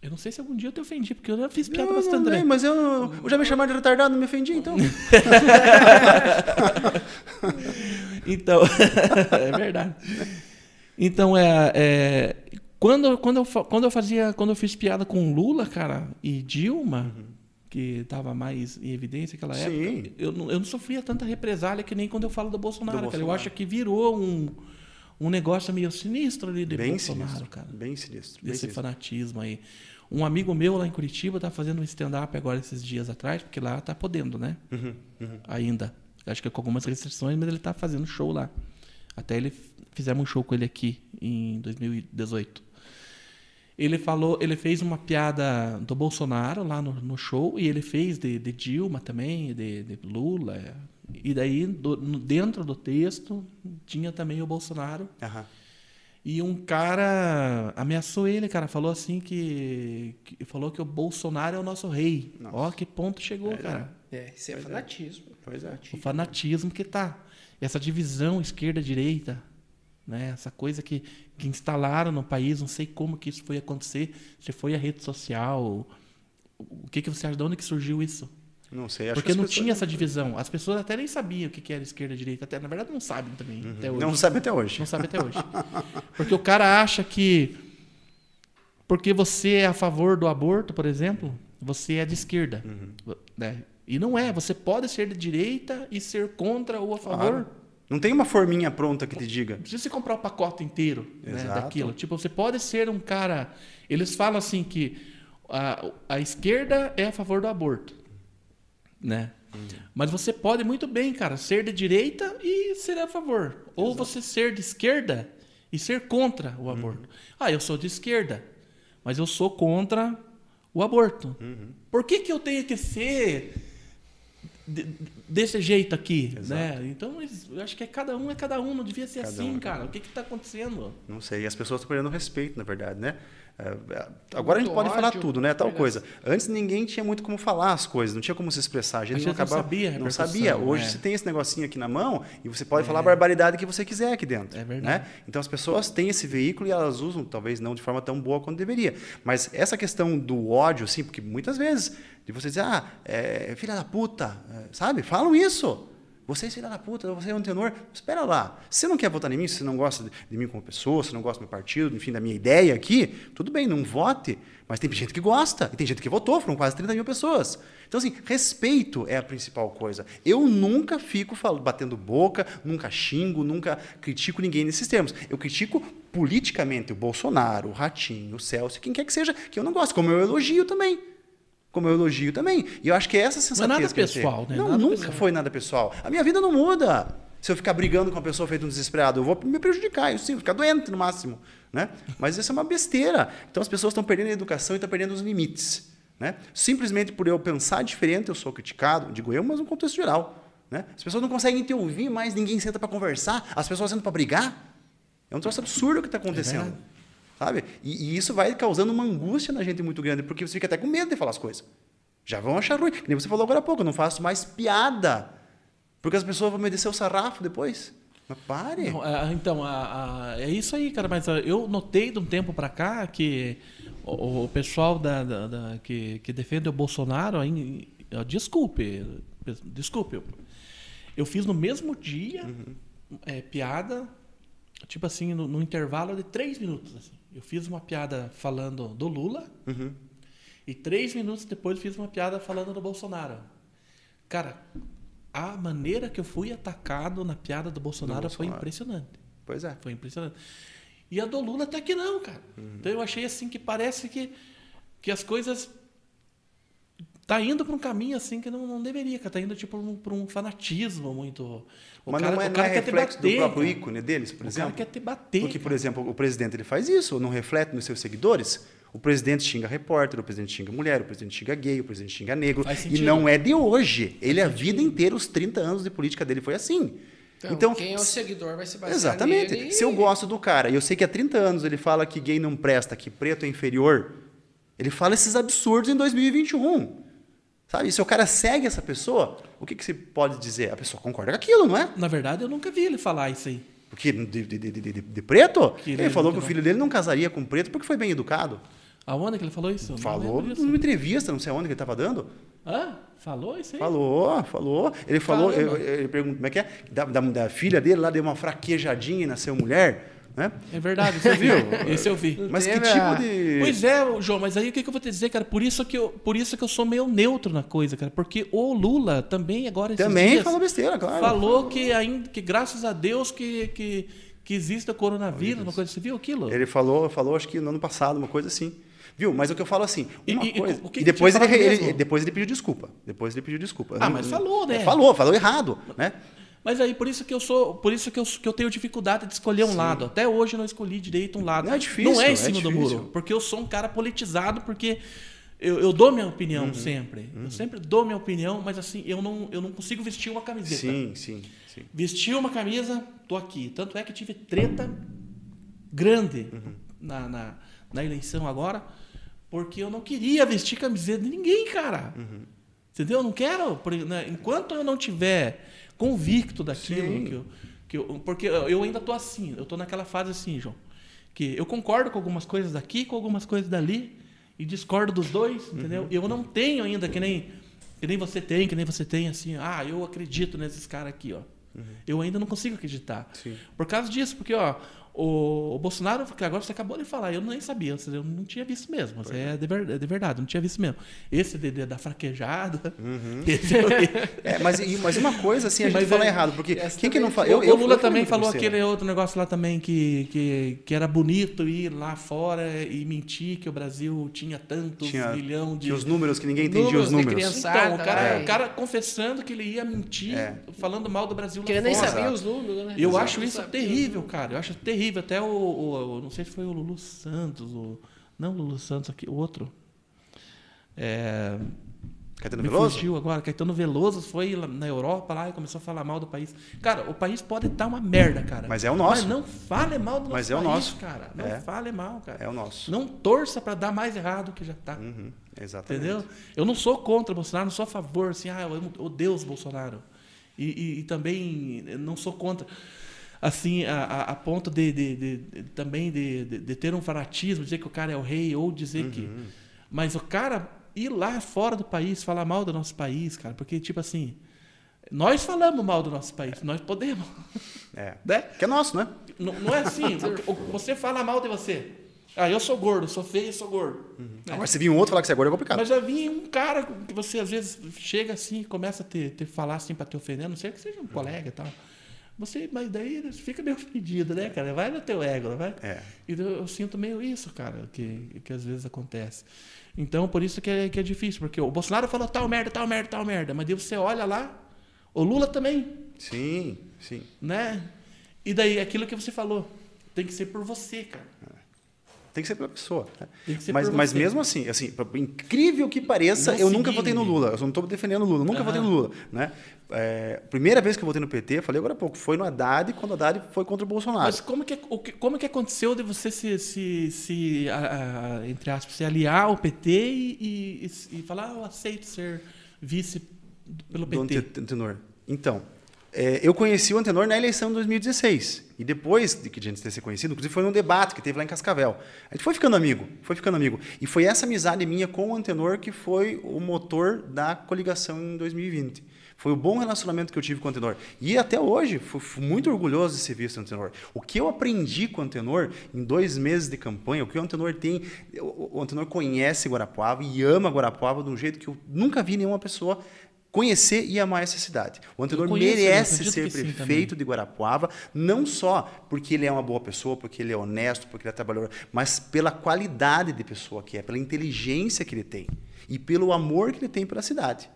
Eu não sei se algum dia eu te ofendi, porque eu já fiz piada Não, bastante, não, mas eu, eu já me chamaram de retardado, não me ofendi, então. Então, é verdade. Então, é, é, quando, quando, eu, quando eu fazia, quando eu fiz piada com Lula, cara, e Dilma, que estava mais em evidência naquela Uhum. Sim. época, eu, não- eu não sofria tanta represália que nem quando eu falo do Bolsonaro, Do cara. Eu Bolsonaro. acho que virou um, um negócio meio sinistro ali de bem Bolsonaro, sinistro, cara. Bem sinistro. Bem Desse sinistro. fanatismo aí. Um amigo meu lá em Curitiba tá fazendo um stand-up agora esses dias atrás, porque lá tá podendo, né? Uhum, uhum. ainda. Acho que é com algumas restrições, mas ele tá fazendo show lá. Até ele fizemos um show com ele aqui em 2018. Ele falou, ele fez uma piada do Bolsonaro lá no, no show e ele fez de, de Dilma também, de, de Lula. E daí do- no- dentro do texto tinha também o Bolsonaro Aham. e um cara ameaçou ele, cara, falou assim que, que falou que o Bolsonaro é o nosso rei. Nossa. Ó, que ponto chegou, cara É, isso é fanatismo. Pois é. o fanatismo que tá. Essa divisão esquerda-direita, né? essa coisa que, que instalaram no país, não sei como que isso foi acontecer, se foi a rede social, o que, que você acha, de onde que surgiu isso? Não sei, acho Porque que não pessoas- tinha essa divisão. As pessoas até nem sabiam o que, era esquerda-direita, até na verdade não sabem também, até hoje. Uhum. Não sabe até hoje. Não sabe até hoje. Porque o cara acha que porque você é a favor do aborto, por exemplo, você é de esquerda. Uhum. Né? E não é. Você pode ser de direita e ser contra ou a favor. Claro. Não tem uma forminha pronta que te diga. Não precisa você comprar o pacote inteiro né, daquilo. Tipo, você pode ser um cara. Eles falam assim que a, a esquerda é a favor do aborto. Né? Mas você pode muito bem, cara, ser de direita e ser a favor. Ou você ser de esquerda e ser contra o aborto. Ah, eu sou de esquerda, mas eu sou contra o aborto. Por que, que eu tenho que ser de- desse jeito aqui? Né? Então, eu acho que é cada um é cada um, não devia ser Cada assim, um é cara. um. O que está acontecendo? Não sei. E as pessoas estão perdendo respeito, na verdade, né? É, é, Agora a gente pode falar ódio, tudo, né? Tal verdade. coisa. Antes ninguém tinha muito como falar as coisas, não tinha como se expressar. A gente, A gente não não acabava, sabia a não sabia. Hoje é. você tem esse negocinho aqui na mão e você pode falar a barbaridade que você quiser aqui dentro. É verdade. Né? Então as pessoas têm esse veículo e elas usam, talvez não de forma tão boa quanto deveria. Mas essa questão do ódio, assim, porque muitas vezes de você dizer, ah, é, filha da puta, é, sabe? Falam isso. Você é filha da puta, você é um tenor. Espera lá. Você não quer votar em mim, você não gosta de, mim como pessoa, se não gosta do meu partido, enfim, da minha ideia aqui, tudo bem, não vote. Mas tem gente que gosta, e tem gente que votou, foram quase 30 mil pessoas. Então, assim, respeito é a principal coisa. Eu nunca fico fal- batendo boca, nunca xingo, nunca critico ninguém nesses termos. Eu critico politicamente o Bolsonaro, o Ratinho, o Celso, quem quer que seja, que eu não gosto, como eu elogio também. Como eu elogio também. E eu acho que é essa nada que eu tenho. pessoal, né? Não, Nada nunca pessoal. foi nada pessoal. A minha vida não muda. Se eu ficar brigando com uma pessoa feita um desesperado, eu vou me prejudicar, eu sim, vou ficar doente no máximo. Né? Mas isso é uma besteira. Então as pessoas estão perdendo a educação e estão perdendo os limites. Né? Simplesmente por eu pensar diferente, eu sou criticado, digo eu, mas no contexto geral. Né? As pessoas não conseguem te ouvir mais, ninguém senta para conversar, as pessoas sentam para brigar. É um troço absurdo o que está acontecendo. verdade. Sabe? E, e isso vai causando uma angústia na gente muito grande, porque você fica até com medo de falar as coisas. Já vão achar ruim. Que nem você falou agora há pouco, eu não faço mais piada. Porque as pessoas vão me descer o sarrafo depois. Mas pare. Não, ah, então, a- a- é isso aí, cara. Mas ah, eu notei de um tempo pra cá que o, o pessoal da, da- da- que, que defende o Bolsonaro, aí, desculpe, desculpe. eu- fiz no mesmo dia é, piada, tipo assim, no, no intervalo de três minutos. assim. Eu fiz uma piada falando do Lula Uhum. e três minutos depois fiz uma piada falando do Bolsonaro. Cara, a maneira que eu fui atacado na piada do Bolsonaro, foi Bolsonaro. impressionante. Pois é. Foi impressionante. E a do Lula até que não, cara. Então eu achei assim que parece que, que as coisas tá indo para um caminho assim que não, não deveria, cara. Tá indo tipo para um, pra um fanatismo muito. O Mas cara, não é, o não cara é quer te reflexo bater, do próprio cara. ícone deles, por o exemplo? cara quer te bater. Porque, por cara. exemplo, o presidente ele faz isso, não reflete nos seus seguidores. O presidente xinga repórter, o presidente xinga mulher, o presidente xinga gay, o presidente xinga negro. E não é de hoje. Ele, a vida inteira, os 30 anos de política dele foi assim. Então, quem é o seguidor vai se basear Exatamente. nele. Se eu gosto do cara e eu sei que há 30 anos ele fala que gay não presta, que preto é inferior, ele fala esses absurdos em 2021. Sabe? E se o cara segue essa pessoa, o que, que se pode dizer? A pessoa concorda com aquilo, não é? Na verdade, eu nunca vi ele falar isso aí. Porque de, de, de, de, de preto, Que ele, ele falou não- que o filho dele não casaria com preto porque foi bem educado. Aonde que ele falou isso? Não Falou numa entrevista, não sei onde que ele estava dando. Hã? Falou isso aí? Falou, falou. Ele falou, Caramba. ele, ele pergunta como é que é? Da, da, da filha dele lá deu uma fraquejadinha e nasceu mulher. Né? É verdade, você viu? Esse eu vi. Mas que tipo de. Pois é, João, mas aí o que, que eu vou te dizer, cara? Por isso que eu, por isso que eu sou meio neutro na coisa, cara. Porque o Lula também agora esses Também dias, falou besteira, claro. falou que ainda que graças a Deus que, que, que existe o coronavírus, uma coisa. Você viu aquilo? Ele falou, falou, acho que no ano passado, uma coisa assim. Viu? Mas o que eu falo assim, E- uma e- e coisa. o que e que depois ele, ele- depois ele pediu desculpa. Depois ele pediu desculpa. Ah, mas falou, né? É, Falou, falou errado, né? Mas aí por isso que eu sou, por isso que eu, que eu tenho dificuldade de escolher um lado. Até hoje eu não escolhi direito um lado. Não, é difícil, Não é é em cima do difícil. muro, porque eu sou um cara politizado, porque eu, eu dou minha opinião Uhum. sempre. Eu sempre dou minha opinião, mas assim eu não, eu não consigo vestir uma camiseta. Sim, sim, sim. Vestiu uma camisa, tô aqui. Tanto é que tive treta grande na, na, na eleição agora, porque eu não queria vestir camiseta de ninguém, cara. Entendeu? Eu não quero. né, Enquanto eu não tiver convicto daquilo, que eu, que eu- porque eu ainda tô assim, eu tô naquela fase assim, João, que eu concordo com algumas coisas daqui, com algumas coisas dali, e discordo dos dois, entendeu? Eu não tenho ainda que nem que nem você tem, que nem você tem assim, ah, eu acredito nesses caras aqui, ó. Eu ainda não consigo acreditar. Sim. Por causa disso, porque ó, O, o Bolsonaro, que agora você acabou de falar, eu nem sabia, eu não tinha visto mesmo. Isso é de, ver- é de verdade, não tinha visto mesmo. Esse de, de- da fraquejada. esse eu- É, mas, mas uma coisa assim, a gente Mas fala é- errado, porque quem que não fala? o, o Lula eu também falou aquele outro negócio lá também que, que, que era bonito ir lá fora e mentir que o Brasil tinha tantos Tinha- milhões de. Tinha os números que ninguém entendia Números os números. criança. Então, o cara, É. o cara confessando que ele ia mentir, É. falando mal do Brasil lá Porque ele nem fora. sabia os números, né? Eu Exato. acho isso terrível, cara. Eu acho terrível. Até o, o- o- não sei se foi o Lulu Santos, o, não o Lulu Santos, aqui, o outro. É, Caetano me Veloso? fugiu agora. Caetano Veloso foi na Europa lá e começou a falar mal do país. Cara, o país pode estar uma merda, cara. Mas é o nosso. Mas não fale mal do nosso Mas é o país, nosso. cara. Não É. fale mal, cara. É o nosso. Não torça para dar mais errado que já tá. Uhum, exatamente. Entendeu? Eu não sou contra o Bolsonaro, não sou a favor, assim, ah, eu odeio os Bolsonaro. E, e- e também não sou contra, assim, a, a- a ponto de, de- de- de- também de, ter um fanatismo, dizer que o cara é o rei, ou dizer que. Uhum. Mas o cara ir lá fora do país, falar mal do nosso país, cara, porque, tipo assim, nós falamos mal do nosso país, nós podemos. É. Né? Que é nosso, né? Não, não é assim, você fala mal de você. Ah, eu sou gordo, sou feio, sou gordo. Agora, se vir um outro falar que você é gordo, é complicado. Mas já vi um cara que você às vezes chega assim e começa a te, te falar assim para te ofender, não sei que seja um colega e tal. Você, mas daí fica meio ofendido, né, cara? Vai no teu ego, vai? É. E eu, eu sinto meio isso, cara, que, que às vezes acontece. Então, por isso que é, que é difícil, porque o Bolsonaro falou tal merda, tal merda, tal merda, mas daí você olha lá, o Lula também, Sim, sim. né? E daí aquilo que você falou, tem que ser por você, cara. Tem que ser pela pessoa. né? Tem que ser mas, mas você. mesmo assim, assim, por incrível que pareça, Não eu nunca votei no. Lula. Eu não estou defendendo o Lula. Nunca Aham. votei no Lula. Né? É, primeira vez que eu votei no PT, falei agora há pouco, foi no Haddad, quando o Haddad foi contra o Bolsonaro. Mas como que, que- como que aconteceu de você se, se, se a- a- entre aspas, se aliar ao PT e, e, e falar, ah, eu aceito ser vice pelo do PT? Ante- Antenor. Então, é, eu conheci o Antenor na eleição de 2016. E depois de que a gente ter se conhecido, inclusive foi num debate que teve lá em Cascavel. A gente foi ficando amigo, foi ficando amigo. E foi essa amizade minha com o Antenor que foi o motor da coligação em 2020. Foi o bom relacionamento que eu tive com o Antenor. E até hoje, fui, muito orgulhoso de ser visto Antenor. O que eu aprendi com o Antenor em dois meses de campanha, o que o Antenor tem. O Antenor conhece Guarapuava e ama Guarapuava de um jeito que eu nunca vi nenhuma pessoa conhecer e amar essa cidade. O Antenor conheço, merece ser que sim prefeito de Guarapuava, não só porque ele é uma boa pessoa, porque ele é honesto, porque ele é trabalhador, mas pela qualidade de pessoa que é, pela inteligência que ele tem e pelo amor que ele tem pela cidade.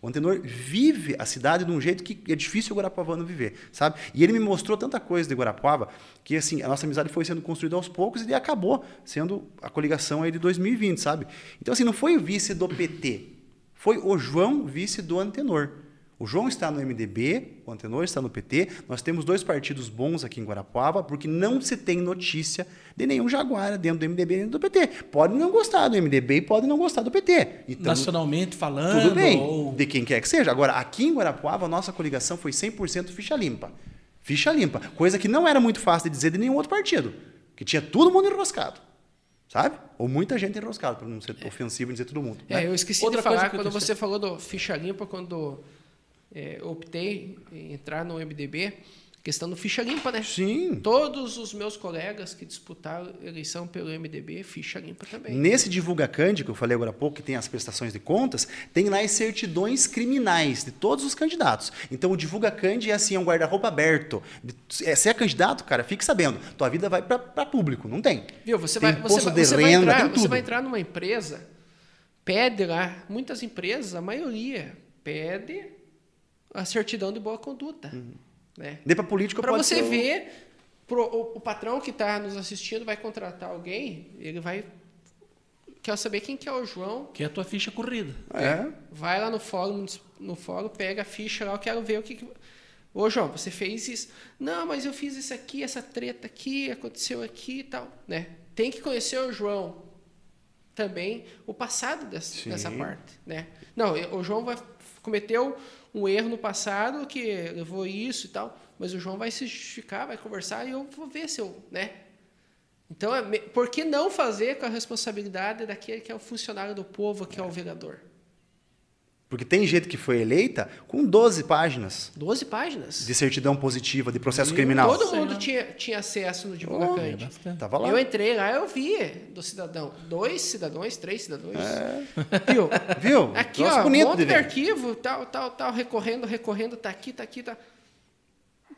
O Antenor vive a cidade de um jeito que é difícil o guarapuavano viver, sabe? E ele me mostrou tanta coisa de Guarapuava que assim, a nossa amizade foi sendo construída aos poucos e acabou sendo a coligação aí de 2020, sabe? Então assim, não foi o vice do PT, foi o João, vice do Antenor. O João está no MDB, o Antenor está no PT. Nós temos dois partidos bons aqui em Guarapuava, porque não se tem notícia de nenhum Jaguara dentro do MDB e dentro do PT. Pode não gostar do MDB e pode não gostar do PT. Então, Nacionalmente falando, tudo bem, ou... de quem quer que seja. Agora, aqui em Guarapuava, a nossa coligação foi 100% ficha limpa. Ficha limpa. Coisa que não era muito fácil de dizer de nenhum outro partido. Que tinha todo mundo enroscado. Sabe? Ou muita gente enroscada, para não ser ofensivo e dizer todo mundo. É, né? eu esqueci Outra de falar, quando você falou do ficha limpa, quando é, optei em entrar no MDB, questão do ficha limpa, né? Sim. Todos os meus colegas que disputaram eleição pelo MDB, ficha limpa também. Nesse Divulga Cande, que eu falei agora há pouco, que tem as prestações de contas, tem lá as certidões criminais de todos os candidatos. Então, o Divulga Cande é assim, é um guarda-roupa aberto. É, Se é candidato, cara, fique sabendo, tua vida vai para público, não tem. Viu? Você Tem vai, você, vai, de você vai renda, entrar, tem você vai entrar numa empresa, pede lá, muitas empresas, a maioria, pede a certidão de boa conduta. Né? Daí para político Para você ser ver, pro- o, o patrão que está nos assistindo vai contratar alguém, ele vai. Quer saber quem que é o João? Que é a tua ficha corrida. É. Vai lá no fórum, no fórum, pega a ficha lá, eu quero ver o que. que... Ô, João, você fez isso? Não, mas eu fiz isso aqui, essa treta aqui, aconteceu aqui e tal. Né? Tem que conhecer o João também, o passado dessa, dessa parte. Né? Não, o João vai, cometeu um erro no passado que levou isso e tal, mas o João vai se justificar, vai conversar e eu vou ver se eu. Né? Então, é por que não fazer com a responsabilidade daquele que é o funcionário do povo, que é o vereador? Porque tem gente que foi eleita com 12 páginas 12 páginas. de certidão positiva, de processo Meu criminal. Todo mundo tinha, tinha acesso no Divulgacante. bastante. Tava lá. eu entrei lá, eu vi do cidadão. Dois cidadãos, três cidadãos. É. Viu? Viu? Aqui, Troço ó, bonito monte de de arquivo, tal, tal, tal, recorrendo, recorrendo, tá aqui, tá aqui, tá.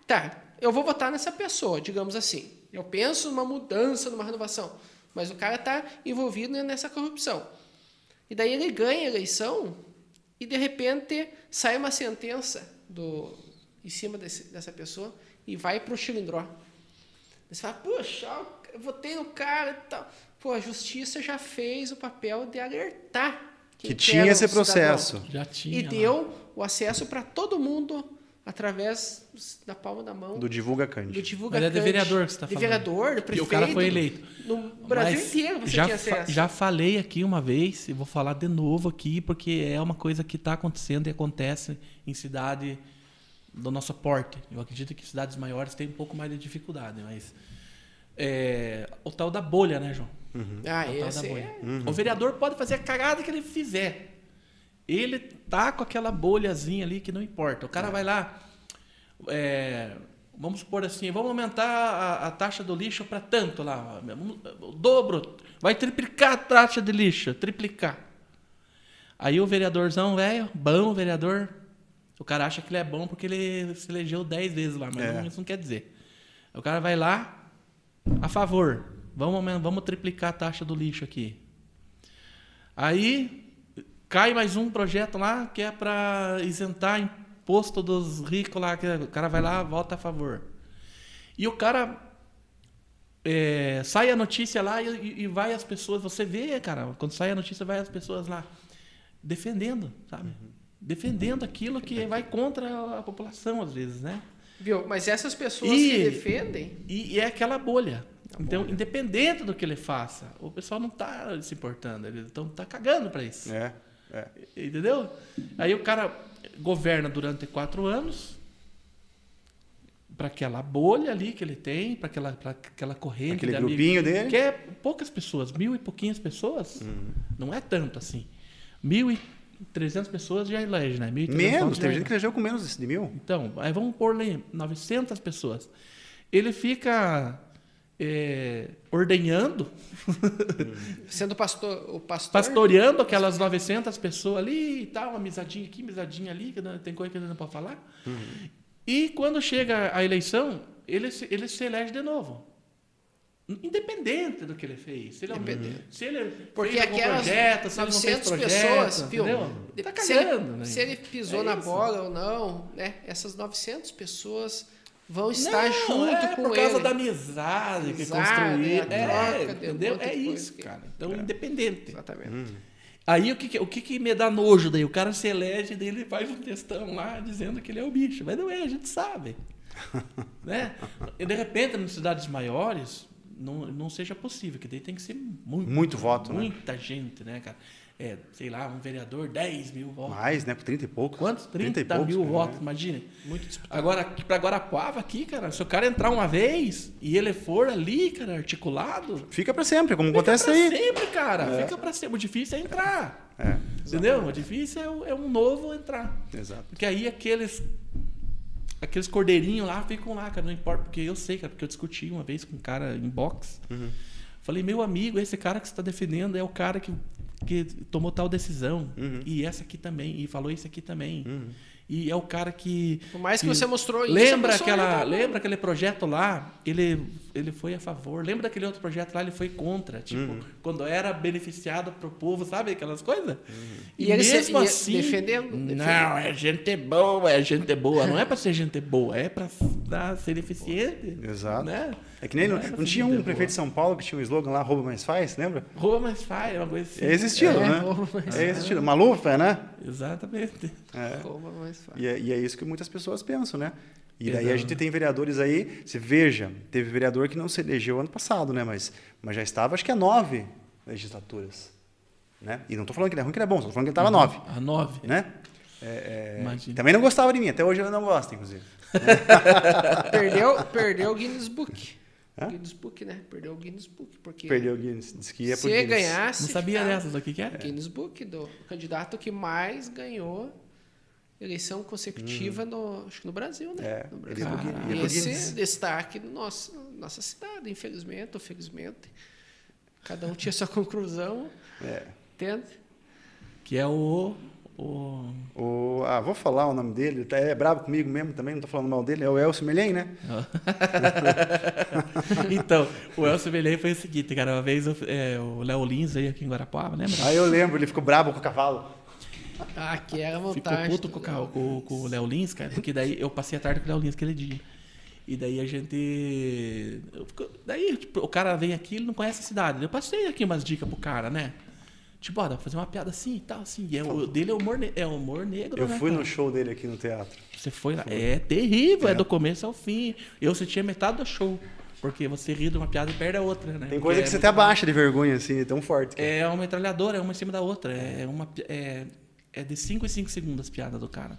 Tá, eu vou votar nessa pessoa, digamos assim. Eu penso numa mudança, numa renovação. Mas o cara tá envolvido nessa corrupção. E daí ele ganha a eleição e de repente sai uma sentença do, em cima desse- dessa pessoa e vai pro chilindró. Você fala, poxa, eu votei no cara e tal. Pô, a justiça já fez o papel de alertar Que tinha o esse cidadão. processo. Já tinha. E lá. deu o acesso para todo mundo através da palma da mão Do Divulga do Cândido. divulgador. Mas é de vereador que você tá De falando. vereador, do E prefeito. o cara foi eleito. No Brasil Mas inteiro você já tinha acesso. já falei aqui uma vez e vou falar de novo aqui porque é uma coisa que está acontecendo e acontece em cidade do nosso porte. Eu acredito que cidades maiores têm um pouco mais de dificuldade, mas é, o tal da bolha, né, João? Ah, É o tal esse da é... bolha. O vereador pode fazer a cagada que ele fizer. Ele tá com aquela bolhazinha ali que não importa. O cara vai lá, é, vamos supor assim, vamos aumentar a, a taxa do lixo para tanto lá, o dobro, vai triplicar a taxa de lixo, triplicar. Aí o vereadorzão, velho, bom vereador, o cara acha que ele é bom porque ele se elegeu 10 vezes lá, mas É. não- isso não quer dizer. O cara vai lá, a favor, vamos, vamos triplicar a taxa do lixo aqui. Aí cai mais um projeto lá que é para isentar imposto dos ricos lá, que o cara vai lá, vota a favor. E o cara é, sai a notícia lá e, e vai as pessoas, você vê, cara, quando sai a notícia, vai as pessoas lá defendendo, sabe? Defendendo aquilo que vai contra a população, às vezes, né? Viu? Mas essas pessoas E- que defendem... E, e é aquela bolha. Então, independente do que ele faça, o pessoal não está se importando, eles estão tá cagando para isso. É, é. Entendeu? Aí o cara governa durante quatro anos para aquela bolha ali que ele tem, para aquela, pra aquela corrente Aquele de grupinho dele. Que é poucas pessoas, mil e pouquinhas pessoas. Não é tanto assim. Mil e trezentas pessoas já elege, né? 1.300 Menos, teve é. gente que elegeu com menos de mil. Então, aí vamos pôr ali 900 pessoas. Ele fica é, ordenhando, Sendo pastor, o pastor... pastoreando aquelas 900 pessoas ali e tal, uma misadinha aqui, misadinha ali, que não- tem coisa que não pode falar. E quando chega a eleição, ele se, ele se elege de novo. Independente do que ele fez. Se ele, Independente. se ele Porque fez aquelas projeto, se ele não fez 900 projeto, pessoas, viu? Tá se, cagando, ele, né? se ele pisou É na bola ou não, né? Essas 900 pessoas vão estar Não, junto é com por causa ele. da amizade que construíram. a É, troca um entendeu? É isso, que- cara. Então, independente. Exatamente. Aí o que, que- o que, que me dá nojo daí? O cara se elege e ele faz um textão lá dizendo que ele é o bicho. Mas não é, a gente sabe. né? E de repente, nas cidades maiores, não, não seja possível, que daí tem que ser muito, Muito voto, né? muita gente, né, cara? É, sei lá, um vereador, 10 mil votos. Mais, né? Por 30 e poucos. Quantos? 30, e poucos, mil votos, imagine. Muito disputado. Agora, pra Guarapuava, aqui, cara, se o cara entrar uma vez e ele for ali, cara, articulado, Fica pra sempre, como fica acontece pra aí. sempre, cara. Fica pra sempre. O difícil é entrar. É, Entendeu? O difícil é, é um novo entrar. exato. Porque aí aqueles. Aqueles cordeirinhos lá ficam lá, cara. Não importa. Porque eu sei, cara. Porque eu discuti uma vez com um cara em box. Falei, meu amigo, esse cara que você está defendendo é o cara que, que tomou tal decisão. E essa aqui também. E falou isso aqui também. E é o cara que. Por mais que você mostrou isso, Lembra, aquela, tá- lembra aquele projeto lá? Ele, ele foi a favor. Lembra daquele outro projeto lá? Ele foi contra. Tipo, quando era beneficiado pro povo, sabe? Aquelas coisas. E ele se- mesmo e assim. defendendo- Não, é gente boa, é gente boa. Não é pra ser gente boa, é pra ser eficiente. Exato. Né? É que nem. Não, é não ser tinha um prefeito de boa. São Paulo que tinha um slogan lá, rouba mais faz, lembra? Rouba, mas faz, é uma coisa assim. É esse estilo, É, né? rouba mais É esse estilo. Malufa, né? Exatamente. É. Rouba mais fácil. E é, e é isso que muitas pessoas pensam, né? E daí a gente tem vereadores aí, você veja, teve vereador que não se elegeu ano passado, né? Mas, mas já estava, acho que há nove legislaturas. Né? E não estou falando que ele é ruim, que ele é bom, estou falando que ele estava nove. A nove. Né? É, é, Imagina. também não gostava de mim, até hoje ele não gosta, inclusive. Perdeu, perdeu o Guinness Book. Hã? Guinness Book, né? Perdeu o Guinness Book. Porque Perdeu o Guinness. Disse que ia pro se Guinness. ganhasse. Não sabia ficava- dessas aqui que é? Guinness Book, do candidato que mais ganhou eleição consecutiva no, acho que no Brasil, né? É, no Brasil. ia pro Esse Guinness. destaque da nossa, nossa cidade, infelizmente ou felizmente. Cada um tinha sua conclusão, É. entende? Que é o. o... O, ah, vou falar o nome dele, tá- é bravo comigo mesmo também, não tô falando mal dele, é o Elcio Melhem, né? então, o Elcio Belém foi o seguinte, cara. Uma vez eu- é, o Léo Lins veio aqui em Guarapuava, lembra? Aí eu lembro, ele ficou bravo com o cavalo. Ah, que era a Ficou puto com, com- com o Léo Lins, cara, porque daí eu passei a tarde com o Léo Lins aquele dia. E daí a gente. daí tipo, o cara vem aqui, ele não conhece a cidade. Eu passei aqui umas dicas pro cara, né? Tipo, ó, dá pra fazer uma piada assim e tal, assim. E é, o dele é humor, ne- é humor negro, Eu né? fui cara? no show dele aqui no teatro. Você foi lá. É terrível, é. É. do começo ao fim. Eu sentia metade do show. Porque você ri de uma piada e perde a outra, né? Tem coisa Porque que você é até muito- abaixa de vergonha, assim, é tão forte. é. É uma metralhadora, é uma em cima da outra. É, uma, pi- é, é de 5 em 5 segundos a piada do cara.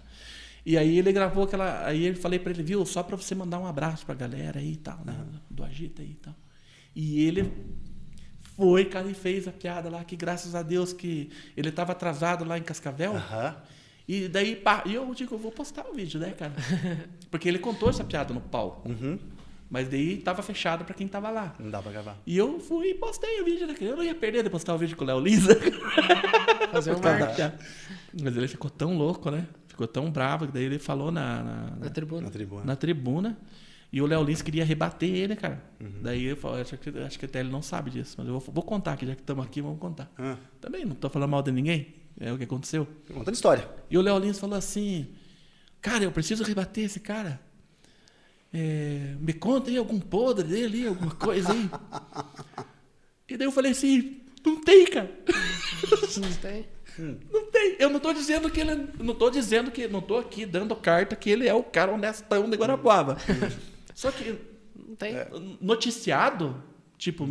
E aí ele gravou aquela. Aí eu falei pra ele, viu, só pra você mandar um abraço pra galera aí e tal, né? Do Agita aí e tal. E ele foi, cara, e fez a piada lá, que graças a Deus que ele tava atrasado lá em Cascavel. Aham. E daí, pá, e eu digo, eu vou postar o vídeo, né, cara? Porque ele contou essa piada no palco. Uhum. Mas daí tava fechado pra quem tava lá. Não dá pra gravar. E eu fui e postei o vídeo, né? Eu não ia perder de postar o vídeo com o Léo Lisa. Fazer um piada. Mas ele ficou tão louco, né? Ficou tão bravo que daí ele falou na, na, na na, tribuna. Na tribuna. na tribuna. E o Léo Lins queria rebater ele, cara. Uhum. Daí eu falei, acho que, acho que até ele não sabe disso. Mas eu vou, vou contar aqui, já que estamos aqui, vamos contar. Ah, Também não tô falando mal de ninguém. É o que aconteceu. contando história. E o Léo Lins falou assim: Cara, eu preciso rebater esse cara. É, me conta aí algum podre dele, alguma coisa aí. e daí eu falei assim: Não tem, cara. Não tem? Não tem. Eu não tô dizendo que ele. Não tô dizendo que. Não tô aqui dando carta que ele é o cara honestão de Guarapuava. Só que Não tem. noticiado, tipo,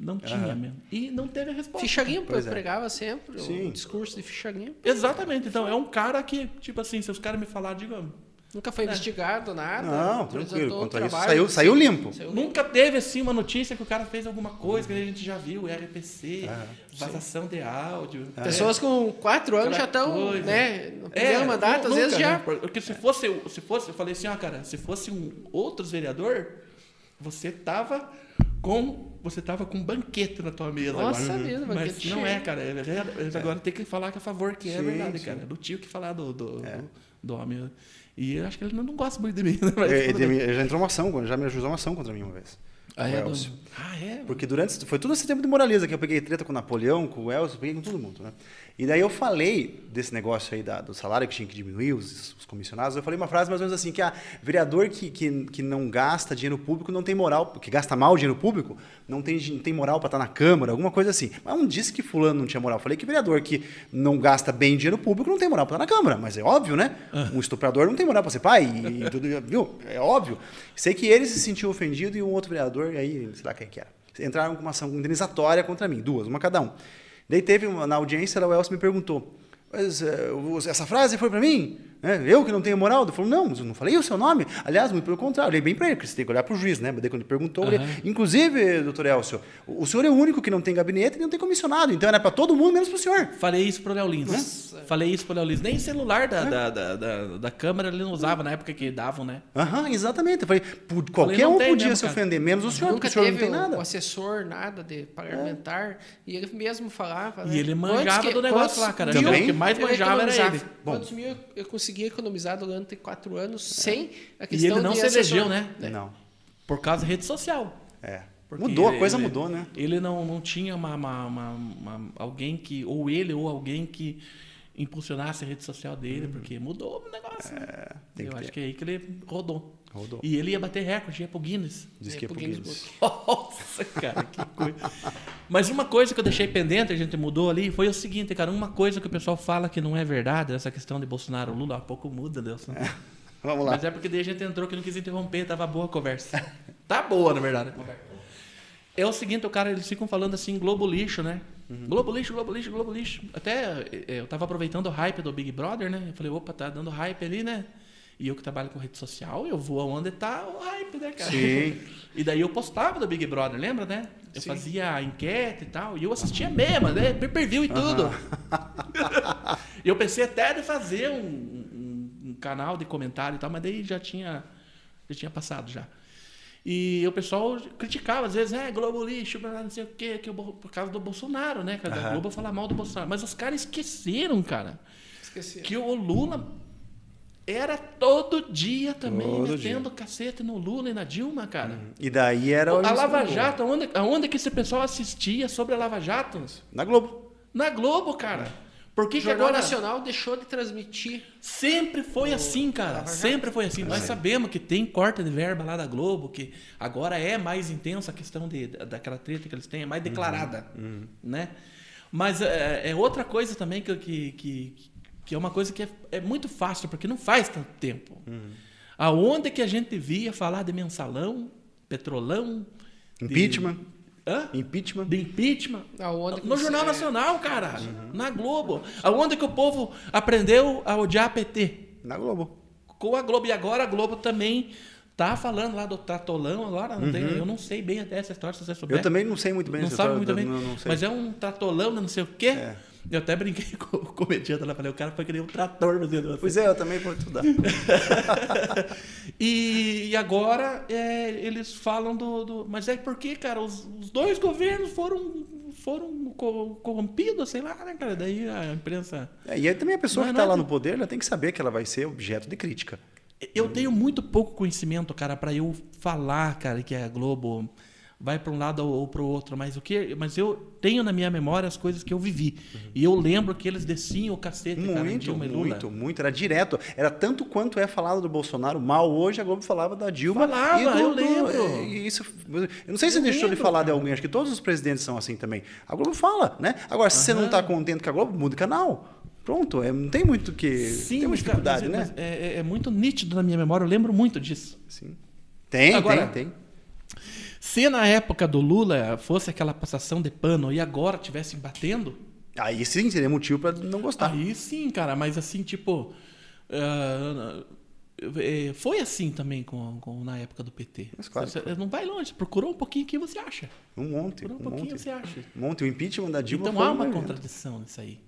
não tinha mesmo. E não teve a resposta. Ficha limpa, eu é. pregava sempre Sim. o discurso de ficha limpa. Exatamente. Então, é um cara que, tipo assim, se os caras me falarem, digam. Nunca foi investigado, nada. Não, tranquilo. Quanto a isso, saiu, sim. saiu limpo. Nunca teve assim uma notícia que o cara fez alguma coisa que a gente já viu, RPC, Aham. vazação de áudio. Pessoas com quatro anos já Aquela estão, coisa. né? No primeiro mandato, às vezes já. né? Porque se fosse, se fosse, eu falei assim, ó, cara, se fosse um outros vereador, você tava com você tava com um banquete na tua mesa Nossa, agora. mesmo, Mas banquete não é, cara. Ele agora tem que falar que é a favor, que é Sim, verdade, sim. cara. Do tio que falar do, do, É. do, do homem. E eu acho que ele não, não gosta muito de mim, né? Mas É, Ele, ele já entrou uma ação, já me ajudou uma ação contra mim uma vez. Ah, é, Elcio. do- ah, é? Porque durante. Foi todo esse tempo de moraliza que eu peguei treta com o Napoleão, com o Elcio, peguei com todo mundo, né? E daí eu falei desse negócio aí da- do salário que tinha que diminuir, os, os comissionados. Eu falei uma frase mais ou menos assim: que a vereador que, que, que não gasta dinheiro público não tem moral, que gasta mal dinheiro público, não tem, não tem moral para estar na Câmara, alguma coisa assim. Mas não disse que Fulano não tinha moral. Eu falei que vereador que não gasta bem dinheiro público não tem moral para estar na Câmara. Mas é óbvio, né? Um estuprador não tem moral para ser pai, e, e tudo, viu? É óbvio. Sei que ele se sentiu ofendido e um outro vereador, aí, sei lá quem que era, entraram com uma ação indenizatória contra mim, duas, uma cada um. Daí teve uma, na audiência, o Elcio me perguntou: Mas eh, essa frase foi para mim? Né? Eu que não tenho moral? Ele falou: Não, mas eu não falei o seu nome. Aliás, muito pelo contrário, eu olhei bem para ele, porque você tem que olhar para o juiz, né? Mas daí quando ele perguntou, olhei, Aham. inclusive, doutor Elcio, o o senhor é o único que não tem gabinete e não tem comissionado, então era para todo mundo, menos para o senhor. Falei isso pro Léo Lins. Nossa. Falei isso pro Léo Lins. Nem celular da, da, da, da, da câmera ele não usava na época que davam, né? Aham, exatamente. Eu falei: "Pu- Qualquer não um podia mesmo, se cara. ofender, menos o senhor, porque o senhor teve não tem o, nada. o assessor, nada de parlamentar. E ele mesmo falava. né? E ele Quantos manjava que- do negócio lá, cara. Também? O que mais ele manjava era ele. Bom. Quantos mil eu consegui economizar durante quatro anos sem a E questão ele não de se assessor. elegeu, né? Não. Por causa da rede social. É. Porque Mudou, a ele- coisa ele- mudou, né? Ele não, não tinha uma, uma- uma- uma- alguém que, ou ele, ou alguém que impulsionasse a rede social dele, porque mudou o negócio. né? Uhum. tem Eu que acho ter. que é aí que ele rodou. Rodou. E ele ia bater recorde, ia pro Guinness. Diz É, que é pro pro Guinness Guinness. Nossa, cara, que coisa. Mas uma coisa que eu deixei pendente, a gente mudou ali, foi o seguinte, cara. Uma coisa que o pessoal fala que não é verdade, essa questão de Bolsonaro Lula, a pouco muda, Deus. Vamos lá. Mas é porque daí a gente entrou que não quis interromper, tava boa a conversa. tá boa, na verdade. a conversa. É o seguinte, o cara, eles ficam falando assim, Globo lixo, né? Globo lixo, Globo lixo, Globo lixo. Até eh, eu tava aproveitando o hype do Big Brother, né? Eu falei, opa, tá dando hype ali, né? E eu que trabalho com rede social, eu vou aonde tá o hype, né, cara? Sim. E daí eu postava do Big Brother, lembra, né? Eu Sim. fazia enquete e tal, e eu assistia mesmo, né? Pay per view e tudo. E eu pensei até de fazer um, um- um canal de comentário e tal, mas daí já tinha, já tinha passado já. E o pessoal criticava, às vezes, é, Globo lixo, não sei o quê, que Bo- por causa do Bolsonaro, né? Cara, a Aham. Globo fala mal do Bolsonaro. Mas os caras esqueceram, cara, Esqueci. que o Lula era todo dia também Todo metendo cacete no Lula e na Dilma, cara. E daí era A o- Lava Jato, aonde, aonde que esse pessoal assistia sobre a Lava Jato? Na Globo. Na Globo, cara. Por que, O que Jornal agora Nacional deixou de transmitir. sempre foi assim, cara? Sempre foi assim. Nós sabemos que tem corte de verba lá da Globo, que agora é mais intensa a questão de, daquela treta que eles têm, é mais declarada, né? Mas é, é outra coisa também que, que, que, que é uma coisa que é, é muito fácil, porque não faz tanto tempo. Aonde que a gente via falar de mensalão, petrolão, de- Impeachment. Hã? Impeachment. De impeachment. No Jornal Nacional, cara. Na Globo. Aonde que o povo aprendeu a odiar PT? Na Globo. Com a Globo. E agora a Globo também tá falando lá do Tratolão agora. Não tem- eu não sei bem até essa história, se você souber. Eu também não sei muito bem Não essa sabe história, muito bem. não- não sei. Mas é um tratolão, não sei o quê. É. Eu até brinquei com o comediante lá. Falei, o cara foi querer um trator fazendo assim. Pois é, eu também vou estudar. E, e agora é, eles falam do, do- Mas é porque, cara, os, os dois governos foram, foram co- corrompidos, sei lá, né, cara? Daí a imprensa. É, e aí também a pessoa é que está lá nada. no poder, ela tem que saber que ela vai ser objeto de crítica. Eu tenho muito pouco conhecimento, cara, para eu falar, cara, que a Globo vai para um lado ou para o outro, mas o que, mas eu tenho na minha memória as coisas que eu vivi. E eu lembro que eles desciam o cacete, cara, Muito, Dilma e Lula. muito, muito. Era direto. Era tanto quanto é falado do Bolsonaro mal hoje, a Globo falava da Dilma. Falava, e do, eu lembro. e isso, eu não sei se Eu deixou de lembro, falar de cara. alguém, acho que todos os presidentes são assim também. A Globo fala, né? Agora, se você não está contente com a Globo, muda de canal. Pronto, é, não tem muito que. Sim, tem mas, muita cara, dificuldade, mas- né? mas é, é- é muito nítido na minha memória, eu lembro muito disso. Sim. Tem, Agora- tem, tem. Se na época do Lula fosse aquela passação de pano e agora tivessem batendo, Aí sim seria motivo para não gostar. aí sim, cara, mas assim, tipo. eh, foi assim também com, com- na época do PT. Mas claro Você- que não vai longe, procurou um pouquinho o que você acha. Um monte. Procurou um Um pouquinho monte. você acha. Um monte. O impeachment da Dilma então há uma evento. contradição nisso aí.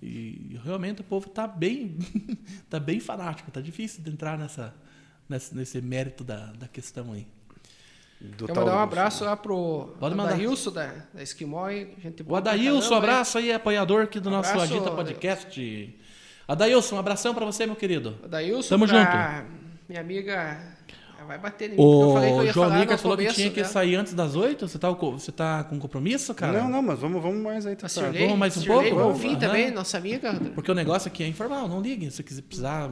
E realmente o povo tá bem, tá bem fanático, tá difícil de entrar nessa, nesse, nesse mérito da, da questão aí. Do Quero tal mandar um abraço lá pro Pode mandar. Adailson da, da Esquimó. Gente O Adailson, abraço aí, apoiador aqui do nosso Abraço, Agita Podcast. Adailson, um abração pra você, meu querido. Adailson, Tamo pra Minha amiga vai bater em mim, eu que eu O ia João no falou que começo, tinha que né? sair antes das oito. Você tá, com- você tá com compromisso, cara? Não, não, mas vamos, vamos mais aí. Tá, Cirlei, vamos mais um Cirlei pouco? Bonfim Aham. também, nossa amiga. Porque o negócio aqui é informal, não ligue. Se quiser precisar.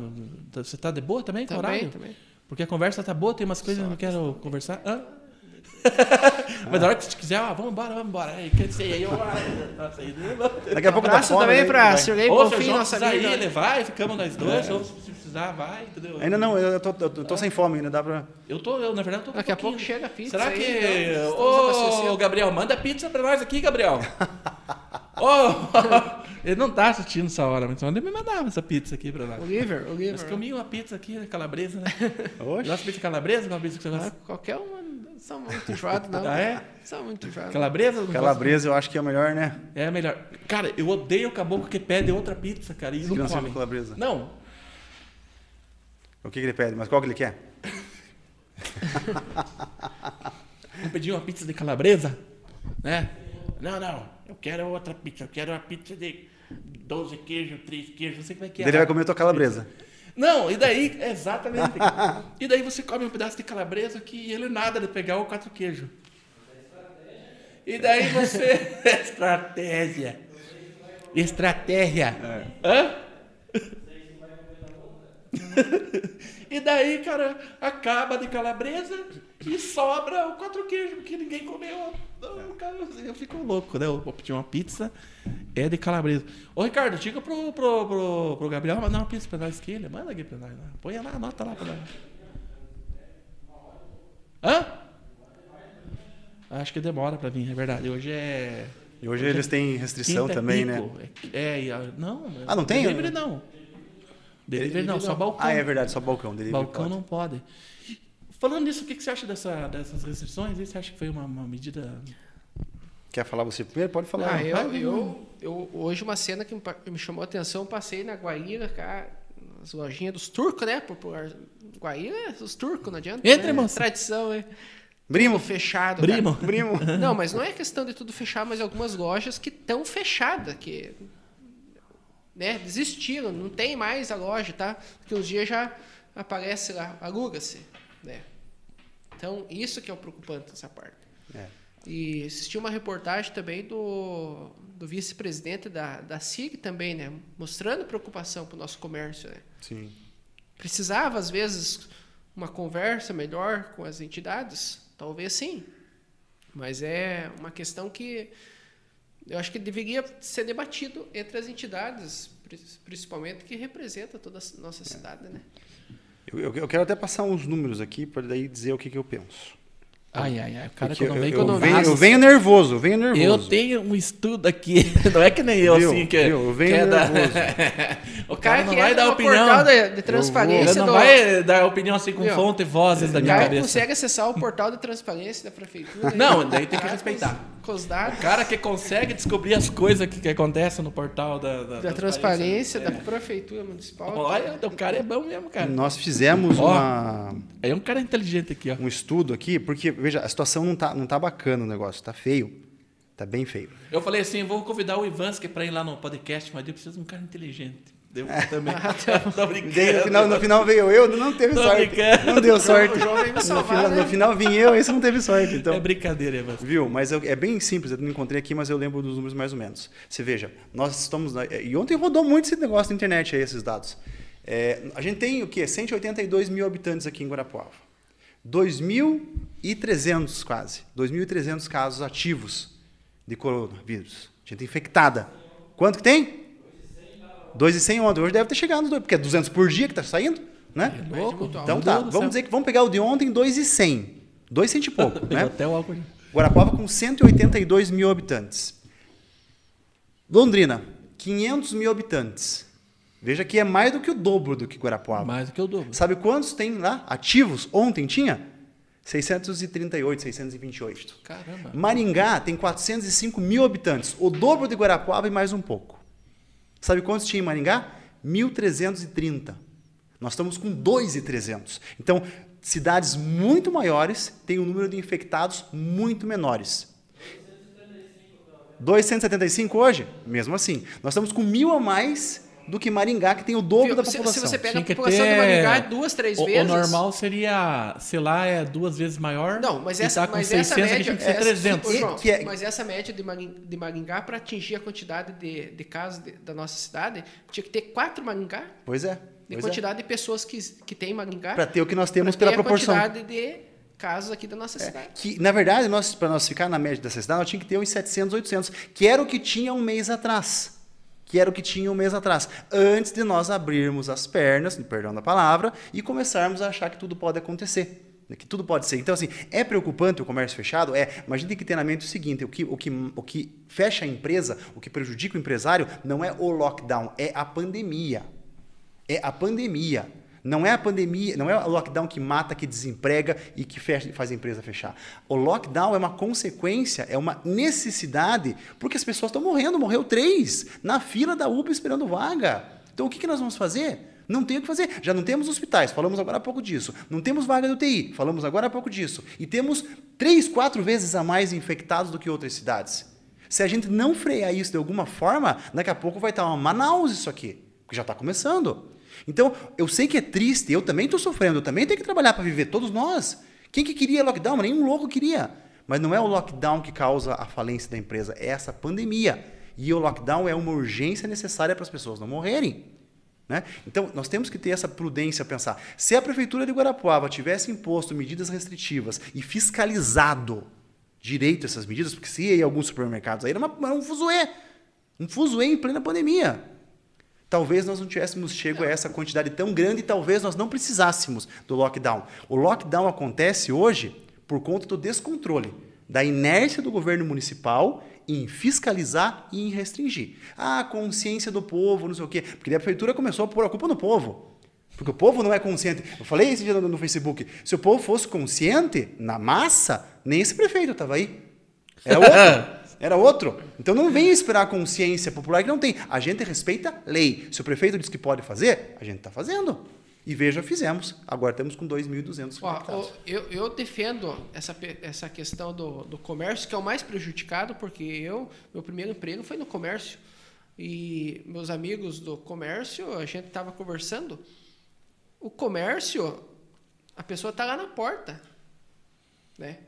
Você tá de boa também com o Também, horário? também. Porque a conversa tá boa, tem umas coisas que eu não quero conversar. Hã? Mas na hora que você quiser, ó, vamos embora, vamos embora. Aí, quer dizer, aí eu. Nossa, aí, Daqui a pouco dá Abraço fome, também né? pra se o Bonfim, João nossa ir, amiga. ele vai, ficamos nós dois. Ou se precisar, vai, entendeu? Ainda não, eu tô, eu tô sem fome ainda, dá pra... Eu tô, eu, na verdade, tô com Daqui a pouquinho. pouco chega a pizza Será aí, que. então, Ô, abastecendo. Gabriel, manda pizza pra nós aqui, Gabriel. Ô, ele não tá assistindo essa hora, mas ele me mandava essa pizza aqui pra nós. Oliver, Oliver. Nós comi uma pizza aqui, calabresa, né? Oxe. Gosta de pizza calabresa? Qual pizza que você Ah, gosta? Qualquer uma, são muito enjoados, não. Ah, é? São muito enjoados. Calabresa? Não Calabresa eu acho que é o melhor, né? É melhor. Cara, eu odeio o caboclo que pede outra pizza, cara, e não come. com calabresa. Não, O que, que ele pede? Mas qual que ele quer? não pediu uma pizza de calabresa? Né? Não, não, eu quero outra pizza, eu quero uma pizza de 12 queijos, 3 queijos, não sei como é que é. Ele vai comer tua calabresa. Não, e daí, exatamente. e daí você come um pedaço de calabresa que ele nada de pegar o quatro queijo. E daí você. Estratégia. Estratégia. Hã? e daí, cara, acaba de calabresa e sobra o quatro queijos, porque ninguém comeu. Não, cara, eu fico louco, né? Eu vou pedir uma pizza, é de calabresa. Ô, Ricardo, diga pro, pro, pro, pro Gabriel mandar uma pizza pra nós que ele. Manda aqui pra nós. lá. Põe lá, anota lá pra nós. Hã? Acho que demora pra vir, é verdade. Hoje é. E hoje eles têm restrição quinta é também, né? pico. É, é, e não. Ah, não tem? Delivery não. Delivery não, só balcão. Ah, é verdade, só balcão. Delivery balcão pode. não pode. Falando nisso, o que que você acha dessa, dessas restrições? E Você acha que foi uma, uma medida. Quer falar você primeiro? Pode falar. Ah, eu, vai, eu, eu- hoje uma cena que me, chamou a atenção, eu passei na Guaíra, cara, as lojinhas dos turcos, né? Popular. Guaíra é os turcos, não adianta. Entre, né? moça. Tradição, né? Brimo. Tudo fechado. Primo. cara. Primo. Não, mas não é questão de tudo fechar, mas algumas lojas que estão fechadas, que né, desistiram, não tem mais a loja, tá? Porque uns dias já aparece lá, aluga-se, né? Então, isso que é o preocupante nessa parte. É. E assisti uma reportagem também do, do vice-presidente da, da SIG também, né? Mostrando preocupação para o nosso comércio, né? Sim. Precisava, às vezes, uma conversa melhor com as entidades? Talvez sim. Mas é uma questão que eu acho que deveria ser debatido entre as entidades, principalmente que representa toda a nossa cidade, né? Eu, eu- eu quero até passar uns números aqui para daí dizer o que, que eu penso. Ai, ai, ai. O cara Porque quando eu, vem eu com venho, eu venho nervoso, eu venho nervoso. Eu tenho um estudo aqui. Não é que nem eu, Viu? assim, que, Viu? Eu venho que é da- nervoso. o cara não que vai entra dar opinião. portal de, transparência não do- vai dar opinião assim com Viu? fonte e vozes da O minha cara cabeça. consegue acessar o portal de transparência da prefeitura. Não, daí tem que cara respeitar. Com os dados O cara que consegue descobrir as coisas que, que acontecem no portal da, da, da transparência é. da prefeitura municipal. Olha, o cara é bom mesmo, cara. Nós fizemos Ó. uma, É um cara inteligente aqui, ó. um estudo aqui, porque, veja, a situação não tá, não tá bacana o negócio, tá feio. Tá bem feio. Eu falei assim, vou convidar o Ivansky pra ir lá no podcast, mas eu preciso de um cara inteligente. Deu também. Tô brincando. Daí, no, final, no final veio eu, não teve Tô sorte. brincando. Não deu sorte. Me no, salvar, final, né? no final vim eu, esse não teve sorte. Então, É brincadeira, Ivansky. Viu? Mas eu- é bem simples, eu não encontrei aqui, mas eu lembro dos números mais ou menos. Você veja, nós estamos. na- E ontem rodou muito esse negócio na internet aí, esses dados. É, a gente tem o quê? 182 mil habitantes aqui em Guarapuava. 2.300 quase. 2.300 casos ativos de coronavírus. Gente infectada. Quanto que tem? 2,100 ontem. Hoje deve ter chegado nos dois, porque é 200 por dia que está saindo, né? É louco. Então tá, do vamos dizer que vamos pegar o de ontem, 2,100. 200 e pouco, né? até o álcool. Guarapuava com 182 mil habitantes. Londrina, 500 mil habitantes. Veja que é mais do que o dobro do que Guarapuava. Mais do que o dobro. Sabe quantos tem lá ativos? Ontem tinha? 638, 628. Caramba. Maringá tem 405 mil habitantes, o dobro de Guarapuava e mais um pouco. Sabe quantos tinha em Maringá? 1.330. Nós estamos com 2.300. Então, cidades muito maiores têm um número de infectados muito menores. 275 hoje? Mesmo assim. Nós estamos com mil a mais do que Maringá, que tem o dobro Viu? da Se- se população. você pega- Tinha que a população de ter- Maringá é duas, três o, vezes. O normal seria, sei lá, é duas vezes maior. Não, mas essa, tá com mas 600, essa aqui média, tinha que ser essa- 300. Ô, João, Que é- mas essa média de Maringá, de Maringá para atingir a quantidade de, de casos de- da nossa cidade, tinha que ter quatro Maringá, Pois é. de Pois é. quantidade de pessoas que, que tem em Maringá, Para ter o que nós temos pela ter proporção. a quantidade de casos aqui da nossa cidade. Que, na verdade, nós, para nós ficar na média dessa cidade, nós tínhamos que ter uns 700, 800, que era o que tinha um mês atrás. Que era o que tinha um mês atrás. Antes de nós abrirmos as pernas, perdão da palavra, e começarmos a achar que tudo pode acontecer. né, Que tudo pode ser. Então, assim, é preocupante o comércio fechado? É, mas a gente tem que ter na mente o seguinte: o que, o, que, o que fecha a empresa, o que prejudica o empresário, não é o lockdown, é a pandemia. É a pandemia. Não é a pandemia, não é o lockdown que mata, que desemprega e que fecha- faz a empresa fechar. O lockdown é uma consequência, é uma necessidade, porque as pessoas estão morrendo. Morreu três na fila da UPA esperando vaga. Então o que, que nós vamos fazer? Não tem o que fazer. Já não temos hospitais, falamos agora há pouco disso. Não temos vaga de UTI, falamos agora há pouco disso. E temos três, quatro vezes a mais infectados do que outras cidades. Se a gente não frear isso de alguma forma, daqui a pouco vai estar uma Manaus isso aqui, porque já está começando. Então, eu sei que é triste, eu também estou sofrendo, eu também tenho que trabalhar para viver, todos nós. Quem que queria lockdown? Nenhum louco queria. Mas não é o lockdown que causa a falência da empresa, é essa pandemia. E o lockdown é uma urgência necessária para as pessoas não morrerem. Né? Então, nós temos que ter essa prudência a pensar. Se a Prefeitura de Guarapuava tivesse imposto medidas restritivas e fiscalizado direito essas medidas, porque se ia em alguns supermercados aí era, uma, era um fuzuê. Um fuzuê em plena pandemia. Talvez nós não tivéssemos chego a essa quantidade tão grande e talvez nós não precisássemos do lockdown. O lockdown acontece hoje por conta do descontrole, da inércia do governo municipal em fiscalizar e em restringir. Ah, a consciência do povo, não sei o quê. Porque a prefeitura começou a pôr a culpa no povo. Porque o povo não é consciente. Eu falei esse dia no, no Facebook. Se o povo fosse consciente, na massa, nem esse prefeito estava aí. Era outro. Era outro. Então não venha esperar a consciência popular que não tem. A gente respeita lei. Se o prefeito diz que pode fazer, a gente está fazendo. E veja, fizemos. Agora estamos com 2.200 Ó, conectados. ó, eu, eu defendo essa, essa questão do, do comércio, que é o mais prejudicado, porque eu, meu primeiro emprego foi no comércio. E meus amigos do comércio, a gente estava conversando. O comércio, a pessoa está lá na porta, né?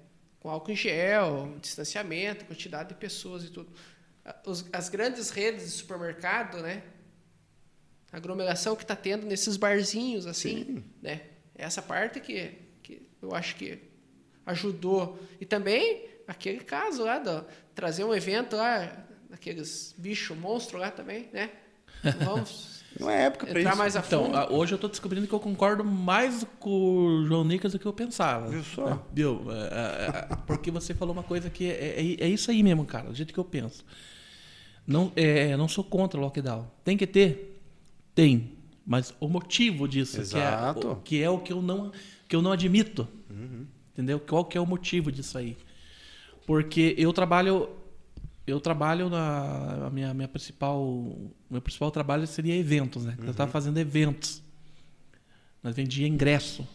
Com álcool em gel, distanciamento, quantidade de pessoas e tudo. Os- as grandes redes de supermercado, né? A aglomeração que está tendo nesses barzinhos, assim, né? Essa parte que, que eu acho que ajudou. E também aquele caso lá, do, trazer um evento lá, daqueles bichos monstros lá também, né? Vamos Não é época para entrar isso. mais a Então, fundo. hoje eu tô descobrindo que eu concordo mais com o João Nicas do que eu pensava. Viu só? É, Viu? É, é, é, porque você falou uma coisa que é, é, é isso aí mesmo, cara, do jeito que eu penso. Não, é, não sou contra o lockdown. Tem que ter? Tem. Mas o motivo disso, que é, Exato. o, que é o que eu não, que eu não admito. Entendeu? Qual que é o motivo disso aí? Porque eu trabalho eu trabalho na a minha minha principal meu principal trabalho seria eventos, né? Eu estava fazendo eventos. Nós vendia ingresso.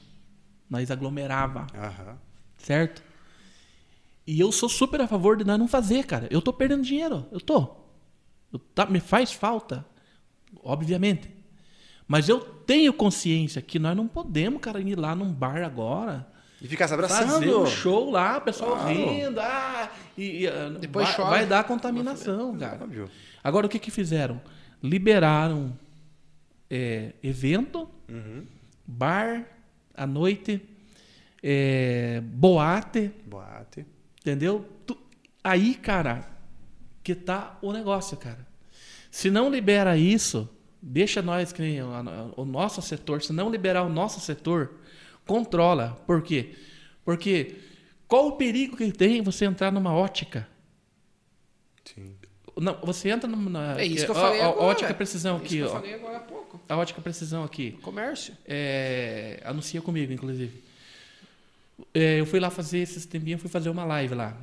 Nós aglomerava, Aham. certo? E eu sou super a favor de nós não fazer, cara. Eu tô perdendo dinheiro, eu tô. Eu tá, me faz falta, obviamente. Mas eu tenho consciência que nós não podemos, cara, ir lá num bar agora E ficar se fazer abraçando. um show lá, o pessoal Claro. rindo, ah, e, e, ah, Depois vai, chove. vai dar contaminação, cara. Óbvio. Agora o que que fizeram? Liberaram é, evento, bar à noite, é, boate, Boate. entendeu? Tu- aí, cara, que tá o negócio, cara. Se não libera isso, deixa nós que nem o, o nosso setor, se não liberar o nosso setor, controla. Por quê? Porque qual o perigo que tem você entrar numa ótica? Sim. Não, você entra numa É isso que eu falei a, a agora. ótica precisão Isso aqui, que eu ó. falei agora há pouco. A ótica precisão aqui. Comércio. É, anuncia comigo, inclusive. É, eu fui lá fazer esses tempinhos, fui fazer uma live lá.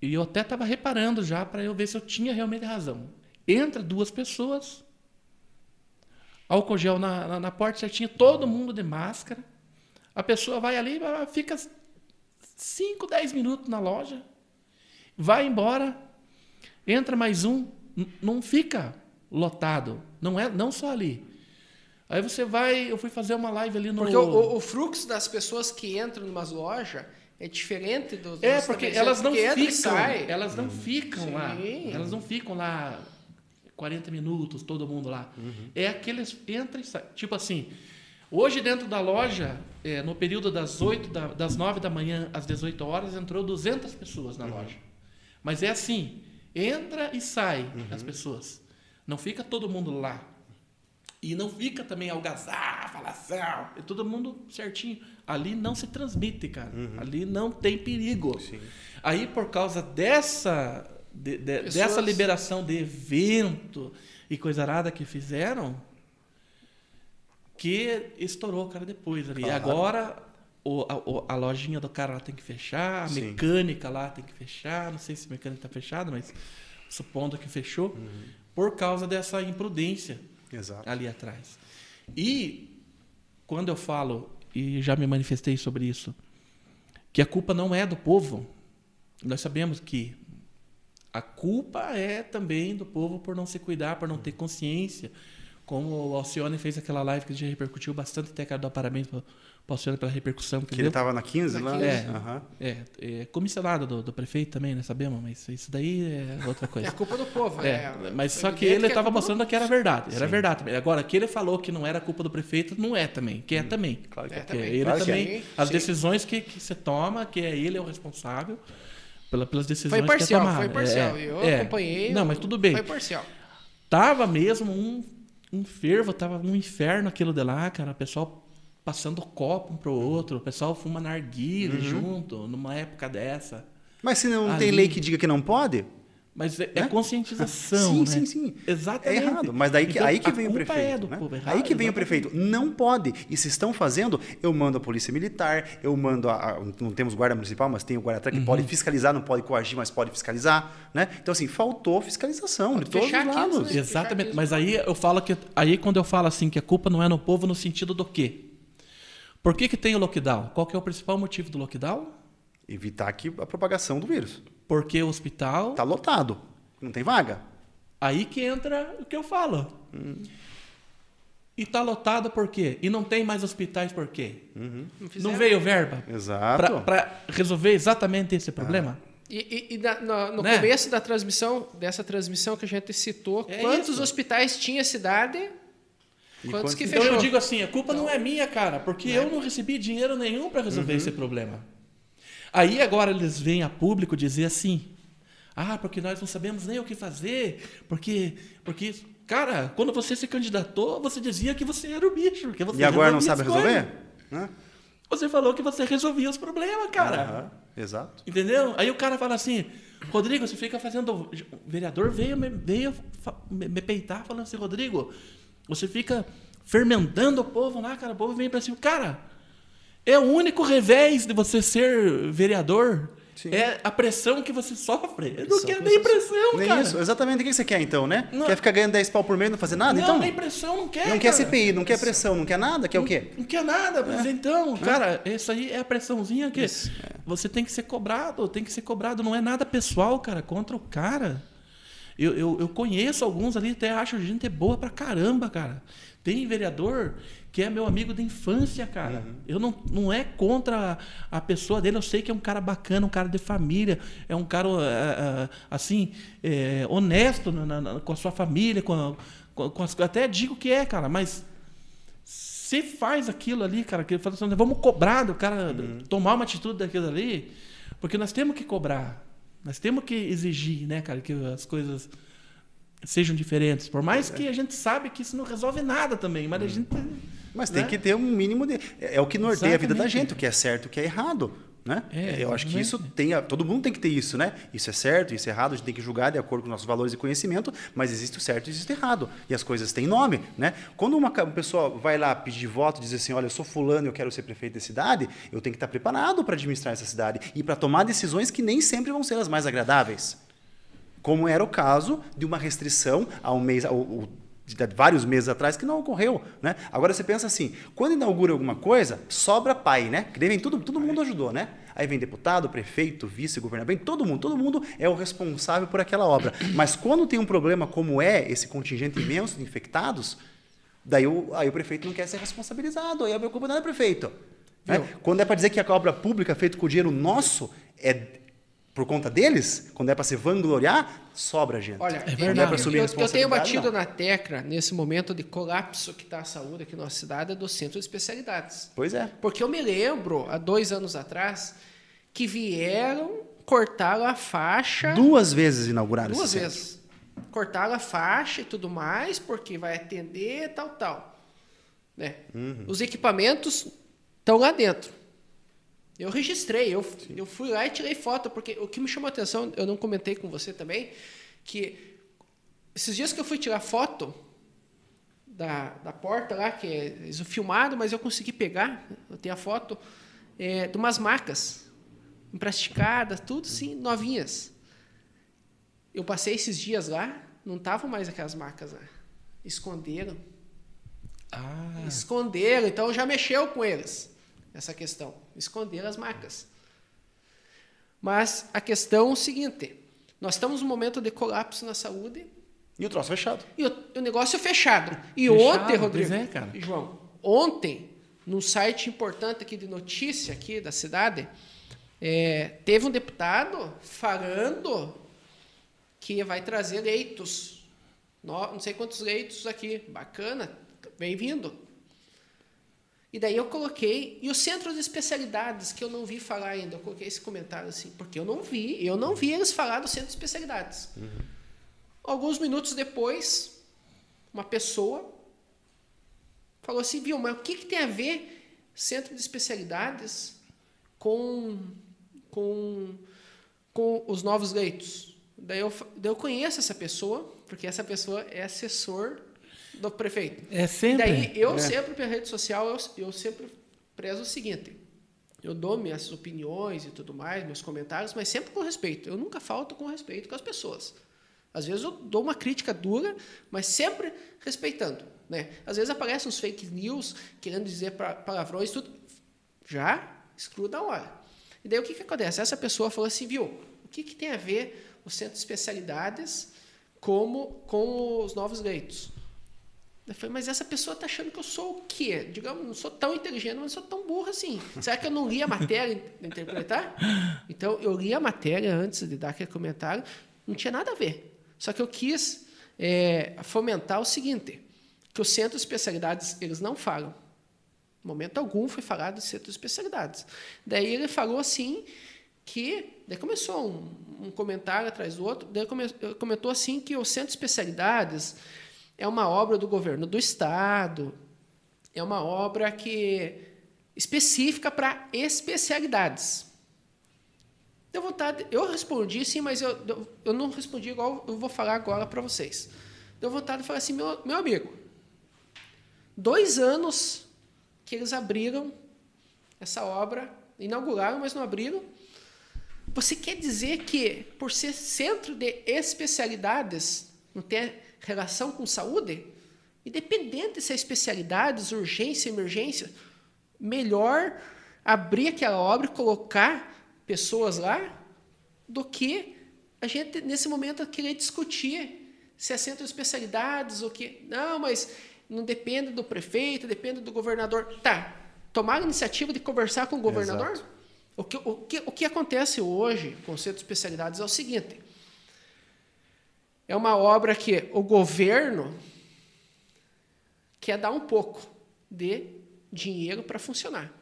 E eu até estava reparando já para eu ver se eu tinha realmente razão. Entra duas pessoas, álcool gel na, na, na porta certinho, todo mundo de máscara. A pessoa vai ali, fica 5, 10 minutos na loja, vai embora, entra mais um, não fica lotado. Não é não só ali. Aí você vai, eu fui fazer uma live ali no Porque o, o- o fluxo das pessoas que entram em umas lojas é diferente dos É, porque elas não porque ficam, elas não ficam lá. Sim. Elas não ficam lá 40 minutos, todo mundo lá. É aqueles entra e sai. Tipo assim, hoje dentro da loja, é, no período das 8 da, das 9 da manhã às 18 horas, entrou 200 pessoas na loja. Mas é assim, entra e sai as pessoas. Não fica todo mundo lá. E não fica também algazarra, falação, é todo mundo certinho. Ali não se transmite, cara. Ali não tem perigo. Sim. Aí, por causa dessa, de- de- Pessoas- dessa liberação de evento e coisa arada que fizeram, que estourou, cara, depois ali. Claro. Agora, o- a, o- a lojinha do cara lá tem que fechar, a Sim. mecânica lá tem que fechar. Não sei se a mecânica está fechada, mas supondo que fechou, Uhum. por causa dessa imprudência Exato. ali atrás. E quando eu falo, e já me manifestei sobre isso, que a culpa não é do povo, nós sabemos que a culpa é também do povo por não se cuidar, por não ter consciência. Como o Alcione fez aquela live que já repercutiu bastante, até quero dar parabéns para o Alcione pela repercussão que, Que ele estava na 15 Na lá? 15. né? Aham. É, é comissionado do, do prefeito também, né? Sabemos, mas isso daí é outra É coisa. a culpa do povo. É, mas só que ele é estava mostrando que era verdade. Era Sim. verdade também. Agora, que ele falou que não era culpa do prefeito, não é também. Que é também. Claro que É, é. Que também. ele Claro que também. é. As Sim. decisões que, que você toma, que é ele é o responsável pela, pelas decisões Foi parcial, que é foi parcial. É, eu é. acompanhei. Não, mas tudo bem. Foi parcial. Tava mesmo um, um fervo, tava um inferno aquilo de lá, cara. O pessoal passando copo um pro outro, o pessoal fuma narguile Uhum. junto, numa época dessa. Mas se não Ali. tem lei que diga que não pode, Mas é, é Né? conscientização, Sim, né? sim, sim. Exatamente. É errado. Mas daí que, Então, aí que vem o culpa prefeito. é do né? povo, errado, aí que vem o exatamente. prefeito. Não pode. E se estão fazendo, eu mando a polícia militar, eu mando a, a- não temos guarda municipal, mas tem o guarda que Uhum. pode fiscalizar, não pode coagir, mas pode fiscalizar, né? Então assim, faltou fiscalização de todos os fechar aqui, lados. né? Exatamente. Mas aí eu falo que aí quando eu falo assim que a culpa não é no povo no sentido do quê? Por que, que tem o lockdown? Qual que é o principal motivo do lockdown? Evitar que a propagação do vírus. Porque o hospital. Tá lotado. Não tem vaga. Aí que entra o que eu falo. E tá lotado por quê? E não tem mais hospitais por quê? Não Não fizeram. veio verba Exato. para resolver exatamente esse problema? E, e- e na- no, no Né? começo da transmissão, dessa transmissão que a gente citou, É quantos isso. hospitais tinha a cidade? E Quantos quantos- que Então fechou? eu digo assim, a culpa não é minha, cara, porque eu não recebi dinheiro nenhum para resolver esse problema. Aí agora eles vêm a público dizer assim: "Ah, porque nós não sabemos nem o que fazer, porque porque cara, quando você se candidatou, você dizia que você era o bicho, que você E agora não sabe resolver? Né? Você falou que você resolvia os problemas, cara. Aham, Exato. Entendeu? Aí o cara fala assim, Rodrigo, você fica fazendo. O vereador veio, me, veio me, peitar falando assim, Rodrigo, você fica fermentando o povo lá, cara. O povo vem pra cima. Cara, é o único revés de você ser vereador. Sim. É a pressão que você sofre. Eu não quero que nem pressão, Nem cara. isso. Exatamente. O que você quer então, né? Não. Quer ficar ganhando 10 pau por mês e não fazer nada? Não, então, nem pressão não quer. não quer cara. CPI, não quer pressão, não quer nada? Quer o quê? Não quer nada, mas então, cara, isso aí é a pressãozinha que você tem que ser cobrado, tem que ser cobrado. Não é nada pessoal, cara, contra o cara. Eu, eu, eu conheço alguns ali, até acho gente boa pra caramba, cara. Tem vereador que é meu amigo de infância, cara. Eu não, não é contra a pessoa dele, eu sei que é um cara bacana, um cara de família, é um cara, eh, eh, assim, eh, honesto na- na- com a sua família, com, a- com, com as, até digo que é, cara, mas se faz aquilo ali, cara, que fala assim, vamos cobrar do cara tomar uma atitude daquilo ali, porque nós temos que cobrar. Nós temos que exigir, né, cara, que as coisas sejam diferentes. Por mais que a gente sabe que isso não resolve nada também, mas a gente Mas tem né? que ter um mínimo de. É é o que norteia a vida da Exatamente. gente, o que é certo e o que é errado. Né? É, Eu acho que isso exatamente. tem. a- Todo mundo tem que ter isso, né? Isso é certo, isso é errado, a gente tem que julgar de acordo com nossos valores e conhecimento, mas existe o certo e existe o errado. E as coisas têm nome, né? Quando uma pessoa vai lá pedir voto e diz assim: olha, eu sou fulano, eu quero ser prefeito da cidade, eu tenho que estar preparado para administrar essa cidade e para tomar decisões que nem sempre vão ser as mais agradáveis. Como era o caso de uma restrição há um mês, ou de vários meses atrás, que não ocorreu. Né? Agora você pensa assim: quando inaugura alguma coisa, sobra pai, né? Que daí vem todo, todo mundo ajudou, né? Aí vem deputado, prefeito, vice, governador, vem todo mundo, todo mundo é o responsável por aquela obra. Mas quando tem um problema como é esse contingente imenso de infectados, daí o, aí o prefeito não quer ser responsabilizado, aí a culpa não é do prefeito. né? Quando é para dizer que a obra pública feita com dinheiro nosso é por conta deles, quando é para se vangloriar, sobra gente. Olha, É verdade. eu, Pra assumir eu- eu tenho batido não. na tecla nesse momento de colapso que está a saúde aqui na nossa cidade do centro de especialidades. Pois é. Porque eu me lembro, há dois anos atrás, que vieram, cortaram a faixa. Duas vezes inauguraram Duas esse centro. vezes. Cortaram a faixa e tudo mais, porque vai atender tal, tal. Né? Uhum. Os equipamentos estão lá dentro. Eu registrei, eu, eu fui lá e tirei foto, porque o que me chamou a atenção, eu não comentei com você também, que esses dias que eu fui tirar foto da, da porta lá, que é isso filmado, mas eu consegui pegar, eu tenho a foto, é, de umas macas emplasticadas, tudo sim, novinhas. Eu passei esses dias lá, não estavam mais aquelas macas lá. Esconderam. Ah, Esconderam, então já mexeu com eles, essa questão. Esconderam as macas. Mas a questão é o seguinte: nós estamos num momento de colapso na saúde E o troço fechado. e o, o negócio é fechado. E Fechado, ontem, Rodrigo, é, cara. e João, ontem, num site importante aqui de notícia aqui da cidade, é, teve um deputado falando que vai trazer leitos. No- Não sei quantos leitos aqui. Bacana, bem-vindo. E daí eu coloquei, e o centro de especialidades, que eu não vi falar ainda, eu coloquei esse comentário assim, porque eu não vi, eu não vi eles falar do centro de especialidades. Alguns minutos depois, uma pessoa falou assim, viu, mas o que, que tem a ver centro de especialidades com, com, com os novos leitos? Daí eu, daí eu conheço essa pessoa, porque essa pessoa é assessor do prefeito. É E sempre. daí eu É. sempre, pela rede social, eu, eu sempre prezo o seguinte. Eu dou minhas opiniões e tudo mais, meus comentários, mas sempre com respeito. Eu nunca falto com respeito com as pessoas. Às vezes eu dou uma crítica dura, mas sempre respeitando. Né? Às vezes aparecem uns fake news querendo dizer pa- palavrões, tudo. Já excluo da hora. E daí o que, que acontece? Essa pessoa falou assim, viu, o que, que tem a ver o centro de especialidades como, com os novos leitos? Eu falei, mas essa pessoa está achando que eu sou o quê? Digamos, não sou tão inteligente, mas não sou tão burro assim. Será que eu não li a matéria interpretar? Então, eu li a matéria antes de dar aquele comentário, não tinha nada a ver. Só que eu quis é, fomentar o seguinte, que os centros de especialidades, eles não falam. Em momento algum foi falado de centro de especialidades. Daí ele falou assim que... Daí começou um, um comentário atrás do outro, daí come, comentou assim que o centro de especialidades é uma obra do governo do estado, é uma obra que específica para especialidades. Deu vontade, eu respondi sim, mas eu, eu- não respondi igual eu vou falar agora para vocês. Deu vontade de falar assim, meu, meu amigo, dois anos que eles abriram essa obra, inauguraram, mas não abriram. Você quer dizer que, por ser centro de especialidades, não tem relação com saúde? Independente se é especialidades, urgência, emergência, melhor abrir aquela obra e colocar pessoas lá do que a gente, nesse momento, querer discutir se é centro de especialidades ou que. Não, mas não depende do prefeito, depende do governador. Tá. Tomar a iniciativa de conversar com o governador? Exato. O que, o, que, o que acontece hoje com o centro de especialidades é o seguinte: é uma obra que o governo quer dar um pouco de dinheiro para funcionar.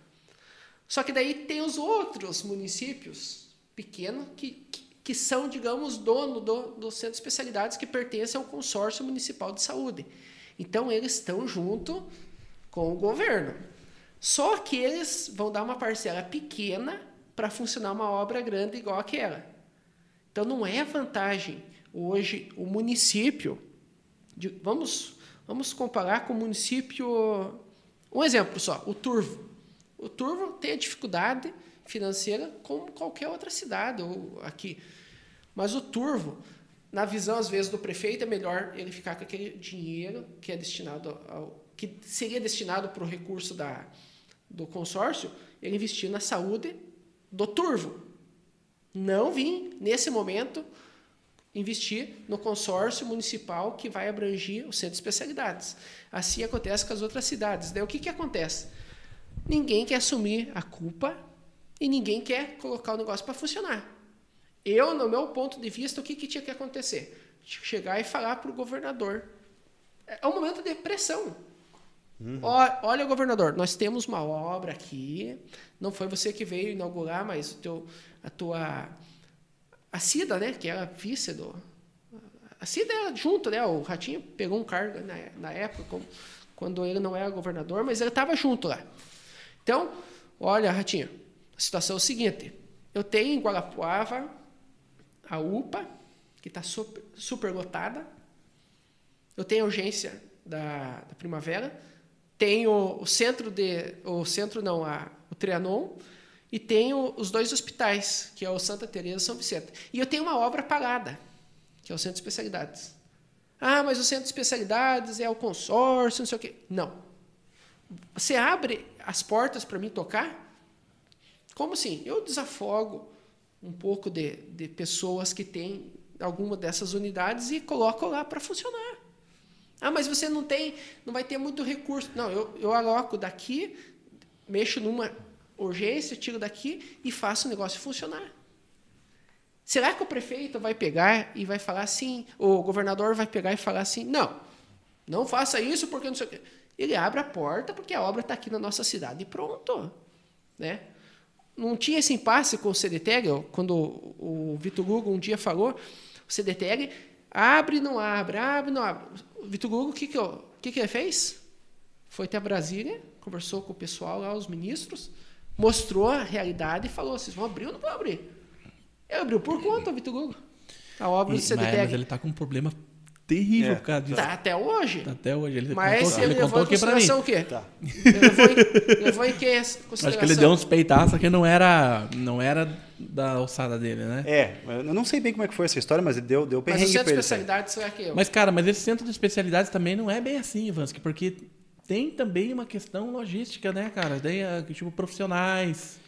Só que daí tem os outros municípios pequenos que, que, que são, digamos, dono do, do centro de especialidades que pertencem ao consórcio municipal de saúde. Então, eles estão junto com o governo. Só que eles vão dar uma parcela pequena para funcionar uma obra grande igual aquela. Então, não é vantagem hoje o município. de- vamos, vamos comparar com o município. Um exemplo só: o Turvo. O Turvo tem a dificuldade financeira como qualquer outra cidade ou aqui. Mas o Turvo, na visão às vezes do prefeito, é melhor ele ficar com aquele dinheiro que é destinado ao que seria destinado para o recurso da, do consórcio, ele investir na saúde do Turvo. Não vim nesse momento investir no consórcio municipal que vai abranger o centro de especialidades. Assim acontece com as outras cidades. Daí o que, que acontece? Ninguém quer assumir a culpa e ninguém quer colocar o negócio para funcionar. Eu, no meu ponto de vista, o que, que tinha que acontecer? Chegar e falar para o governador. É um momento de pressão. Ó- Olha, governador, nós temos uma obra aqui. Não foi você que veio inaugurar, mas o teu, a tua. A Cida, né? Que era vice do. A Cida era junto, né? O Ratinho pegou um cargo na, na época, como- quando ele não era governador, mas ele estava junto lá. Então, olha, Ratinho, a situação é o seguinte: eu tenho em Guarapuava a UPA, que está super, super lotada. Eu tenho a urgência da, da primavera, tenho o centro de. O centro não, a, o Trianon, e tenho os dois hospitais, que é o Santa Teresa e São Vicente. E eu tenho uma obra parada, que é o Centro de Especialidades. Ah, mas o Centro de Especialidades é o consórcio, não sei o quê. Não. Você abre as portas para mim tocar? Como assim? Eu desafogo um pouco de, de pessoas que têm alguma dessas unidades e coloco lá para funcionar. Ah, mas você não tem, não vai ter muito recurso. Não, eu, eu aloco daqui, mexo numa urgência, tiro daqui e faço o negócio funcionar. Será que o prefeito vai pegar e vai falar assim, o governador vai pegar e falar assim, não, não faça isso porque não sei o quê. Ele abre a porta porque a obra está aqui na nossa cidade e pronto. Né? Não tinha esse impasse com o CDTEG, quando o Vitor Hugo um dia falou, o CDTEG abre não abre, abre não abre. O Vitor Hugo, o que, que, que, que ele fez? Foi até Brasília, conversou com o pessoal lá, os ministros, mostrou a realidade e falou, vocês vão abrir ou não vão abrir? Ele abriu por conta, o Vitor Hugo. A obra do E- mas, CDDH mas ele tá com um problema terrível É, por causa disso. tá até hoje. Tá Até hoje. Ele Mas contou, ele, ele levou contou em consideração o quê? Tá. Ele levou em, levou em consideração? Acho que ele deu uns peitaços que não era, não era da alçada dele, né? É, eu não sei bem como é que foi essa história, mas ele deu, deu Mas o perrengue centro de será que eu? Mas, cara, mas esse centro de especialidades também não é bem assim, Ivansky, porque tem também uma questão logística, né, cara? Daí, ah, tipo, profissionais.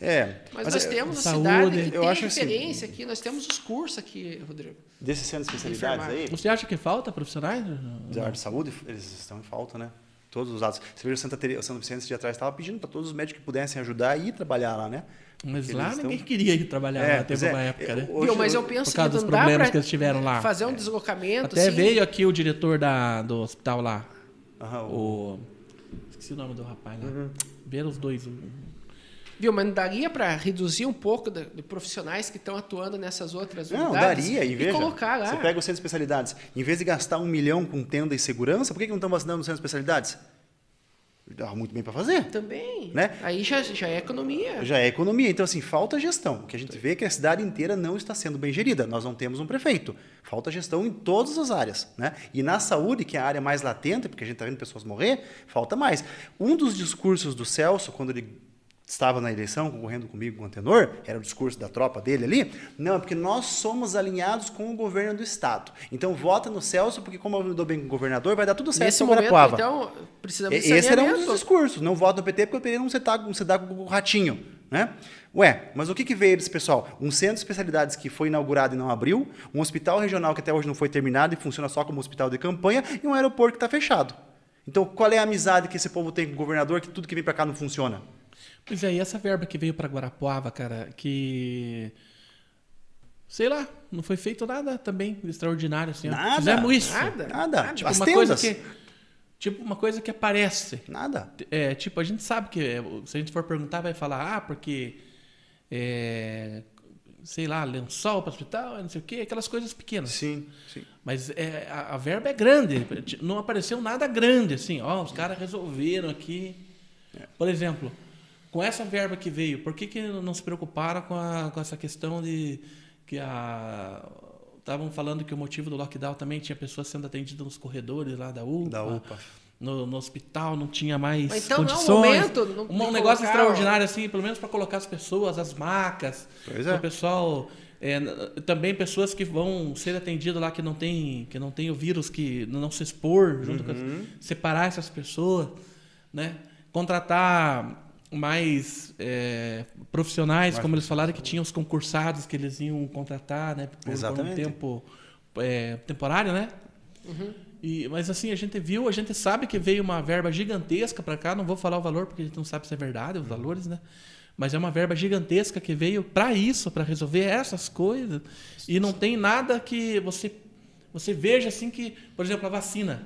É, Mas, mas nós é- temos a saúde, cidade que eu tem acho assim- referência aqui, nós temos os cursos aqui, Rodrigo. desse centro de especialidades aí, Você acha que falta profissionais? da área de saúde, eles estão em falta, né? Todos os dados. Você viu o Santa Teresa, o Santa Vicente de atrás estava pedindo para todos os médicos que pudessem ajudar e ir trabalhar lá, né? Mas Porque lá ninguém estão- queria ir trabalhar É, lá, teve é. uma época, né? Hoje- Viu, mas eu penso Por causa que dos problemas que eles tiveram lá. fazer um deslocamento Até assim. veio aqui o diretor da, do hospital lá, Aham, o- o... Esqueci o nome do rapaz lá. Uhum. Ver os dois. Viu, mas não daria para reduzir um pouco da- de, profissionais que estão atuando nessas outras Não, unidades daria, e veja. colocar lá. Você pega o centro de especialidades, em vez de gastar um milhão com tenda e segurança, por que, que não estão vacinando no centro de especialidades? Dá muito bem para fazer. Também. Né? Aí já, já é economia. Já é economia. Então, assim, falta gestão. O que a gente vê é que a cidade inteira não está sendo bem gerida. Nós não temos um prefeito. Falta gestão em todas as áreas. Né? E na saúde, que é a área mais latente, porque a gente está vendo pessoas morrer, falta mais. Um dos discursos do Celso, quando ele estava na eleição, concorrendo comigo com o Antenor, era o discurso da tropa dele ali, não, é porque nós somos alinhados com o governo do Estado. Então, vota no Celso, porque como eu me dou bem com o governador, vai dar tudo certo Nesse com momento, Guarapuava. então, precisamos de Esse era um dos discursos. Não voto no PT porque o PT não se dá, não se dá com o ratinho. Né? Ué, mas o que, que veio desse pessoal? Um centro de especialidades que foi inaugurado e não abriu, um hospital regional que até hoje não foi terminado e funciona só como hospital de campanha, e um aeroporto que está fechado. Então, qual é a amizade que esse povo tem com o governador que tudo que vem para cá não funciona? Pois é, e essa verba que veio para Guarapuava, cara, que. Sei lá, não foi feito nada também extraordinário assim. Nada. Fizemos isso. Nada. Nada. Tipo As uma coisa que. Tipo uma coisa que aparece. Nada. É, tipo, a gente sabe que é, se a gente for perguntar, vai falar, ah, porque. é, sei lá, lençol para hospital, não sei o quê, aquelas coisas pequenas. Sim, sim. Mas é, a, a verba é grande. Não apareceu nada grande, assim. Ó, os caras resolveram aqui. Por exemplo, com essa verba que veio, por que, que não se preocuparam com, a, com essa questão de que a. Estavam falando que o motivo do lockdown também tinha pessoas sendo atendidas nos corredores lá da UPA. Da UPA. No, no hospital não tinha mais Mas então não é condições. momento não- um negócio colocar, extraordinário, assim, pelo menos para colocar as pessoas, as macas, Pois é. o pessoal. é, também pessoas que vão ser atendidas lá que não tem, que não tem o vírus, que não se expor, junto com Uhum. as- separar essas pessoas, né? Contratar mais é, profissionais, Mais como eles falaram que tinham os concursados que eles iam contratar, né? Por, por um Exatamente. tempo é, temporário, né? E, mas assim, a gente viu, a gente sabe que veio uma verba gigantesca para cá, não vou falar o valor porque a gente não sabe se é verdade, os valores, né? Mas é uma verba gigantesca que veio para isso, para resolver essas coisas. E não tem nada que você você veja assim que, por exemplo, a vacina.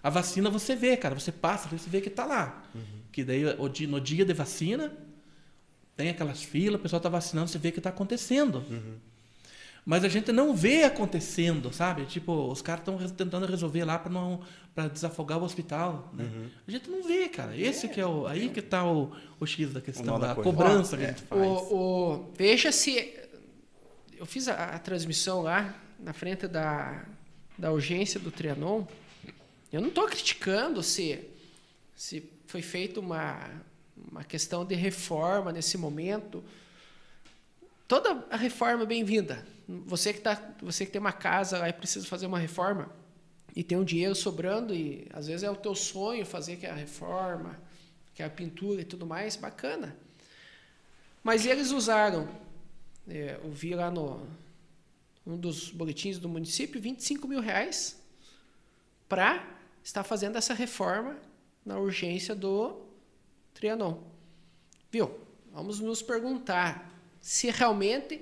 A vacina você vê, cara, você passa, você vê que está lá. Que daí o no dia de vacina tem aquelas filas, o pessoal está vacinando, você vê que está acontecendo. Mas a gente não vê acontecendo, sabe? Tipo, os caras estão tentando resolver lá para não para desafogar o hospital. Né? A gente não vê, cara. Esse que é o aí que está o, o x da questão da da cobrança Ó, que a gente faz. O, o- veja se. Eu fiz a, a transmissão lá, na frente da, da urgência do Trianon. Eu não estou criticando se, se foi feita uma, uma questão de reforma nesse momento. Toda a reforma é bem-vinda. Você que, tá, você que tem uma casa e precisa fazer uma reforma e tem um dinheiro sobrando e às vezes é o teu sonho fazer que a reforma, que a pintura e tudo mais, bacana. Mas eles usaram, é, eu vi lá no um dos boletins do município, 25 mil reais para estar fazendo essa reforma na urgência do Trianon. Viu? Vamos nos perguntar se realmente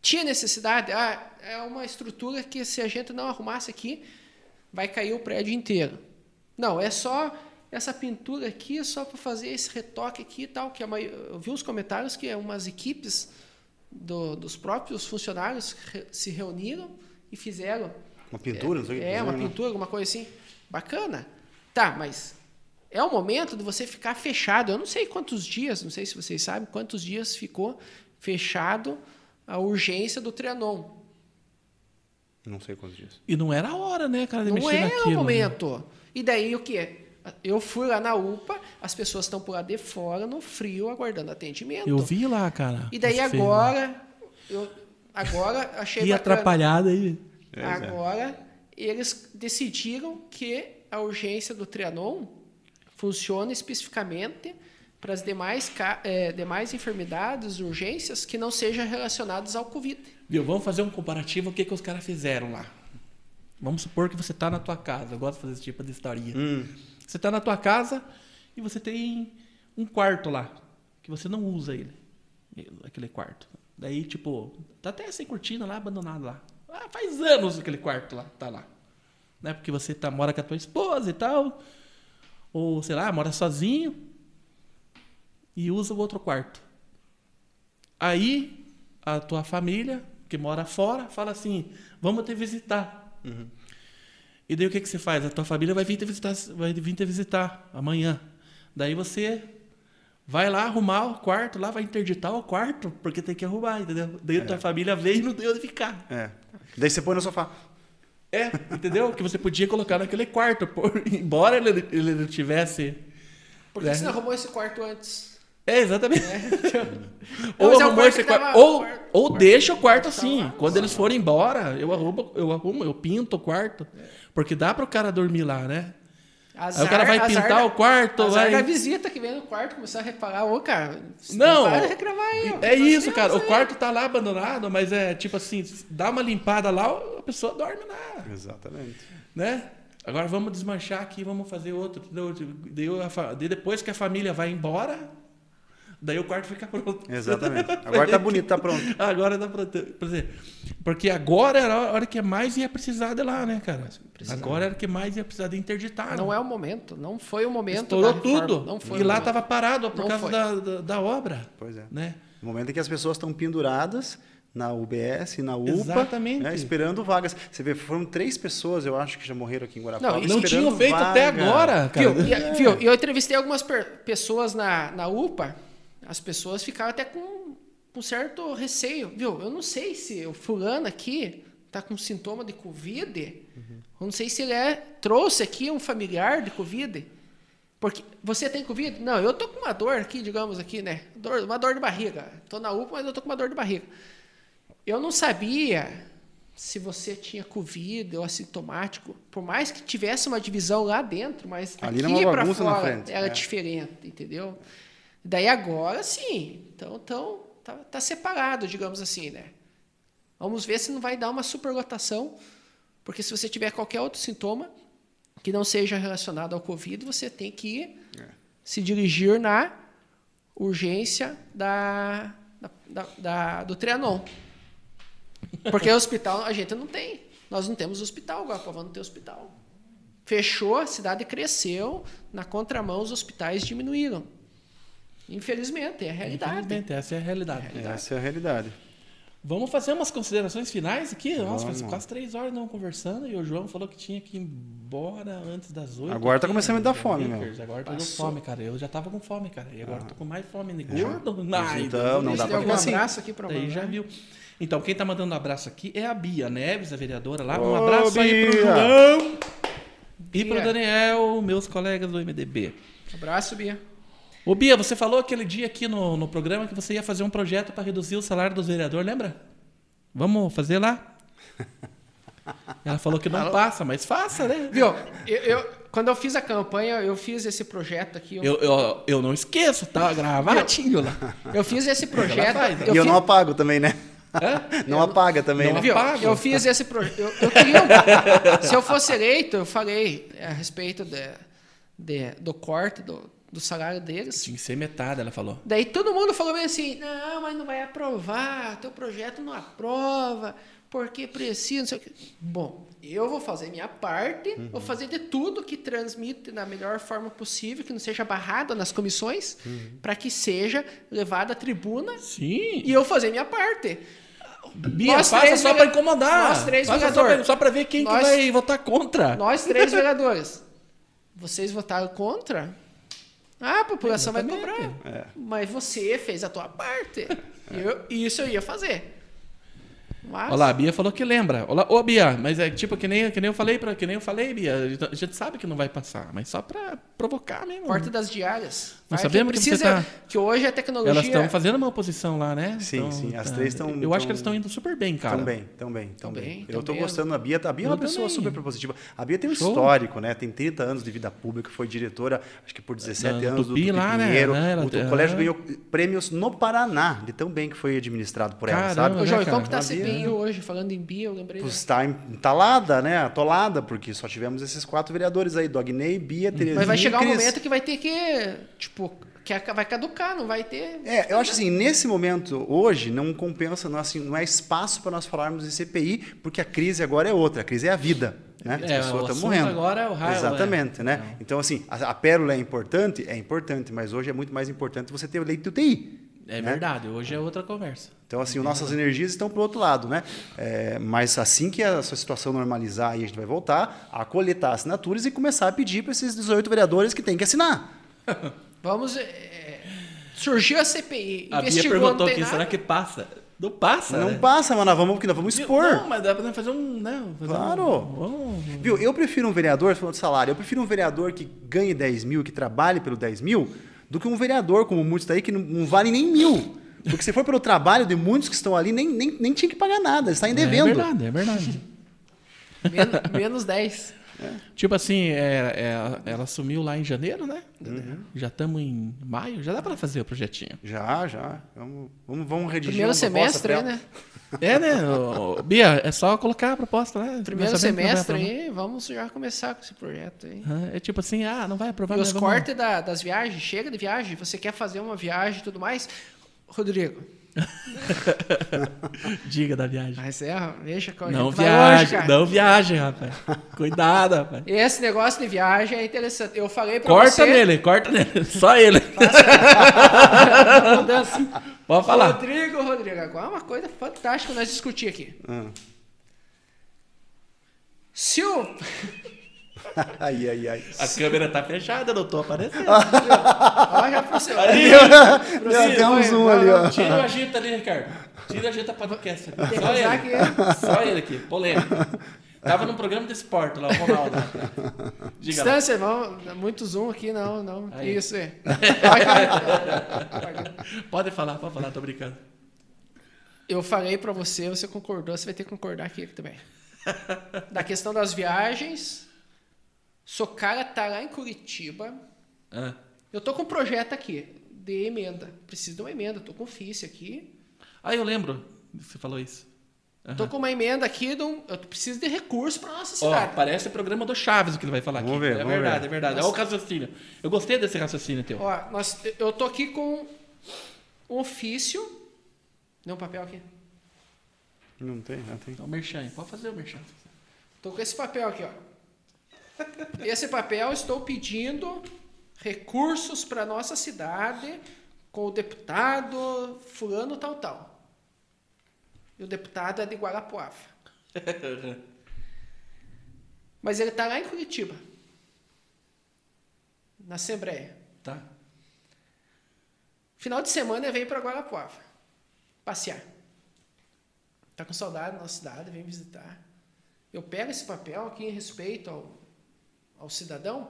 tinha necessidade. Ah, é uma estrutura que se a gente não arrumasse aqui, vai cair o prédio inteiro. Não, é só essa pintura aqui, é só para fazer esse retoque aqui e tal. Que a mai- eu vi uns comentários que umas equipes do- dos próprios funcionários se reuniram e fizeram Uma pintura, não sei que. é, uma né? pintura, alguma coisa assim. Bacana. Tá, mas é o momento de você ficar fechado. Eu não sei quantos dias, não sei se vocês sabem, quantos dias ficou fechado a urgência do Trianon. Não sei quantos dias. E não era a hora, né, cara, de Não mexer é naquilo. o né? momento. E daí o que? Eu fui lá na UPA, as pessoas estão por lá de fora, no frio, aguardando atendimento. Eu vi lá, cara. E daí agora, eu, agora achei Que bacana. atrapalhada aí. Pois é. Agora, eles decidiram que a urgência do Trianon funciona especificamente para as demais, eh, demais enfermidades, urgências que não sejam relacionadas ao Covid. Viu? Vamos fazer um comparativo o que, que os caras fizeram lá. Vamos supor que você está na tua casa. Eu gosto de fazer esse tipo de historinha. Hum, Você está na tua casa e você tem um quarto lá que você não usa ele, aquele quarto. Daí tipo tá até sem cortina lá, abandonado lá. Ah, faz anos aquele quarto lá tá lá, né? Porque você tá mora com a tua esposa e tal, ou sei lá mora sozinho e usa o outro quarto. Aí a tua família que mora fora fala assim, vamos te visitar. E daí o que, que você faz? A tua família vai vir te visitar, vai vir te visitar amanhã. Daí você vai lá arrumar o quarto, lá vai interditar o quarto, porque tem que arrumar, entendeu? Daí a tua família veio e não tem onde ficar. é. Daí você põe no sofá. É, entendeu? Que você podia colocar naquele quarto, por, embora ele, ele não tivesse. Por que É. você não arrumou esse quarto antes? É, exatamente. Não, ou mas é arrumou esse quarto. Ou, quarto- ou quarto- deixa o quarto tá assim. lá, Quando eles forem embora, eu arrumo, eu arrumo, eu pinto o quarto. Porque dá para o cara dormir lá, né? Aí o cara vai pintar da- o quarto, azar vai- da visita que vem no quarto começar a reparar, ô cara, Não, para de reclamar aí. É Nós isso, cara. O quarto tá lá abandonado, mas é tipo assim, dá uma limpada lá, a pessoa dorme lá, Exatamente. né? Agora vamos desmanchar aqui, vamos fazer outro. depois que a família vai embora, daí o quarto fica pronto. Exatamente. Agora tá bonito, tá pronto. Agora dá pra. ter- Por exemplo, porque agora era a hora que mais ia precisar de lá, né, cara? Agora era que mais ia precisar de interditar. Não é o momento, não foi o momento. Estourou tudo. Não foi e lá momento. tava parado por Não causa da, da, da obra. Pois é. Né? No momento em que as pessoas estão penduradas na UBS, na UPA, Exatamente. né, esperando vagas. Você vê, foram três pessoas, eu acho, que já morreram aqui em Guarapava. Não, e Não tinham feito até vaga. agora, cara. Viu? E, viu? E eu entrevistei algumas pessoas na, na UPA, as pessoas ficaram até com um certo receio. Viu? Eu não sei se o fulano aqui tá com sintoma de Covid. Eu não sei se ele é, trouxe aqui um familiar de Covid. Porque você tem Covid? Não, eu tô com uma dor aqui, digamos aqui, né? Dor, uma dor de barriga. Tô na UPA, mas eu tô com uma dor de barriga. Eu não sabia se você tinha Covid ou assintomático, por mais que tivesse uma divisão lá dentro, mas Ali aqui para fora frente, era é. diferente, entendeu? Daí agora sim, então, então tá, tá separado, digamos assim, né? Vamos ver se não vai dar uma superlotação, porque se você tiver qualquer outro sintoma que não seja relacionado ao Covid, você tem que É. se dirigir na urgência da, da, da- da- do Trianon. Porque hospital a gente não tem. Nós não temos hospital, agora não tem hospital. Fechou, a cidade cresceu, na contramão os hospitais diminuíram. Infelizmente, é a realidade. Infelizmente, essa é a realidade. Essa é a realidade. Vamos fazer umas considerações finais aqui? Nossa, faz Vamos. quase três horas não conversando e o João falou que tinha que ir embora antes das oito. Agora tá começando a me dar né, fome, meu. Agora tô com Passou. fome, cara. Eu já tava com fome, cara. E agora tô com mais fome. né? É. Gordo? Mas então, não dá pra ficar assim. abraço aqui para Daí já viu. Então, quem tá mandando um abraço aqui é a Bia Neves, a vereadora lá. Um Ô, abraço aí pro Bia! João e pro Bia. Daniel, meus colegas do MDB. Abraço, Bia. Ô Bia, você falou aquele dia aqui no, no programa que você ia fazer um projeto para reduzir o salário dos vereadores, lembra? Vamos fazer lá? Ela falou que não passa, mas faça, né? Viu? Eu, eu- quando eu fiz a campanha, eu fiz esse projeto aqui. Eu, Eu, eu, eu não esqueço, tá gravadinho lá. eu fiz esse projeto. faz, E eu fiz- não apago também, né? Hã? Não apaga também, não né? Viu? apago. Eu fiz esse projeto. Eu, eu queria. se eu fosse eleito, eu falei a respeito de, de- do corte do, do salário deles. Tinha que ser metade, ela falou. Daí todo mundo falou bem assim: não, mas não vai aprovar, teu projeto não aprova, porque precisa, não sei o quê. Bom, eu vou fazer minha parte, vou fazer de tudo que transmite da melhor forma possível, que não seja barrado nas comissões, para que seja levado à tribuna Sim. e eu fazer minha parte. Bia, Nós três só para incomodar. nós três faça só vereador. pra, só pra ver quem Nós- que vai votar contra. Nós três vereadores. Vocês votaram contra? Ah, a população vai cobrar. Mas você fez a tua parte. Eu, isso eu ia fazer. Mas, Olha lá, a Bia falou que lembra. Olha lá, ô Bia, mas é tipo que nem, que nem eu falei para que nem eu falei, Bia. A gente sabe que não vai passar, mas só para provocar mesmo. porta das diárias. Nós Vai sabemos que você precisa, tá- que hoje a tecnologia... Elas estão fazendo uma oposição lá, né? Sim, Então, sim, as tá. três tão- Eu acho tão- que elas estão indo super bem, cara. Tão bem, tão bem, tão bem. bem, Eu bem. gostando da Bia. A Bia é uma pessoa também. super propositiva. A Bia tem um Show. histórico, né? Tem 30 anos de vida pública, foi diretora, acho que por 17 Da- anos do Tupi Tupi lá, né? Pinheiro. Né, ela O, o colégio ganhou prêmios no Paraná, de tão bem que foi administrado por ela, Caramba, sabe? Ô, né, João, e cara? como que tá a CPI né? hoje? Falando em Bia, eu lembrei... Está entalada, né? Atolada, porque só tivemos esses quatro vereadores aí, Dognei, Bia, Terezinha Mas vai chegar um momento que vai ter que, tipo, que a- vai caducar, não vai ter... É, eu acho assim, nesse momento, hoje, não compensa, não, assim, não é espaço para nós falarmos de CPI, porque a crise agora é outra, a crise é a vida. Né? As É, pessoas estão morrendo. agora é o raio, Exatamente, é. né? Não. Então, assim, a, a pérola é importante? É importante, mas hoje é muito mais importante você ter o leite de UTI. É né? verdade, hoje é outra conversa. Então, assim, nossas energias estão para o outro lado, né? É, mas assim que a sua situação normalizar, aí a gente vai voltar a coletar assinaturas e começar a pedir para esses 18 vereadores que têm que assinar. Vamos... é, surgiu a CPI, A Bia perguntou aqui, será que passa? Não passa, não né? passa, mas nós vamos, porque nós vamos expor. Não, mas dá pra fazer um... Né, fazer Claro. Um, vamos- Viu? Eu prefiro um vereador, falando de salário, eu prefiro um vereador que ganhe 10 mil, que trabalhe pelo 10 mil, do que um vereador, como muitos daí, que não, não vale nem mil. Porque se for pelo trabalho de muitos que estão ali, nem, nem, nem tinha que pagar nada, eles saem devendo. É verdade, é verdade. Menos, menos 10. Tipo assim, é, é, ela sumiu lá em janeiro, né? Uhum. Já estamos em maio, já dá pra fazer o projetinho. Já, já. Vamos, vamos, vamos redigir Primeiro semestre, aí, né? É, né? ô, Bia, é só colocar a proposta, né? Primeiro vai semestre aí, vamos já começar com esse projeto aí. Aham, É tipo assim, ah, não vai aprovar. E mas os cortes da- das viagens, chega de viagem, você quer fazer uma viagem e tudo mais. Rodrigo, Diga da viagem. mas é, veja como a Não viaje, cara. não viagem, rapaz. Cuidado, rapaz. Esse negócio de viagem é interessante. Eu falei pra Corta você... nele, corta nele. Só ele. Mudança. Pode falar. Rodrigo, Rodrigo, agora é uma coisa fantástica que nós discutimos aqui. Ah. Se o... Ai, ai, ai. A câmera tá fechada, não tô aparecendo. Ó, já pro seu... Deu até um zoom ali, ó. Tira o agita ali, Ricardo. Tira o agita podcast. ali. Tem que Só ele. aqui. Só ele aqui, polêmico. Tava num programa de esporte lá, o Ronaldo. Diga lá. Distância, não, muito zoom aqui, não, não. Aí. Isso, é. Pode falar, pode falar, tô brincando. Eu falei pra você, você concordou, você vai ter que concordar aqui também. Da questão das viagens, Socara tá lá em Curitiba. Ah. Eu tô com um projeto aqui de emenda. Preciso de uma emenda, tô com ofício aqui. Ah, eu lembro que você falou isso. Tô com uma emenda aqui, de um- eu preciso de recurso pra nossa Ó, cidade. parece o programa do Chaves o que ele vai falar Vamos aqui. ver, é vamos verdade, ver. é verdade. Olha o raciocínio. Eu gostei desse raciocínio teu. Ó, nós, eu tô aqui com um ofício. Deu um papel aqui. Não tem, não tem. Então, merchan, pode fazer o merchan. Tô com esse papel aqui, ó. Esse papel estou pedindo recursos para nossa cidade com o deputado fulano tal tal. E o deputado é de Guarapuava. Mas ele está lá em Curitiba. Na Assembleia. tá. Final de semana ele vem para Guarapuava. Passear. Tá com saudade da nossa cidade, vem visitar. Eu pego esse papel aqui em respeito ao, ao cidadão.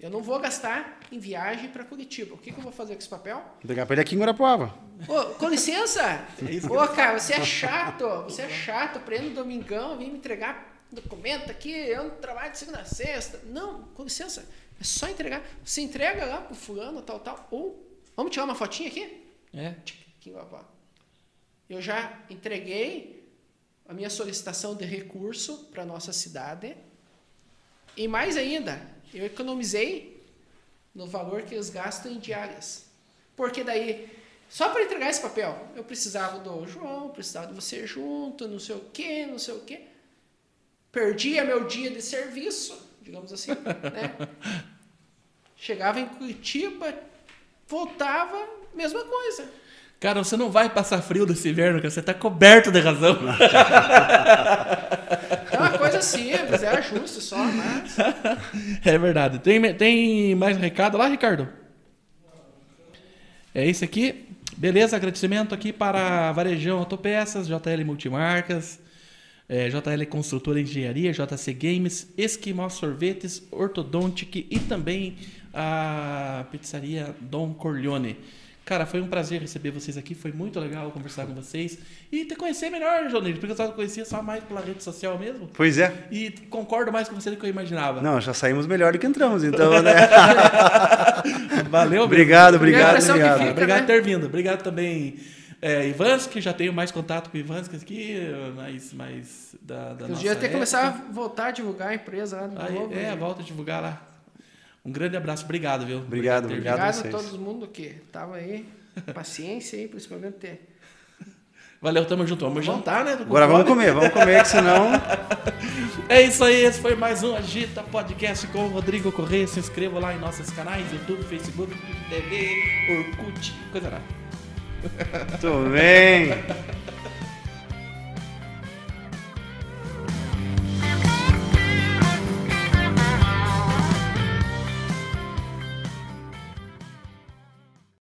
Eu não vou gastar em viagem para Curitiba. O que, que eu vou fazer com esse papel? Vou pegar pra ele aqui em Guarapuava. Ô, com licença! É Ô, cara, você é chato. Você é chato. Prendo domingão, vem me entregar documento aqui. Eu não trabalho de segunda a sexta. Não, com licença. É só entregar. Você entrega lá pro fulano, tal, tal. Ou, vamos tirar uma fotinha aqui? É. Aqui, ó, ó. Eu já entreguei a minha solicitação de recurso para nossa cidade. E mais ainda, eu economizei no valor que eles gastam em diárias. Porque daí, só para entregar esse papel, eu precisava do João, precisava de você junto, não sei o quê, não sei o quê. Perdia meu dia de serviço, digamos assim, né? Chegava em Curitiba, voltava, mesma coisa. Cara, você não vai passar frio desse inverno, cara. Você tá coberto de razão. É uma coisa simples, é ajuste só, mas. É verdade. Tem, tem mais recado lá, Ricardo? É esse aqui. Beleza, agradecimento aqui para Varejão Autopeças, JL Multimarcas, é, JL Construtora Engenharia, JC Games, Esquimó Sorvetes, Ortodontic e também a pizzaria Dom Corleone. Cara, foi um prazer receber vocês aqui, foi muito legal conversar com vocês e te conhecer melhor, João porque eu só conhecia só mais pela rede social mesmo. Pois é. E concordo mais com você do que eu imaginava. Não, já saímos melhor do que entramos, então, né? Valeu, obrigado, obrigado, que obrigado. fica. Obrigado por né? ter vindo. Obrigado também, é, Ivansky, já tenho mais contato com o Ivansky aqui, mais, mais da, da Os nossa dias até começar a voltar a divulgar a empresa lá de Aí, novo. é, né? volta a divulgar lá. Um grande abraço, obrigado, viu? Obrigado, obrigado. Obrigado a vocês. todo mundo que tava aí. Paciência aí, principalmente ter. Valeu, tamo junto. Vamos jantar, né? Agora vamos comer, vamos comer, que senão. É isso aí, esse foi mais um Agita Podcast com o Rodrigo Correia. Se inscreva lá em nossos canais, YouTube, Facebook, TV, Orkut, coisa lá. Muito bem.